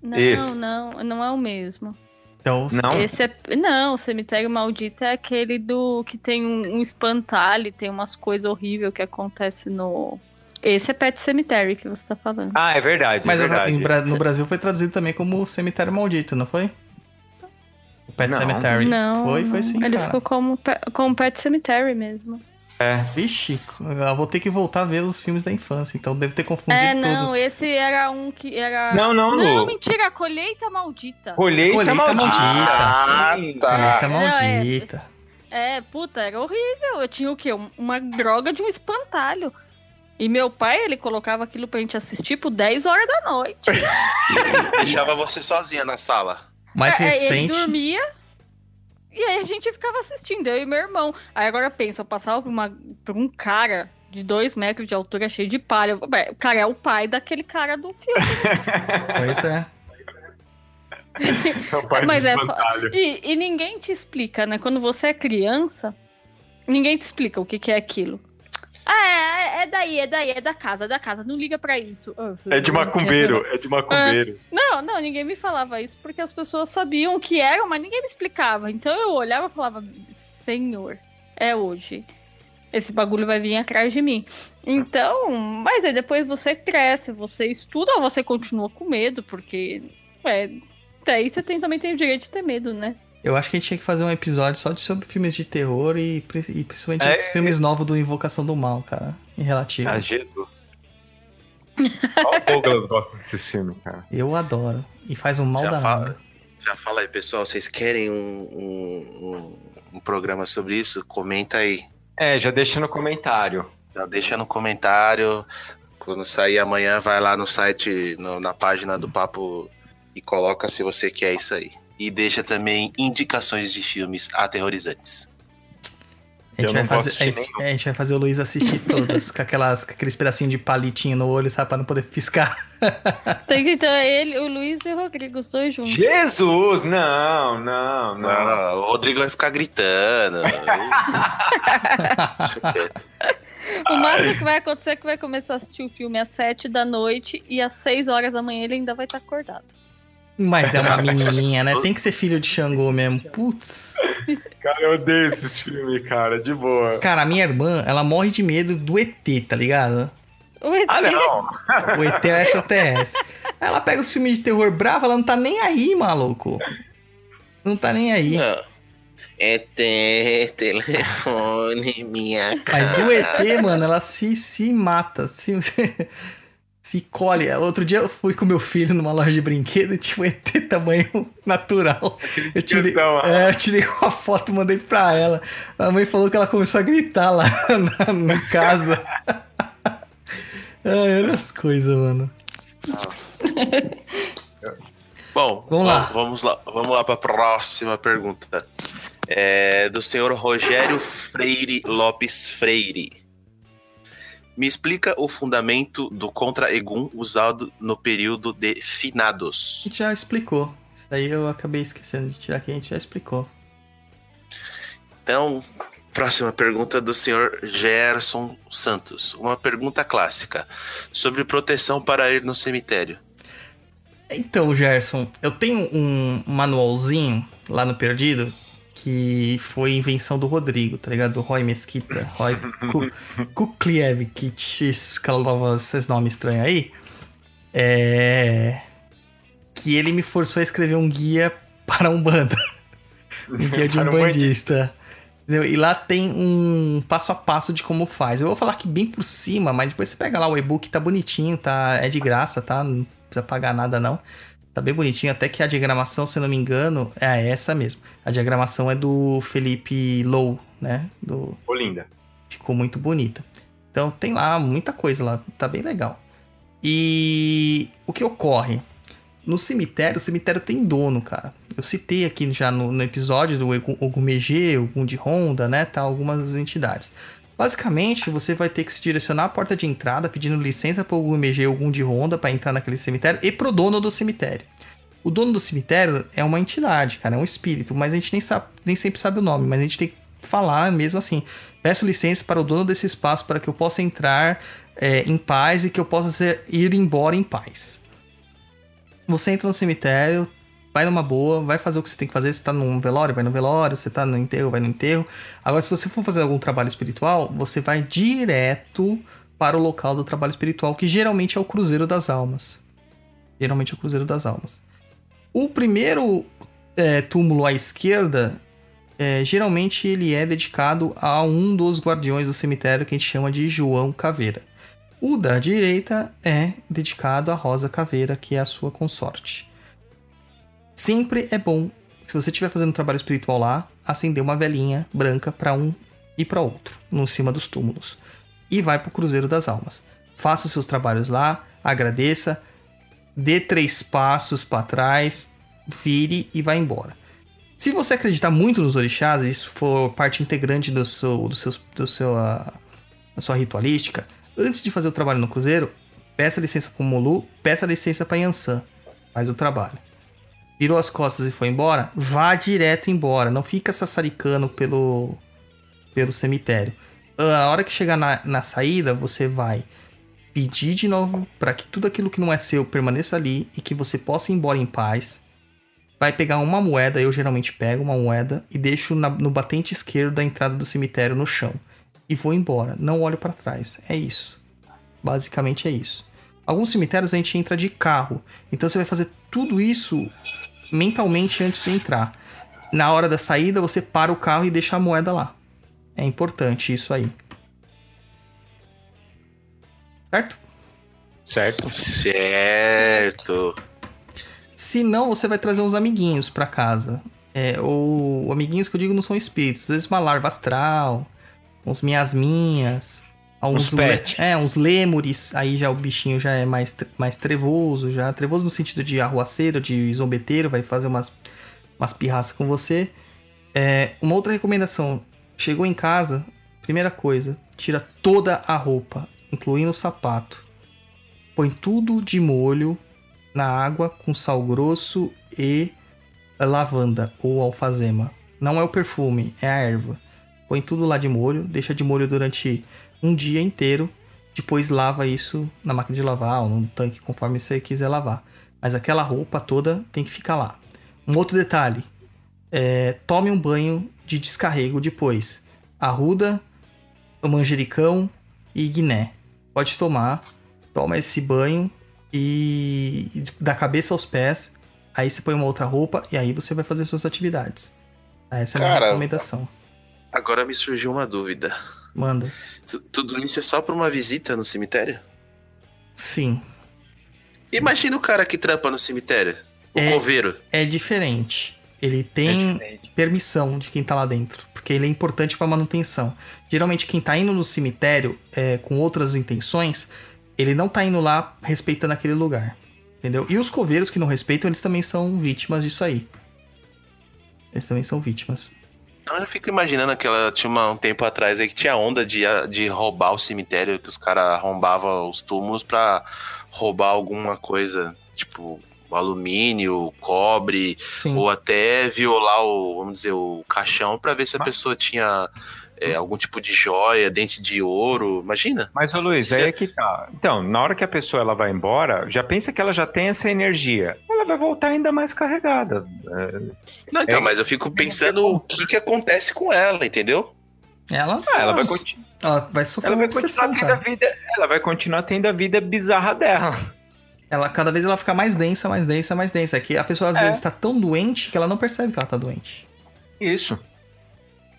Speaker 4: Não,
Speaker 3: Isso.
Speaker 4: não, não é o mesmo.
Speaker 2: Então,
Speaker 3: Não?
Speaker 4: Esse é. Não, o cemitério maldito é aquele do que tem um, um espantalho, tem umas coisas horríveis que acontecem no. Esse é Pet Cemetery que você tá falando.
Speaker 3: Ah, é verdade.
Speaker 2: Mas
Speaker 3: é verdade.
Speaker 2: em Bra- no Brasil foi traduzido também como Cemitério Maldito, não foi? O Pet
Speaker 3: Não.
Speaker 2: Cemetery.
Speaker 4: não.
Speaker 2: Foi, foi
Speaker 4: não.
Speaker 2: sim,
Speaker 4: Ele
Speaker 2: cara.
Speaker 4: ficou como, como Pet Cemetery mesmo.
Speaker 3: É.
Speaker 2: Vixe, eu vou ter que voltar a ver os filmes da infância, então devo ter confundido
Speaker 4: É,
Speaker 2: tudo.
Speaker 4: não, esse era um que era.
Speaker 3: Não, não,
Speaker 4: Não,
Speaker 3: Lu.
Speaker 4: mentira, a colheita maldita.
Speaker 3: Colheita,
Speaker 2: Colheita
Speaker 3: maldita.
Speaker 5: Ah, tá.
Speaker 4: Não, é-
Speaker 2: maldita.
Speaker 4: É, puta, era horrível. Eu tinha o quê? Um- Uma droga de um espantalho. E meu pai, ele colocava aquilo pra gente assistir por 10 horas da noite. *laughs*
Speaker 5: Deixava você sozinha na sala.
Speaker 2: Mais
Speaker 4: É, Ele
Speaker 2: recente.
Speaker 4: dormia e aí a gente ficava assistindo, eu e meu irmão. Aí agora pensa, eu passava por, uma, por um cara de dois metros de altura cheio de palha. O cara é o pai daquele cara do filme. *laughs*
Speaker 2: Pois é.
Speaker 3: É o pai
Speaker 4: Mas
Speaker 3: do
Speaker 4: é. E, e ninguém te explica, né? Quando você é criança, ninguém te explica o que, que é aquilo. Ah, é, é daí, é daí, é da casa, é da casa. Não liga pra isso. Ah,
Speaker 3: É de macumbeiro, é de macumbeiro.
Speaker 4: Não, não, ninguém me falava isso porque as pessoas sabiam o que era, mas ninguém me explicava. Então eu olhava e falava, Senhor, é hoje. Esse bagulho vai vir atrás de mim. Então, mas aí depois você cresce, você estuda ou você continua com medo, porque, é, até aí você tem, também tem o direito de ter medo, né?
Speaker 2: Eu acho que a gente tinha que fazer um episódio só de sobre filmes de terror e, e principalmente
Speaker 3: É,
Speaker 2: os filmes novos do Invocação do Mal, cara. Em relativo.
Speaker 3: Ah, Jesus. Só o Douglas gosta desse filme, cara.
Speaker 2: Eu adoro. E faz um mal
Speaker 5: Já
Speaker 2: danado.
Speaker 5: fala. Já fala aí, pessoal. Vocês querem um, um, um- um programa sobre isso? Comenta aí.
Speaker 3: É, já deixa no comentário.
Speaker 5: Já deixa no comentário. Quando sair amanhã, vai lá no site, no- na página do Papo e coloca se você quer isso aí. E deixa também indicações de filmes aterrorizantes.
Speaker 2: A gente, vai fazer, a, gente, a gente vai fazer o Luiz assistir *laughs* todos, com, aquelas, com aqueles pedacinhos de palitinho no olho, sabe? Pra não poder piscar. *laughs*
Speaker 4: Tem que ter ele, o Luiz e o Rodrigo, os dois juntos.
Speaker 3: Jesus! Não, não,
Speaker 5: Não,
Speaker 3: não.
Speaker 5: o Rodrigo vai ficar gritando. *laughs* Deixa quieto.
Speaker 4: O máximo que vai acontecer é que vai começar a assistir o filme às 7 da noite e às 6 horas da manhã ele ainda vai estar acordado.
Speaker 2: Mas é uma *laughs* menininha, né? Tem que ser filho de Xangô mesmo. Putz.
Speaker 3: Cara, eu odeio esses filmes, cara, de boa.
Speaker 2: Cara, a minha irmã, ela morre de medo do ET, tá ligado?
Speaker 4: O ET
Speaker 3: Ah, não.
Speaker 2: O ET é o extraterrestre. Ela pega os filmes de terror bravo, ela não tá nem aí, maluco. Não tá nem aí.
Speaker 5: Não. É ter telefone, minha
Speaker 2: Mas
Speaker 5: cara.
Speaker 2: do ET, mano, ela se, se mata, se, *laughs* se colhe. Outro dia eu fui com meu filho numa loja de brinquedo e tinha um ET *laughs* tamanho natural. Eu tirei, é, eu tirei uma foto e mandei pra ela. A mãe falou que ela começou a gritar lá *laughs* na, na casa. *laughs* Ai, olha as coisas, mano.
Speaker 5: Bom,
Speaker 2: Vamos lá.
Speaker 5: Vamos lá, vamos lá para a próxima pergunta. É do senhor Rogério Freire Lopes Freire. Me explica o fundamento do contra-egum usado no período de
Speaker 2: A
Speaker 5: finados.
Speaker 2: gente já explicou. Isso aí eu acabei esquecendo de tirar que a gente já explicou.
Speaker 5: Então, próxima pergunta do senhor Gerson Santos. Uma pergunta clássica sobre proteção para ir no cemitério.
Speaker 2: Então, Gerson, eu tenho um manualzinho lá no Perdido que foi invenção do Rodrigo, tá ligado? Do Roy Mesquita, Roy Ku- Kuklievich, esses nomes estranhos aí. É... Que ele me forçou a escrever um guia para um banda. *laughs* um guia de um bandista. E lá tem um passo a passo de como faz. Eu vou falar aqui bem por cima, mas depois você pega lá o e-book, tá bonitinho, tá? É de graça, tá? Não precisa pagar nada não. Tá bem bonitinho, até que a diagramação, se eu não me engano, é essa mesmo. A diagramação é do Felipe Low, né? Do...
Speaker 3: Olinda.
Speaker 2: Ficou muito bonita. Então tem lá muita coisa lá, tá bem legal. E o que ocorre? No cemitério, o cemitério tem dono, cara. Eu citei aqui já no, no episódio do Ogumegê, Ogum de Honda, né? Tá, algumas entidades. Basicamente, você vai ter que se direcionar à porta de entrada, pedindo licença para o Ogumegê Ogum de Honda para entrar naquele cemitério e pro dono do cemitério. O dono do cemitério é uma entidade, cara, é um espírito, mas a gente nem, sabe, nem sempre sabe o nome, mas a gente tem que falar mesmo assim. Peço licença para o dono desse espaço para que eu possa entrar é, em paz e que eu possa ser, ir embora em paz. Você entra no cemitério, vai numa boa, vai fazer o que você tem que fazer. Você tá num velório, vai no velório, você tá no enterro, vai no enterro. Agora, se você for fazer algum trabalho espiritual, você vai direto para o local do trabalho espiritual, que geralmente é o Cruzeiro das Almas. Geralmente é o Cruzeiro das Almas. O primeiro é, túmulo à esquerda, é, geralmente ele é dedicado a um dos guardiões do cemitério que a gente chama de João Caveira. O da direita é dedicado a Rosa Caveira, que é a sua consorte. Sempre é bom, se você estiver fazendo um trabalho espiritual lá, acender uma velinha branca para um e para outro, no cima dos túmulos. E vai para o Cruzeiro das Almas. Faça os seus trabalhos lá, agradeça, dê três passos para trás, vire e vá embora. Se você acreditar muito nos orixás, e isso for parte integrante do seu, do seu, do seu, ah, da sua ritualística, antes de fazer o trabalho no cruzeiro, peça licença para o Molu, peça licença para Yansan, faz o trabalho. Virou as costas e foi embora, vá direto embora, não fica sassaricando pelo, pelo cemitério. A hora que chegar na, na saída, você vai pedir de novo para que tudo aquilo que não é seu permaneça ali e que você possa ir embora em paz. Vai pegar uma moeda, eu geralmente pego uma moeda e deixo na- no batente esquerdo da entrada do cemitério no chão. E vou embora, não olho para trás. É isso. Basicamente é isso. Alguns cemitérios a gente entra de carro, então você vai fazer tudo isso mentalmente antes de entrar. Na hora da saída, você para o carro e deixa a moeda lá. É importante isso aí. Certo?
Speaker 3: Certo?
Speaker 5: Certo.
Speaker 2: Se não, você vai trazer uns amiguinhos pra casa. É, ou amiguinhos que eu digo não são espíritos. Às vezes uma larva astral, uns miasminhas. Uns
Speaker 3: Uns pet.
Speaker 2: É, uns lêmures. Aí já o bichinho já é mais, mais trevoso. já Trevoso no sentido de arruaceiro, de zombeteiro. Vai fazer umas, umas pirraças com você. É, uma outra recomendação. Chegou em casa, primeira coisa. Tira toda a roupa, incluindo o sapato. Põe tudo de molho na água com sal grosso e lavanda ou alfazema. Não é o perfume, é a erva. Põe tudo lá de molho, deixa de molho durante um dia inteiro. Depois lava isso na máquina de lavar ou no tanque conforme você quiser lavar. Mas aquela roupa toda tem que ficar lá. Um outro detalhe: é, tome um banho de descarrego depois. Arruda, manjericão e guiné. Pode tomar, toma esse banho e da cabeça aos pés. Aí você põe uma outra roupa e aí você vai fazer suas atividades. Essa é a minha recomendação.
Speaker 5: Agora me surgiu uma dúvida.
Speaker 2: Manda.
Speaker 5: Tu- Tudo isso é só pra uma visita no cemitério?
Speaker 2: Sim.
Speaker 5: Imagina o cara que trampa no cemitério. O
Speaker 2: É.
Speaker 5: coveiro.
Speaker 2: É diferente. Ele
Speaker 3: É
Speaker 2: tem
Speaker 3: diferente.
Speaker 2: permissão de quem tá lá dentro, porque ele é importante pra manutenção. Geralmente quem tá indo no cemitério é, com outras intenções, ele não tá indo lá respeitando aquele lugar. Entendeu? E os coveiros que não respeitam, eles também são vítimas disso aí. Eles também são vítimas.
Speaker 5: Eu fico imaginando aquela. Tinha uma- um tempo atrás aí que tinha onda de, de roubar o cemitério, que os caras arrombavam os túmulos pra roubar alguma coisa, tipo alumínio, cobre,
Speaker 2: Sim.
Speaker 5: ou até violar o, vamos dizer, o caixão pra ver se a pessoa tinha é, algum tipo de joia, dente de ouro. Imagina.
Speaker 3: Mas, ô Luiz,
Speaker 5: Cê-
Speaker 3: aí é que tá. Então, na hora que a pessoa ela vai embora, já pensa que ela já tem essa energia. Ela vai voltar ainda mais carregada. É,
Speaker 5: Não, então,
Speaker 3: É.
Speaker 5: mas eu fico pensando o que, que acontece com ela, entendeu?
Speaker 2: Ela,
Speaker 3: ah, ela, vai
Speaker 2: Nossa,
Speaker 3: conti-
Speaker 2: ela vai sofrer
Speaker 3: ela vai continuar tendo a vida. Ela vai continuar tendo a vida bizarra dela.
Speaker 2: Ela, cada vez ela fica mais densa, mais densa, mais densa. É que a pessoa às
Speaker 3: É.
Speaker 2: vezes tá tão doente que ela não percebe que ela tá doente.
Speaker 3: Isso.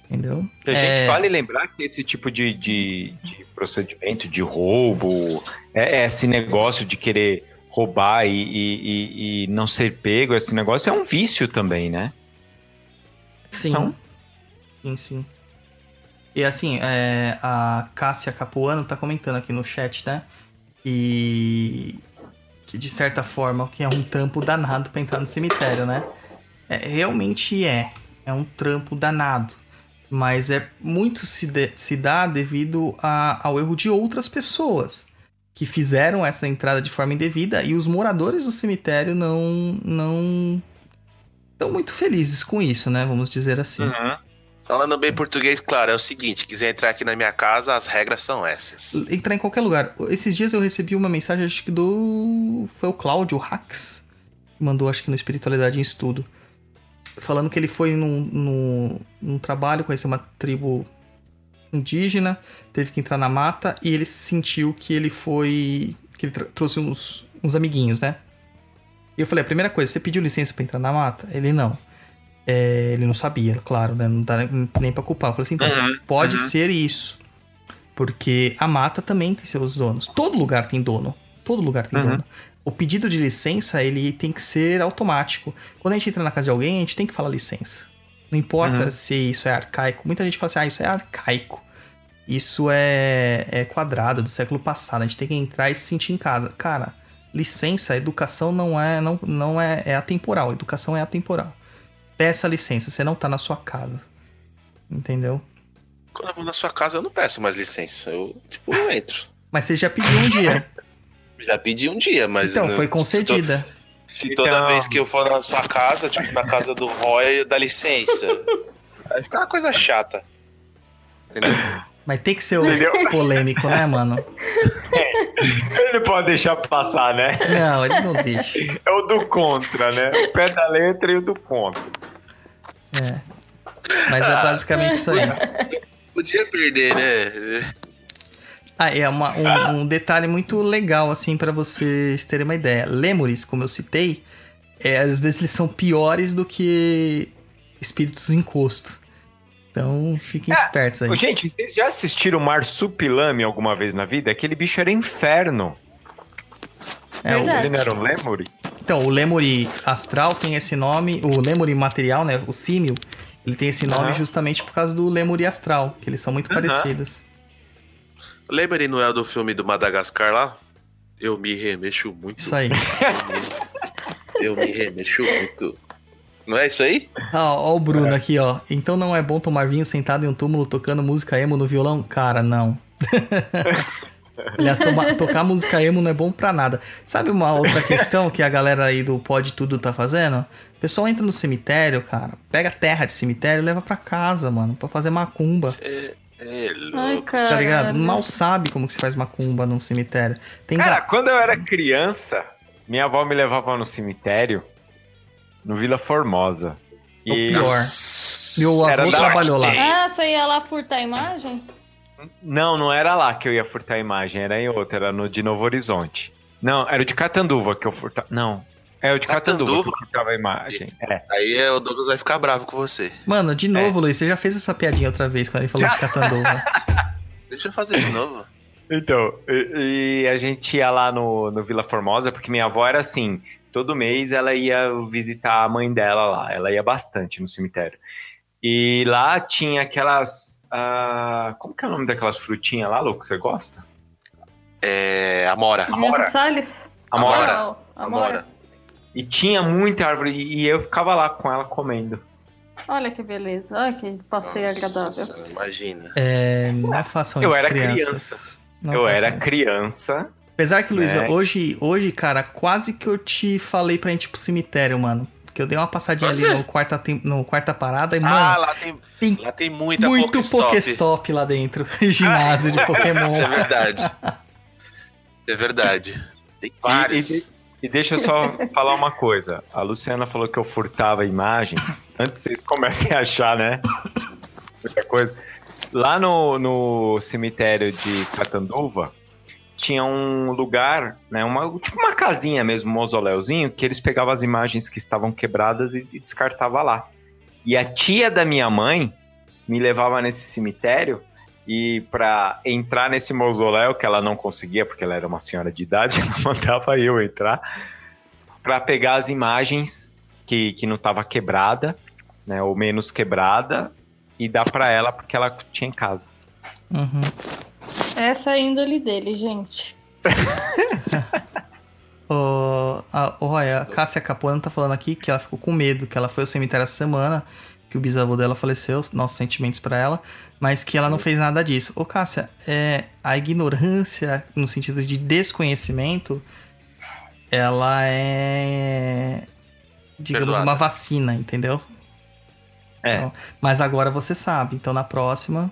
Speaker 2: Entendeu?
Speaker 3: A gente
Speaker 2: É,
Speaker 3: vale lembrar que esse tipo de, de, de procedimento de roubo, é, é esse negócio de querer roubar e, e- e- e não ser pego, esse negócio é um vício também, né?
Speaker 2: Sim.
Speaker 3: Então-
Speaker 2: Sim, sim. E assim, é, a Cássia Capuano tá comentando aqui no chat, né? E que de certa forma que é um trampo danado pra entrar no cemitério, né? É, realmente é. É um trampo danado. Mas é muito se, de- se dá devido a- ao erro de outras pessoas que fizeram essa entrada de forma indevida e os moradores do cemitério não não estão muito felizes com isso, né? Vamos dizer assim.
Speaker 3: Uhum.
Speaker 5: Falando bem português, claro, é o seguinte: quiser entrar aqui na minha casa, as regras são essas.
Speaker 2: Entrar em qualquer lugar. Esses dias eu recebi uma mensagem, acho que do. Foi o Cláudio Hax. que Mandou, acho que no Espiritualidade em Estudo. Falando que ele foi num, num, num trabalho, conheceu uma tribo indígena, teve que entrar na mata e ele sentiu que ele foi. que ele trouxe uns, uns amiguinhos, né? E eu falei: a primeira coisa, você pediu licença pra entrar na mata? Ele não. É, ele não sabia, claro, né? Não dá nem pra culpar. Eu falei assim: então,
Speaker 3: Uhum,
Speaker 2: pode
Speaker 3: uhum.
Speaker 2: ser isso. Porque a mata também tem seus donos. Todo lugar tem dono. Todo lugar tem
Speaker 3: Uhum.
Speaker 2: dono. O pedido de licença, ele tem que ser automático. Quando a gente entra na casa de alguém, a gente tem que falar licença. Não importa
Speaker 3: Uhum.
Speaker 2: se isso é arcaico. Muita gente fala assim, ah, isso é arcaico. Isso é, é quadrado, do século passado. A gente tem que entrar e se sentir em casa. Cara, licença, educação não é, não, não é, é atemporal. Educação é atemporal. Peça licença, você não tá na sua casa. Entendeu?
Speaker 5: Quando eu vou na sua casa, eu não peço mais licença. Eu, tipo, eu entro. *laughs*
Speaker 2: Mas você já pediu um dia.
Speaker 5: Já pedi um dia, mas.
Speaker 2: então,
Speaker 5: não-
Speaker 2: foi
Speaker 5: se to-
Speaker 2: concedida.
Speaker 5: Se toda
Speaker 3: Então-
Speaker 5: vez que eu for na sua casa, tipo, na casa do Roy, dá licença. Vai ficar uma coisa chata. Entendeu?
Speaker 2: Mas tem que ser o
Speaker 3: Entendeu?
Speaker 2: polêmico, né, mano?
Speaker 3: Ele não pode deixar passar, né?
Speaker 2: Não, ele não deixa.
Speaker 3: É o do contra, né? O pé da letra e o do contra.
Speaker 2: É. Mas é basicamente isso aí.
Speaker 5: Podia perder, né?
Speaker 2: Ah, é uma- um, um detalhe muito legal, assim, pra vocês terem uma ideia. Lemures, como eu citei, é, às vezes eles são piores do que espíritos encosto. Então, fiquem espertos aí.
Speaker 3: Gente, vocês já assistiram Marsupilame alguma vez na vida? Aquele bicho era inferno.
Speaker 2: É, o-.
Speaker 3: Ele não era um lemuri?
Speaker 2: então, o Lemuri astral tem esse nome, o Lemuri material, né, o símil, ele tem esse nome
Speaker 3: Aham.
Speaker 2: justamente por causa do Lemuri astral, que eles são muito
Speaker 3: Aham.
Speaker 2: parecidos.
Speaker 5: Lembra não é do filme do Madagascar lá? Eu me remexo muito.
Speaker 2: Isso aí. *laughs*
Speaker 5: Eu me remexo muito. Não é isso aí?
Speaker 2: Ah, ó o Bruno aqui, ó. Então não é bom tomar vinho sentado em um túmulo tocando música emo no violão? Cara, não. *laughs* Aliás, toma- tocar música emo não é bom pra nada. Sabe uma outra questão que a galera aí do Pode Tudo tá fazendo? O pessoal entra no cemitério, cara, pega terra de cemitério e leva pra casa, mano, pra fazer macumba.
Speaker 5: É, é
Speaker 4: Ai,
Speaker 5: louco.
Speaker 2: Tá ligado? Mal sabe como que se faz macumba num cemitério. Tem
Speaker 3: Cara,
Speaker 2: ga-
Speaker 3: quando eu era criança, minha avó me levava no cemitério, no Vila Formosa.
Speaker 2: O pior. Meu
Speaker 3: Era
Speaker 2: avô trabalhou lá.
Speaker 4: Ah, você ia lá furtar a imagem?
Speaker 3: Não, não era lá que eu ia furtar a imagem, era em outra, era no de Novo Horizonte. Não, era o de Catanduva que eu furtava. Não, é o de Catanduva,
Speaker 5: Catanduva?
Speaker 3: que furtava a imagem. É.
Speaker 5: Aí é, o Douglas vai ficar bravo com você.
Speaker 2: Mano, de novo, Luiz, você já fez essa piadinha outra vez quando ele falou de Catanduva. *laughs*
Speaker 5: Deixa eu fazer de novo.
Speaker 3: Então, e, e a gente ia lá no, no Vila Formosa, porque minha avó era assim, todo mês ela ia visitar a mãe dela lá, ela ia bastante no cemitério. E lá tinha aquelas. ah, como que é o nome daquelas frutinhas lá, Lu, que você gosta?
Speaker 5: É. Amora.
Speaker 4: Amora. Salles?
Speaker 3: Amora.
Speaker 4: Não. Amora.
Speaker 3: E tinha muita árvore e eu ficava lá com ela comendo.
Speaker 4: Olha que beleza. Olha que passeio
Speaker 5: Nossa
Speaker 4: agradável.
Speaker 5: Imagina.
Speaker 2: É, não façam
Speaker 3: Eu
Speaker 2: isso,
Speaker 3: era
Speaker 2: crianças.
Speaker 3: criança.
Speaker 2: Não
Speaker 3: eu
Speaker 2: façam
Speaker 3: era
Speaker 2: isso.
Speaker 3: criança.
Speaker 2: Apesar que, Luiz,
Speaker 3: né?
Speaker 2: hoje, hoje, cara, quase que eu te falei pra gente ir pro cemitério, mano. Porque eu dei uma passadinha
Speaker 5: Você?
Speaker 2: ali no quarta, no quarta parada e, mano,
Speaker 5: Ah, lá tem,
Speaker 2: tem
Speaker 5: lá tem muita
Speaker 2: muito
Speaker 5: Pokéstop.
Speaker 2: Pokéstop lá dentro. *laughs* Ginásio de Pokémon.
Speaker 5: Isso é verdade. É verdade. *laughs* Tem vários.
Speaker 3: E, e deixa eu só falar uma coisa. A Luciana falou que eu furtava imagens. Antes vocês comecem a achar, né? Muita coisa. Lá no, no cemitério de Catanduva, tinha um lugar, né? Uma, tipo uma casinha mesmo, um mausoléuzinho, que eles pegavam as imagens que estavam quebradas e, e descartava lá. E a tia da minha mãe me levava nesse cemitério e para entrar nesse mausoléu que ela não conseguia porque ela era uma senhora de idade, *laughs* ela mandava eu entrar para pegar as imagens que, que não estava quebrada, né, ou menos quebrada e dar para ela porque ela tinha em casa.
Speaker 2: Uhum.
Speaker 4: Essa é a índole dele, gente. *laughs*
Speaker 2: O, a, o Roy, a Cássia Capuano tá falando aqui que ela ficou com medo, que ela foi ao cemitério essa semana, que o bisavô dela faleceu, nossos sentimentos pra ela, mas que ela não fez nada disso. Ô Cássia, é, a ignorância, no sentido de desconhecimento, ela é, digamos,
Speaker 5: Perdoada.
Speaker 2: uma vacina, entendeu?
Speaker 3: É.
Speaker 2: Então, mas agora você sabe, então na próxima,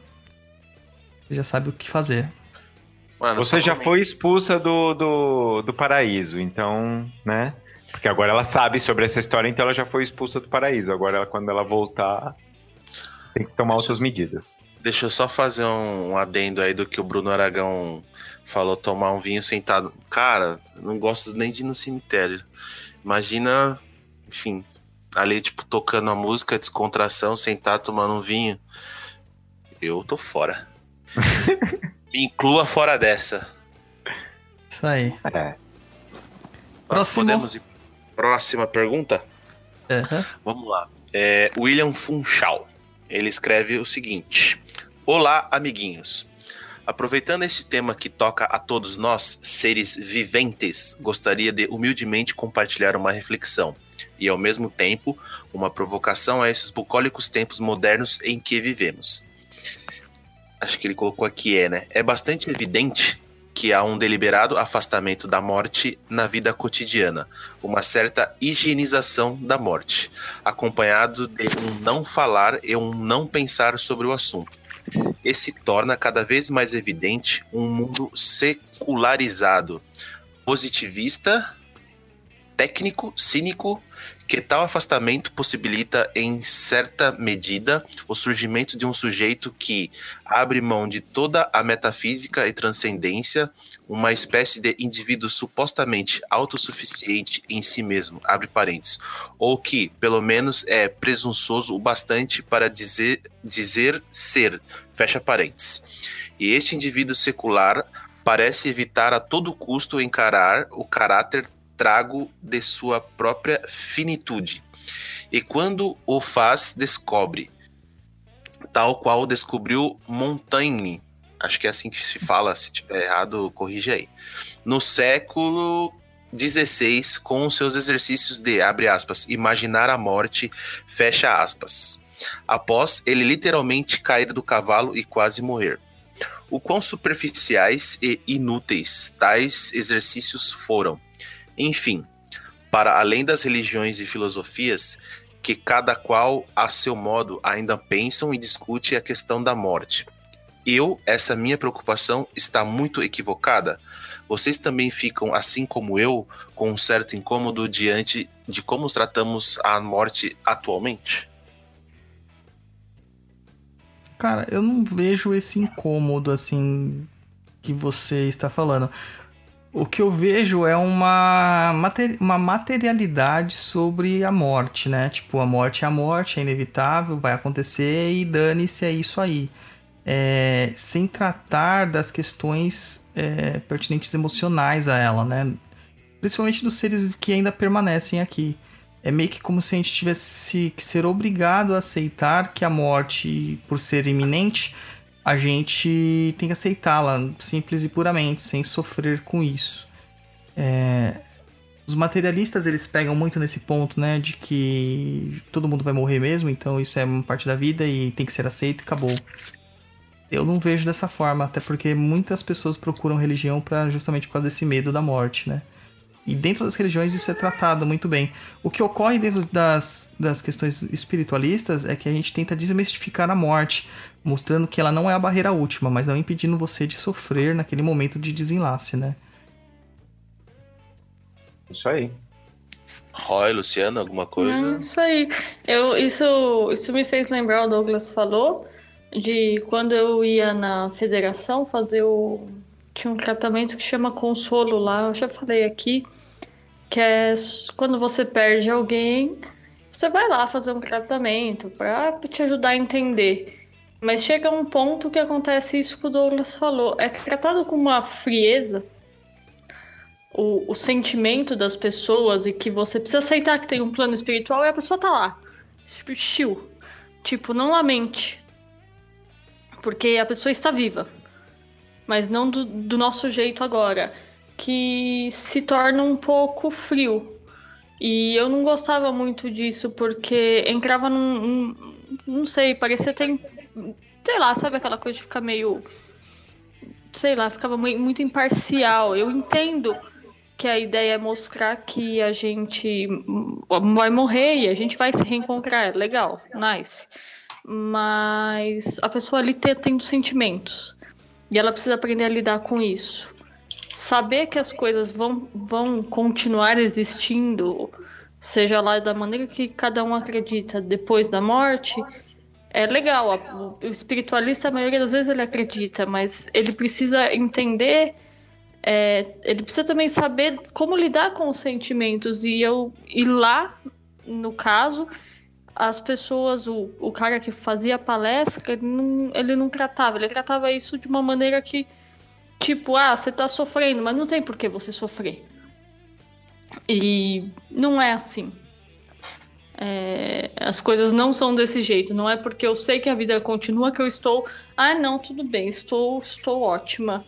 Speaker 2: você já sabe o que fazer.
Speaker 5: Mano,
Speaker 3: Você já foi expulsa do, do, do paraíso, então, né? Porque agora ela sabe sobre essa história, então ela já foi expulsa do paraíso. Agora, ela, quando ela voltar, tem que tomar outras medidas.
Speaker 5: Deixa eu só fazer um, um adendo aí do que o Bruno Aragão falou, tomar um vinho sentado. Cara, não gosto nem de ir no cemitério. Imagina, enfim, ali, tipo, tocando a música, descontração, sentado tomando um vinho. Eu tô fora. *laughs* Me inclua fora dessa.
Speaker 2: Isso aí.
Speaker 3: É.
Speaker 2: Próximo.
Speaker 5: Podemos ir. Próxima pergunta?
Speaker 2: Aham.
Speaker 5: Vamos lá. É, William Funchal. Ele escreve o seguinte: Olá, amiguinhos. Aproveitando esse tema que toca a todos nós, seres viventes, gostaria de humildemente compartilhar uma reflexão e, ao mesmo tempo, uma provocação a esses bucólicos tempos modernos em que vivemos. Acho que ele colocou aqui é, né? É bastante evidente que há um deliberado afastamento da morte na vida cotidiana, uma certa higienização da morte, acompanhado de um não falar e um não pensar sobre o assunto. Esse torna cada vez mais evidente um mundo secularizado, positivista, técnico, cínico, que tal afastamento possibilita, em certa medida, o surgimento de um sujeito que abre mão de toda a metafísica e transcendência, uma espécie de indivíduo supostamente autossuficiente em si mesmo, abre parênteses, ou que, pelo menos, é presunçoso o bastante para dizer, dizer ser, fecha parênteses. E este indivíduo secular parece evitar a todo custo encarar o caráter trago de sua própria finitude. E quando o faz, descobre, tal qual descobriu Montaigne, acho que é assim que se fala, se tiver errado, corrige aí. No século XVI, com seus exercícios de, abre aspas, imaginar a morte, fecha aspas. Após ele literalmente cair do cavalo e quase morrer. O quão superficiais e inúteis tais exercícios foram. Enfim, para além das religiões e filosofias, que cada qual a seu modo ainda pensam e discute a questão da morte. Eu, essa minha preocupação está muito equivocada. Vocês também ficam, assim como eu, com um certo incômodo diante de como tratamos a morte atualmente?
Speaker 2: Cara, eu não vejo esse incômodo assim que você está falando. O que eu vejo é uma, uma materialidade sobre a morte, né? Tipo, a morte é a morte, é inevitável, vai acontecer e dane-se, é isso aí. É, sem tratar das questões é, pertinentes emocionais a ela, né? Principalmente dos seres que ainda permanecem aqui. É meio que como se a gente tivesse que ser obrigado a aceitar que a morte, por ser iminente, a gente tem que aceitá-la, simples e puramente, sem sofrer com isso. É, Os materialistas eles pegam muito nesse ponto, né, de que todo mundo vai morrer mesmo, então isso é uma parte da vida e tem que ser aceito e acabou. Eu não vejo dessa forma, até porque muitas pessoas procuram religião para justamente por causa desse medo da morte, né? E dentro das religiões isso é tratado muito bem. O que ocorre dentro das, das questões espiritualistas é que a gente tenta desmistificar a morte, mostrando que ela não é a barreira última, mas não impedindo você de sofrer naquele momento de desenlace, né?
Speaker 3: Isso aí.
Speaker 5: Roy, Luciano, alguma coisa?
Speaker 4: Não, isso aí. Eu, isso, isso me fez lembrar, o Douglas falou, de quando eu ia na federação fazer o. Tinha um tratamento que chama consolo lá, eu já falei aqui, que é quando você perde alguém, você vai lá fazer um tratamento para te ajudar a entender. Mas chega um ponto que acontece isso que o Douglas falou. É tratado com uma frieza o, o sentimento das pessoas e que você precisa aceitar que tem um plano espiritual e a pessoa tá lá. Tipo, chill. Tipo, não lamente. Porque a pessoa está viva. Mas não do, do nosso jeito agora. Que se torna um pouco frio. E eu não gostava muito disso porque entrava num. num não sei, parecia ter. Sei lá, sabe aquela coisa de ficar meio. Sei lá, ficava muito imparcial. Eu entendo que a ideia é mostrar que a gente vai morrer e a gente vai se reencontrar. Legal, nice. Mas a pessoa ali tem sentimentos. E ela precisa aprender a lidar com isso. Saber que as coisas vão, vão continuar existindo, seja lá da maneira que cada um acredita depois da morte, é legal. O espiritualista, a maioria das vezes, ele acredita, mas ele precisa entender é, ele precisa também saber como lidar com os sentimentos. E eu ir lá, no caso, as pessoas, o, o cara que fazia a palestra, ele não, ele não tratava, ele tratava isso de uma maneira que, tipo, ah, você tá sofrendo, mas não tem por que você sofrer. E não é assim. É, as coisas não são desse jeito. Não é porque eu sei que a vida continua que eu estou. Ah, não, tudo bem, estou, estou ótima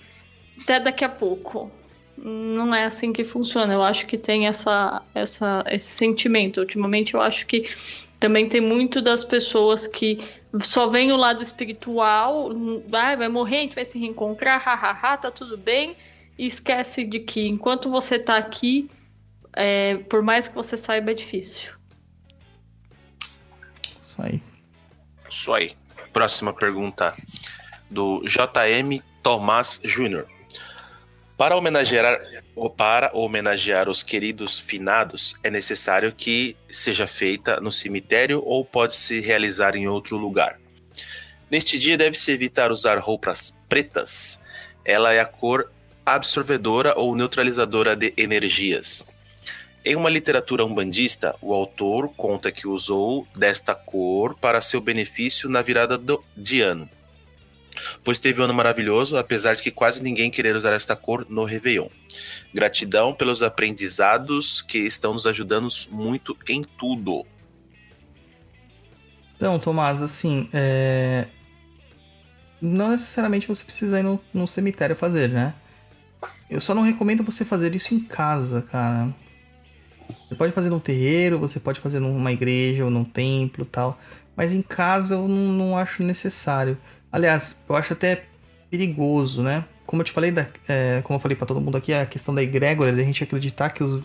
Speaker 4: até daqui a pouco. Não é assim que funciona. Eu acho que tem essa, essa, esse sentimento. Ultimamente, eu acho que também tem muito das pessoas que só vem o lado espiritual, vai, vai morrer, a gente vai se reencontrar, hahaha, tá tudo bem, e esquece de que enquanto você tá aqui, é, por mais que você saiba, é difícil.
Speaker 2: Isso aí.
Speaker 5: Isso aí. Próxima pergunta do JM Tomás Júnior. Para homenagear, para homenagear os queridos finados, é necessário que seja feita no cemitério ou pode se realizar em outro lugar. Neste dia deve-se evitar usar roupas pretas. Ela é a cor absorvedora ou neutralizadora de energias. Em uma literatura umbandista, o autor conta que usou desta cor para seu benefício na virada do, de ano pois teve um ano maravilhoso, apesar de que quase ninguém querer usar esta cor no Réveillon. Gratidão pelos aprendizados que estão nos ajudando muito em tudo.
Speaker 2: Então, Tomás, assim, é... não necessariamente você precisa ir no, no cemitério fazer, né? Eu só não recomendo você fazer isso em casa, cara. Você pode fazer num terreiro, você pode fazer numa igreja ou num templo tal. Mas em casa eu não, não acho necessário. Aliás, eu acho até perigoso, né? Como eu te falei, da, é, como eu falei para todo mundo aqui, a questão da egrégora, da gente acreditar que os,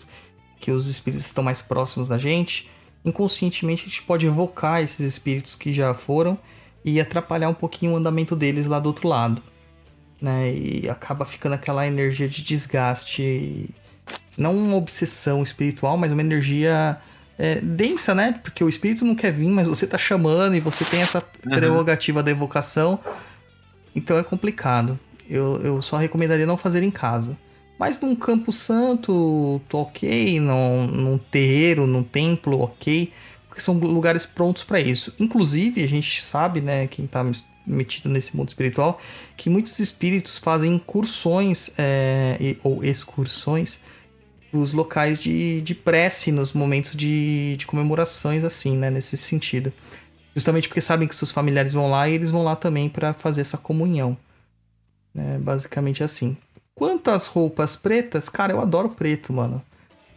Speaker 2: que os espíritos estão mais próximos da gente, inconscientemente a gente pode evocar esses espíritos que já foram e atrapalhar um pouquinho o andamento deles lá do outro lado. Né? E acaba ficando aquela energia de desgaste, não uma obsessão espiritual, mas uma energia é, densa, né? Porque o espírito não quer vir, mas você tá chamando e você tem essa uhum. prerrogativa da evocação. Então é complicado. Eu, eu só recomendaria não fazer em casa. Mas num campo santo, tô ok. Num, num terreiro, num templo, ok. Porque são lugares prontos para isso. Inclusive, a gente sabe, né, quem tá metido nesse mundo espiritual, que muitos espíritos fazem incursões é, ou excursões os locais de, de prece nos momentos de, de comemorações, assim, né? Nesse sentido. Justamente porque sabem que seus familiares vão lá e eles vão lá também para fazer essa comunhão. É basicamente assim. Quanto às roupas pretas, cara, eu adoro preto, mano.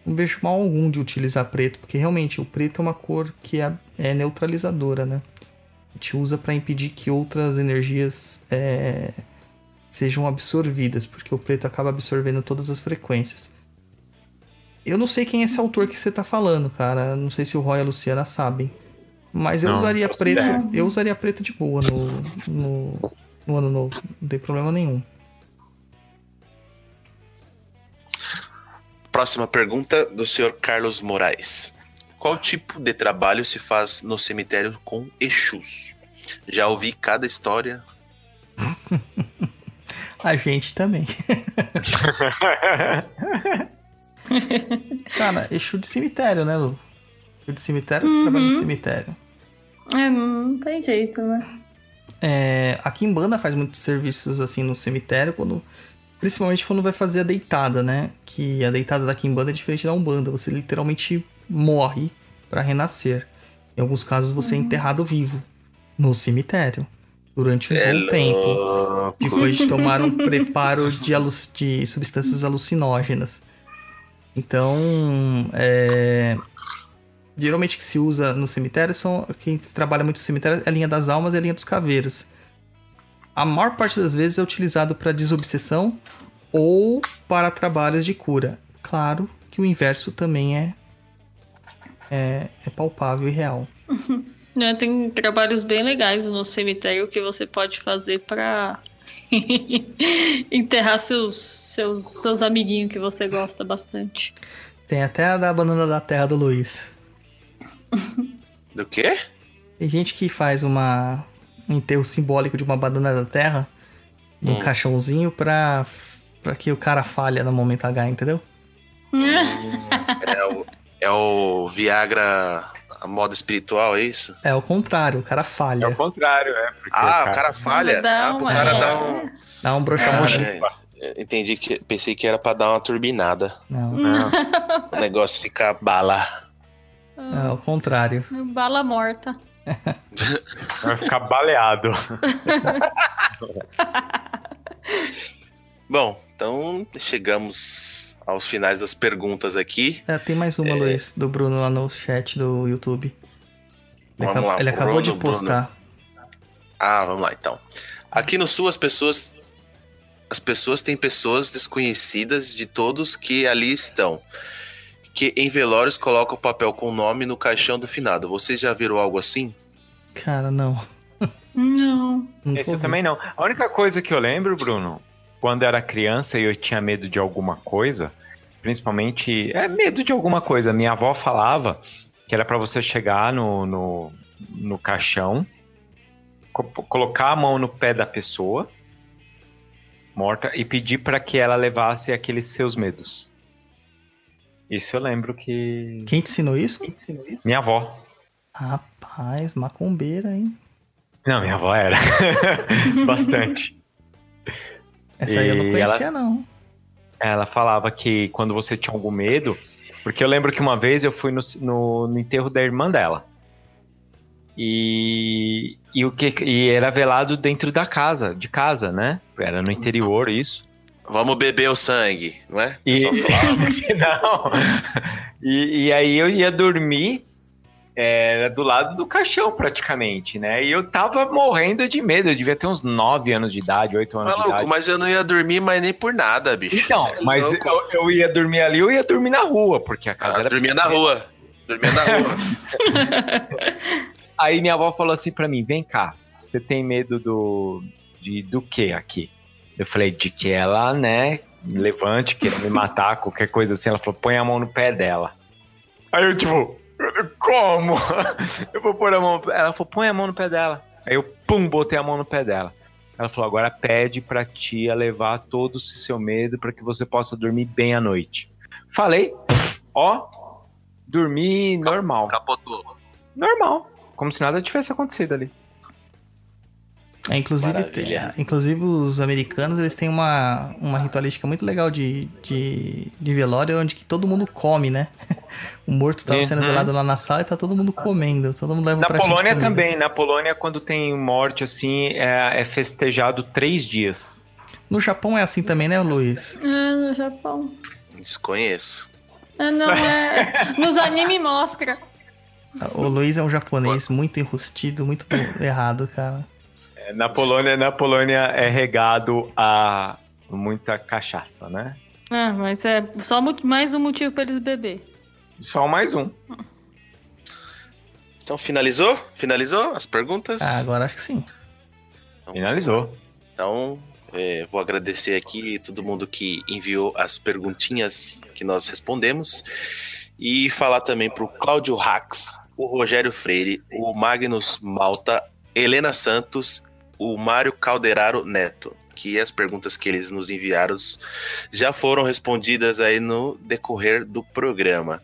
Speaker 2: não vejo mal algum de utilizar preto, porque realmente o preto é uma cor que é, é neutralizadora, né? A gente usa para impedir que outras energias é, sejam absorvidas, porque o preto acaba absorvendo todas as frequências. Eu não sei quem é esse autor que você tá falando, cara. Não sei se o Roy e a Luciana sabem. Mas eu
Speaker 3: Não,
Speaker 2: usaria preto.
Speaker 3: ideia.
Speaker 2: Eu usaria preto de boa no, no, no ano novo. Não tem problema nenhum.
Speaker 5: Próxima pergunta do senhor Carlos Moraes. Qual tipo de trabalho se faz no cemitério com Exus? Já ouvi cada história. *laughs*
Speaker 2: A gente também. *laughs* Cara, Exu de cemitério, né, Lu? Exu de cemitério que trabalha no cemitério.
Speaker 4: É, não tem jeito, né?
Speaker 2: É, a Kimbanda faz muitos serviços assim no cemitério, quando, principalmente quando vai fazer a deitada, né? Que a deitada da Kimbanda é diferente da Umbanda. Você literalmente morre para renascer. Em alguns casos você é enterrado vivo no cemitério durante um
Speaker 5: É
Speaker 2: bom tempo. depois de tomar um preparo de, de substâncias alucinógenas. Então, é, geralmente que se usa no cemitério são quem trabalha muito no cemitério é a linha das almas e a linha dos caveiros. A maior parte das vezes é utilizado para desobsessão ou para trabalhos de cura. Claro que o inverso também é é, é palpável e real. *laughs*
Speaker 4: Né, Tem trabalhos bem legais no cemitério que você pode fazer pra *laughs* enterrar seus, seus, seus amiguinhos que você gosta bastante.
Speaker 2: Tem até a da banana da terra do Luiz.
Speaker 5: Do quê?
Speaker 2: Tem gente que faz uma, um enterro simbólico de uma banana da terra num
Speaker 5: Hum.
Speaker 2: caixãozinho pra, pra que o cara falha no momento H, entendeu?
Speaker 5: É o, é o Viagra a moda espiritual, é isso?
Speaker 2: É o contrário, o cara
Speaker 3: É
Speaker 2: falha.
Speaker 3: o contrário, é. Porque
Speaker 5: Ah, o cara falha.
Speaker 4: Dá
Speaker 5: Ah,
Speaker 4: uma-
Speaker 5: cara
Speaker 4: é.
Speaker 5: dar um.
Speaker 2: Dá um brochado.
Speaker 5: É, entendi que. Pensei que era pra dar uma turbinada.
Speaker 2: Não,
Speaker 3: Não. *laughs*
Speaker 5: O negócio ficar bala.
Speaker 2: é o contrário.
Speaker 4: Bala morta.
Speaker 3: Vai ficar baleado. *laughs*
Speaker 5: Bom, então chegamos aos finais das perguntas aqui.
Speaker 2: É, tem mais uma, Luiz, do Bruno lá no chat do YouTube. Ele,
Speaker 5: Vamos
Speaker 2: acab-
Speaker 5: lá,
Speaker 2: ele acabou
Speaker 5: Bruno,
Speaker 2: de postar.
Speaker 5: Ah, vamos lá então. Aqui no sul as pessoas as pessoas têm pessoas desconhecidas de todos que ali estão. Que em velórios colocam o papel com o nome no caixão do finado. Vocês já viram algo assim?
Speaker 2: Cara, não.
Speaker 4: Não.
Speaker 3: Esse eu também não. A única coisa que eu lembro, Bruno, quando eu era criança e eu tinha medo de alguma coisa, principalmente. É medo de alguma coisa. Minha avó falava que era pra você chegar no, no, no caixão, co- colocar a mão no pé da pessoa morta e pedir pra que ela levasse aqueles seus medos. Isso eu lembro que.
Speaker 2: Quem te ensinou isso?
Speaker 3: Minha avó.
Speaker 2: Rapaz, macumbeira, hein?
Speaker 3: Não, minha avó era. *laughs* Bastante. *laughs*
Speaker 2: Essa aí eu não
Speaker 3: E
Speaker 2: conhecia, não.
Speaker 3: Ela falava que quando você tinha algum medo, porque eu lembro que uma vez eu fui no, no, no enterro da irmã dela. E, e o que e era velado dentro da casa, de casa, né? Era no interior isso.
Speaker 5: Vamos beber o sangue, não é?
Speaker 3: E, *laughs* não. E, e aí eu ia dormir era do lado do caixão praticamente, né? E eu tava morrendo de medo. Eu devia ter uns 9 anos de idade, 8 anos de
Speaker 5: Maluco,
Speaker 3: idade.
Speaker 5: mas eu não ia dormir mais nem por nada, bicho.
Speaker 3: Então,
Speaker 5: é
Speaker 3: mas eu, eu ia dormir ali, eu ia dormir na rua, porque a casa
Speaker 5: Ah,
Speaker 3: era
Speaker 5: dormia na rua. Dormia na rua. *laughs*
Speaker 3: Aí minha avó falou assim pra mim: vem cá, você tem medo do. De, do que aqui? Eu falei, de que ela, né, me levante, queira me matar, qualquer coisa assim. Ela falou, põe a mão no pé dela. Aí eu, tipo, como? *laughs* Eu vou pôr a mão. Ela falou, põe a mão no pé dela. Aí eu, pum, botei a mão no pé dela. Ela falou, agora pede pra tia levar todo esse seu medo pra que você possa dormir bem à noite. Falei, ó, dormi normal.
Speaker 5: Capotou.
Speaker 3: Normal. Como se nada tivesse acontecido ali.
Speaker 2: É, inclusive,
Speaker 5: Maravilha.
Speaker 2: tem- inclusive os americanos eles têm uma, uma ritualística muito legal de, de, de velório onde que todo mundo come, né? *laughs* O morto tava sendo
Speaker 3: Uhum.
Speaker 2: velado lá na sala e tá todo mundo comendo. Todo mundo leva um
Speaker 3: Na Polônia também. Na Polônia, quando tem morte, assim, é, é festejado três dias.
Speaker 2: No Japão é assim também, né, Luiz?
Speaker 4: É, no Japão.
Speaker 5: Desconheço.
Speaker 4: Ah, Não, é. *laughs* Nos anime mostra.
Speaker 2: O Luiz é um japonês muito enrustido, muito errado, cara.
Speaker 3: Na Polônia, na Polônia é regado a muita cachaça, né?
Speaker 4: Ah, mas é só mais um motivo pra eles beber.
Speaker 3: Só mais um.
Speaker 5: Então finalizou? Finalizou as perguntas?
Speaker 2: Ah, agora acho que sim.
Speaker 3: Finalizou.
Speaker 5: Então, é, vou agradecer aqui todo mundo que enviou as perguntinhas que nós respondemos. E falar também para o Cláudio Rax, o Rogério Freire, o Magnus Malta, Helena Santos, o Mário Calderaro Neto, que as perguntas que eles nos enviaram já foram respondidas aí no decorrer do programa.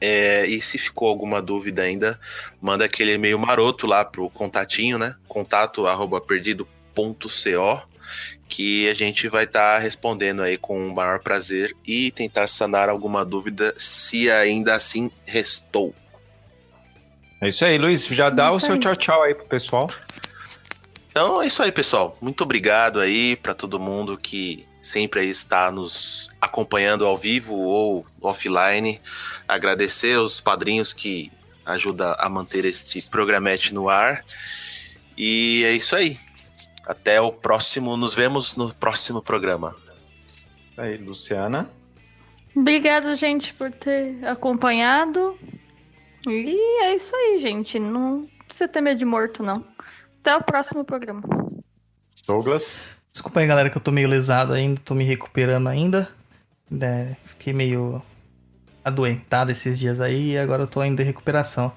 Speaker 5: É, e se ficou alguma dúvida ainda, manda aquele e-mail maroto lá pro contatinho, né? Contato arroba perdido.co que a gente vai estar respondendo aí com o maior prazer e tentar sanar alguma dúvida se ainda assim restou.
Speaker 3: É isso aí, Luiz. Já dá o
Speaker 4: Isso
Speaker 3: seu
Speaker 4: aí.
Speaker 3: tchau tchau aí pro pessoal.
Speaker 5: Então é isso aí, pessoal. Muito obrigado aí para todo mundo que sempre aí está nos acompanhando ao vivo ou offline. Agradecer aos padrinhos que ajudam a manter este programete no ar. E é isso aí. Até o próximo. Nos vemos no próximo programa.
Speaker 3: Aí, Luciana.
Speaker 4: Obrigado, gente, por ter acompanhado. E é isso aí, gente. Não precisa ter medo de morto, não. Até o próximo programa.
Speaker 3: Douglas.
Speaker 2: Desculpa aí, galera, que eu tô meio lesado ainda, tô me recuperando ainda. né? fiquei meio adoentado esses dias aí e agora eu tô ainda em recuperação.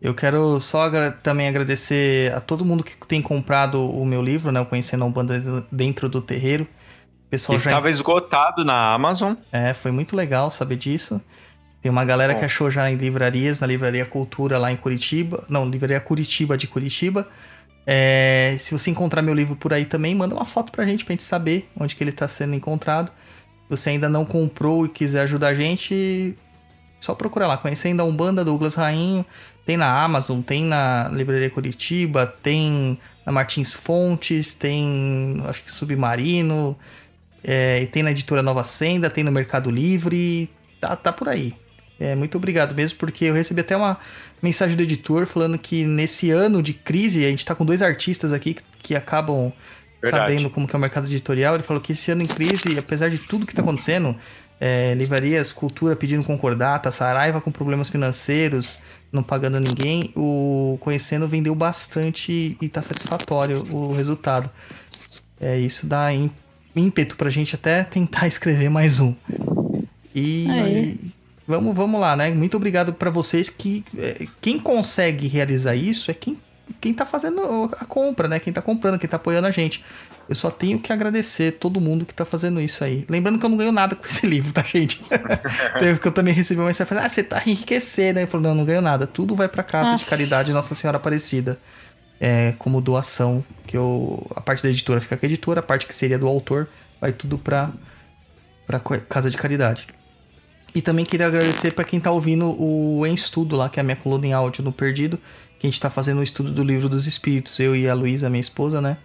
Speaker 2: Eu quero só agra- também agradecer a todo mundo que tem comprado o meu livro, né? Conhecendo a Umbanda Dentro do Terreiro. O pessoal já
Speaker 3: Estava esgotado na Amazon.
Speaker 2: É, foi muito legal saber disso. Tem uma galera
Speaker 3: Bom.
Speaker 2: que achou já em livrarias, na Livraria Cultura lá em Curitiba. Não, Livraria Curitiba de Curitiba. É, se você encontrar meu livro por aí também, manda uma foto pra gente, pra gente saber onde que ele tá sendo encontrado. Se você ainda não comprou e quiser ajudar a gente, só procura lá. Conhecendo a Umbanda, Douglas Rainho. Tem na Amazon, tem na Livraria Curitiba, tem na Martins Fontes, tem acho que Submarino, é, e tem na editora Nova Senda, tem no Mercado Livre, tá, tá por aí. É, muito obrigado mesmo, porque eu recebi até uma mensagem do editor falando que nesse ano de crise, a gente tá com dois artistas aqui que, que acabam
Speaker 3: Verdade.
Speaker 2: sabendo como que é o mercado editorial. Ele falou que esse ano em crise, apesar de tudo que tá acontecendo, é, livrarias, cultura pedindo concordata, Saraiva com problemas financeiros, não pagando ninguém, o Conhecendo vendeu bastante e tá satisfatório o resultado. É, isso dá ímpeto pra gente até tentar *laughs* escrever mais um. E. vamos, vamos lá, né? Muito obrigado pra vocês que é, quem consegue realizar isso é quem quem tá fazendo a compra, né? Quem tá comprando, quem tá apoiando a gente. Eu só tenho que agradecer todo mundo que tá fazendo isso aí. Lembrando que eu não ganho nada com *laughs* esse livro, tá, gente? *laughs* Teve que eu também recebi uma mensagem falando, ah, você tá enriquecendo. Aí eu falei, não, não ganho nada. Tudo vai pra casa de
Speaker 4: Ah.
Speaker 2: caridade Nossa Senhora Aparecida. É, como doação, que eu. A parte da editora fica com a editora, a parte que seria do autor, vai tudo pra, pra casa de caridade. E também queria agradecer pra quem tá ouvindo o Em Estudo lá, que é a minha coluna em áudio no Perdido, que a gente tá fazendo o estudo do livro dos espíritos, eu e a Luísa, minha esposa, né?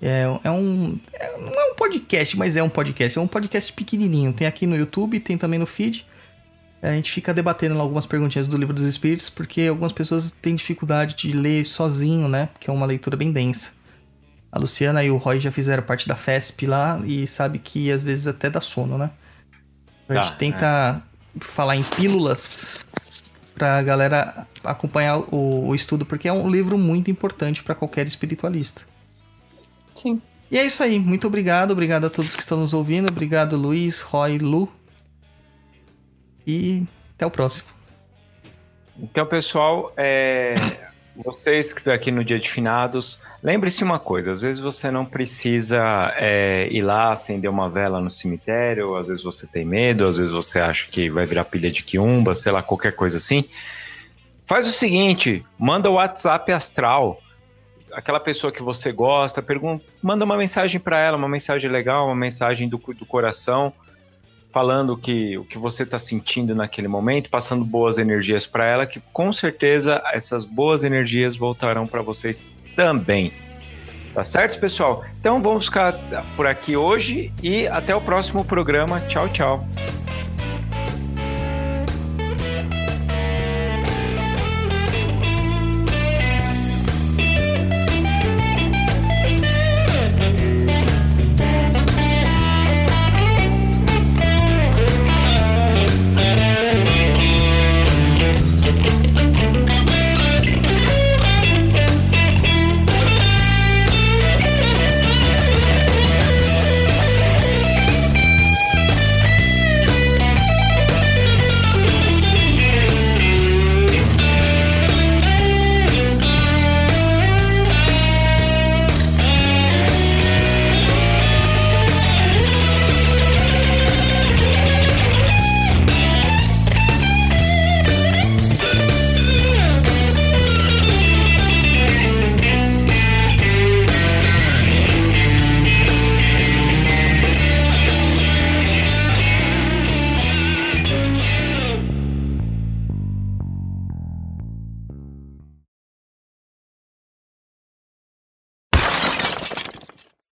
Speaker 2: É, é um. é- não é um podcast, mas é um podcast. É um podcast pequenininho. Tem aqui no YouTube, tem também no feed. A gente fica debatendo lá algumas perguntinhas do livro dos espíritos, porque algumas pessoas têm dificuldade de ler sozinho, né? Porque é uma leitura bem densa. A Luciana e o Roy já fizeram parte da FESP lá e sabe que às vezes até dá sono, né? A gente tenta falar em pílulas pra galera acompanhar o, o estudo, porque é um livro muito importante pra qualquer espiritualista.
Speaker 4: Sim.
Speaker 2: E é isso aí. Muito obrigado. Obrigado a todos que estão nos ouvindo. Obrigado, Luiz, Roy, Lu. E até o próximo.
Speaker 3: Então, pessoal, é, vocês que estão aqui no Dia de Finados, lembre-se uma coisa: às vezes você não precisa é, ir lá acender uma vela no cemitério, às vezes você tem medo, às vezes você acha que vai virar pilha de quiumba, sei lá, qualquer coisa assim. Faz o seguinte: manda o WhatsApp astral. Aquela pessoa que você gosta, pergunta, manda uma mensagem para ela, uma mensagem legal, uma mensagem do, do coração falando que, o que você está sentindo naquele momento, passando boas energias para ela, que com certeza essas boas energias voltarão para vocês também. Tá certo, pessoal? Então vamos ficar por aqui hoje e até o próximo programa. Tchau, tchau.